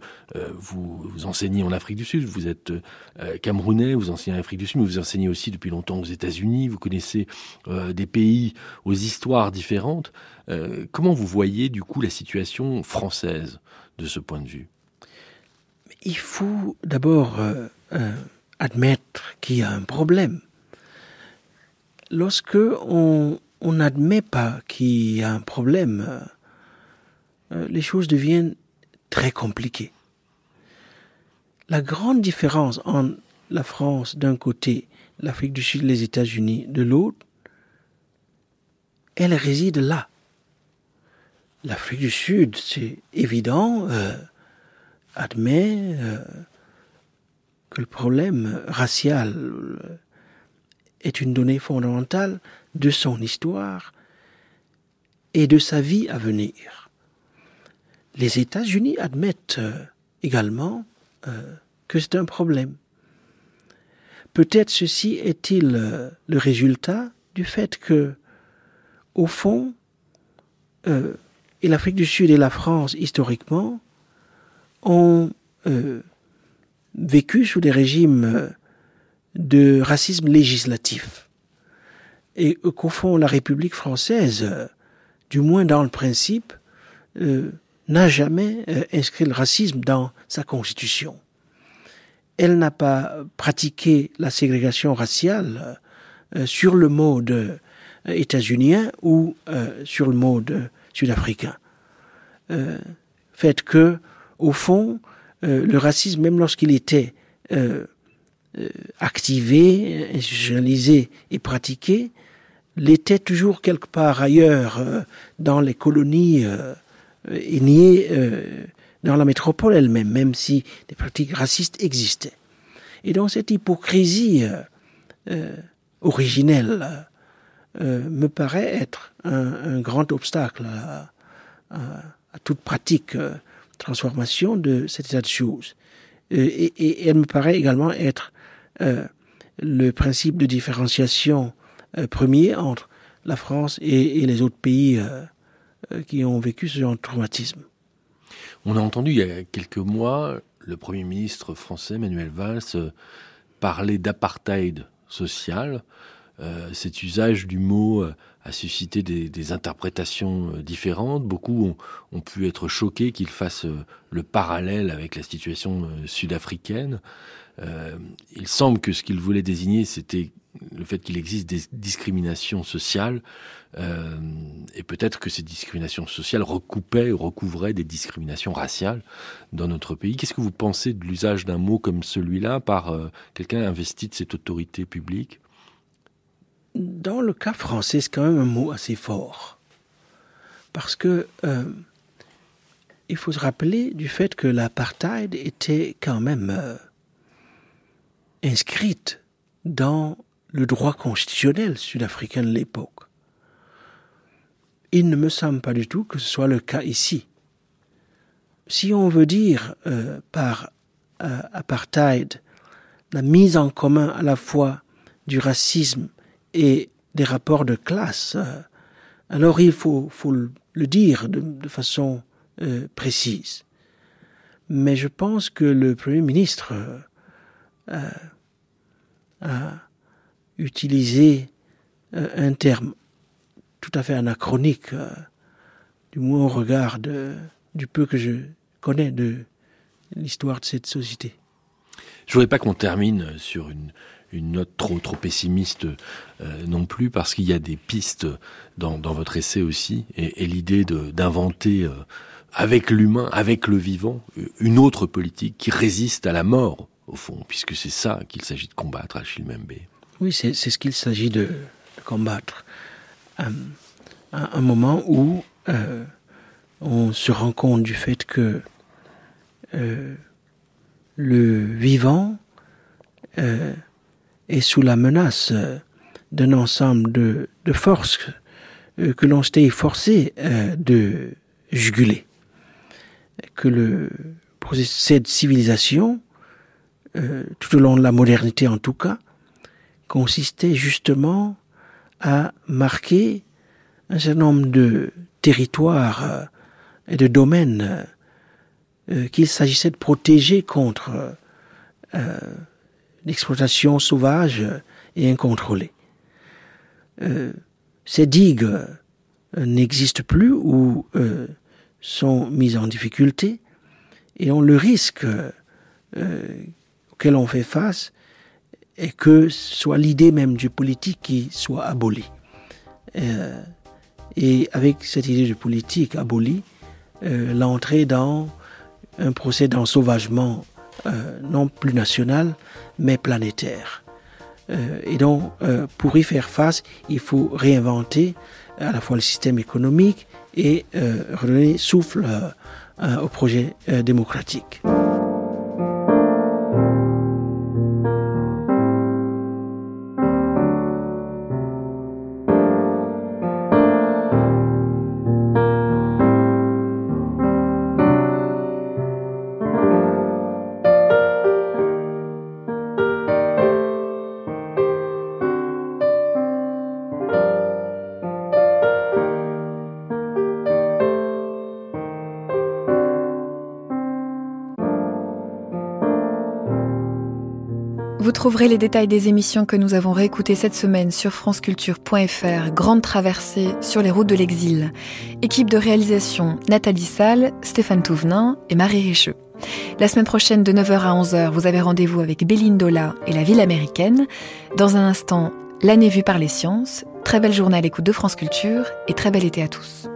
[SPEAKER 22] vous, enseignez en Afrique du Sud, vous êtes euh, camerounais, vous enseignez en Afrique du Sud, mais vous enseignez aussi depuis longtemps aux États-Unis, vous connaissez des pays aux histoires différentes, comment vous voyez du coup la situation française de ce point de vue?
[SPEAKER 21] Il faut d'abord admettre qu'il y a un problème lorsque on n'admet pas qu'il y a un problème, euh, les choses deviennent très compliquées. La grande différence entre la France d'un côté, l'Afrique du Sud, les États-Unis de l'autre, elle réside là. L'Afrique du Sud, c'est évident, euh, admet euh, que le problème racial est une donnée fondamentale de son histoire et de sa vie à venir. Les États-Unis admettent euh, également euh, que c'est un problème. Peut-être ceci est-il euh, le résultat du fait que, au fond, l'Afrique du Sud et la France, historiquement, ont vécu sous des régimes de racisme législatif. Et qu'au fond, la République française, du moins dans le principe, euh, n'a jamais euh, inscrit le racisme dans sa constitution. Elle n'a pas pratiqué la ségrégation raciale euh, sur le mode états-unien ou sur le mode sud-africain. fait que, au fond, le racisme, même lorsqu'il était activé, institutionnalisé et pratiqué, l'était toujours quelque part ailleurs dans les colonies est nié euh, dans la métropole elle-même, même si des pratiques racistes existaient. Et donc cette hypocrisie euh, euh, originelle me paraît être un, grand obstacle à, toute pratique transformation de cet état de choses. Et, elle me paraît également être le principe de différenciation premier entre la France et, les autres pays euh, qui ont vécu ce genre de traumatisme.
[SPEAKER 22] On a entendu il y a quelques mois le Premier ministre français, Manuel Valls, euh, parler d'apartheid social. Euh, cet usage du mot a suscité des, interprétations différentes. Beaucoup ont, pu être choqués qu'il fasse le parallèle avec la situation sud-africaine. Il semble que ce qu'il voulait désigner, c'était le fait qu'il existe des discriminations sociales euh, et peut-être que ces discriminations sociales recoupaient, recouvraient des discriminations raciales dans notre pays. Qu'est-ce que vous pensez de l'usage d'un mot comme celui-là par euh, quelqu'un investi de cette autorité publique?
[SPEAKER 21] Dans le cas français, c'est quand même un mot assez fort. Parce que euh, il faut se rappeler du fait que l'apartheid était quand même inscrite dans le droit constitutionnel sud-africain de l'époque. Il ne me semble pas du tout que ce soit le cas ici. Si on veut dire euh, par euh, apartheid la mise en commun à la fois du racisme et des rapports de classe, euh, alors il faut, faut le dire de, façon précise. Mais je pense que le Premier ministre a utilisé un terme tout à fait anachronique, euh, du moins au regard du peu que je connais de l'histoire de cette société.
[SPEAKER 22] Je voudrais pas qu'on termine sur une, note trop pessimiste euh, non plus, parce qu'il y a des pistes dans, votre essai aussi, et, l'idée d'inventer euh, avec l'humain, avec le vivant, une autre politique qui résiste à la mort, au fond, puisque c'est ça qu'il s'agit de combattre à Chilmembe.
[SPEAKER 21] Oui, c'est ce qu'il s'agit de combattre. Euh, un moment où euh, on se rend compte du fait que euh, le vivant est sous la menace d'un ensemble de, forces que l'on s'était forcé de juguler. Que le processus de civilisation, tout au long de la modernité en tout cas, consistait justement à marquer un certain nombre de territoires euh, et de domaines euh, qu'il s'agissait de protéger contre euh, l'exploitation sauvage et incontrôlée. ces digues n'existent plus ou sont mises en difficulté et on le risque on fait face est que soit l'idée même du politique qui soit abolie. Et avec cette idée de politique abolie, euh, l'entrée dans un procès d'ensauvagement euh, non plus national, mais planétaire. Euh, et donc, pour y faire face, il faut réinventer à la fois le système économique et redonner souffle au projet démocratique.
[SPEAKER 1] Vous trouverez les détails des émissions que nous avons réécoutées cette semaine sur franceculture.fr, Grande traversée sur les routes de l'exil. Équipe de réalisation Nathalie Salle, Stéphane Touvenin et Marie Richeux. La semaine prochaine de 9h à 11h, vous avez rendez-vous avec Belindola et la ville américaine. Dans un instant, l'année vue par les sciences. Très belle journée à l'écoute de France Culture et très bel été à tous.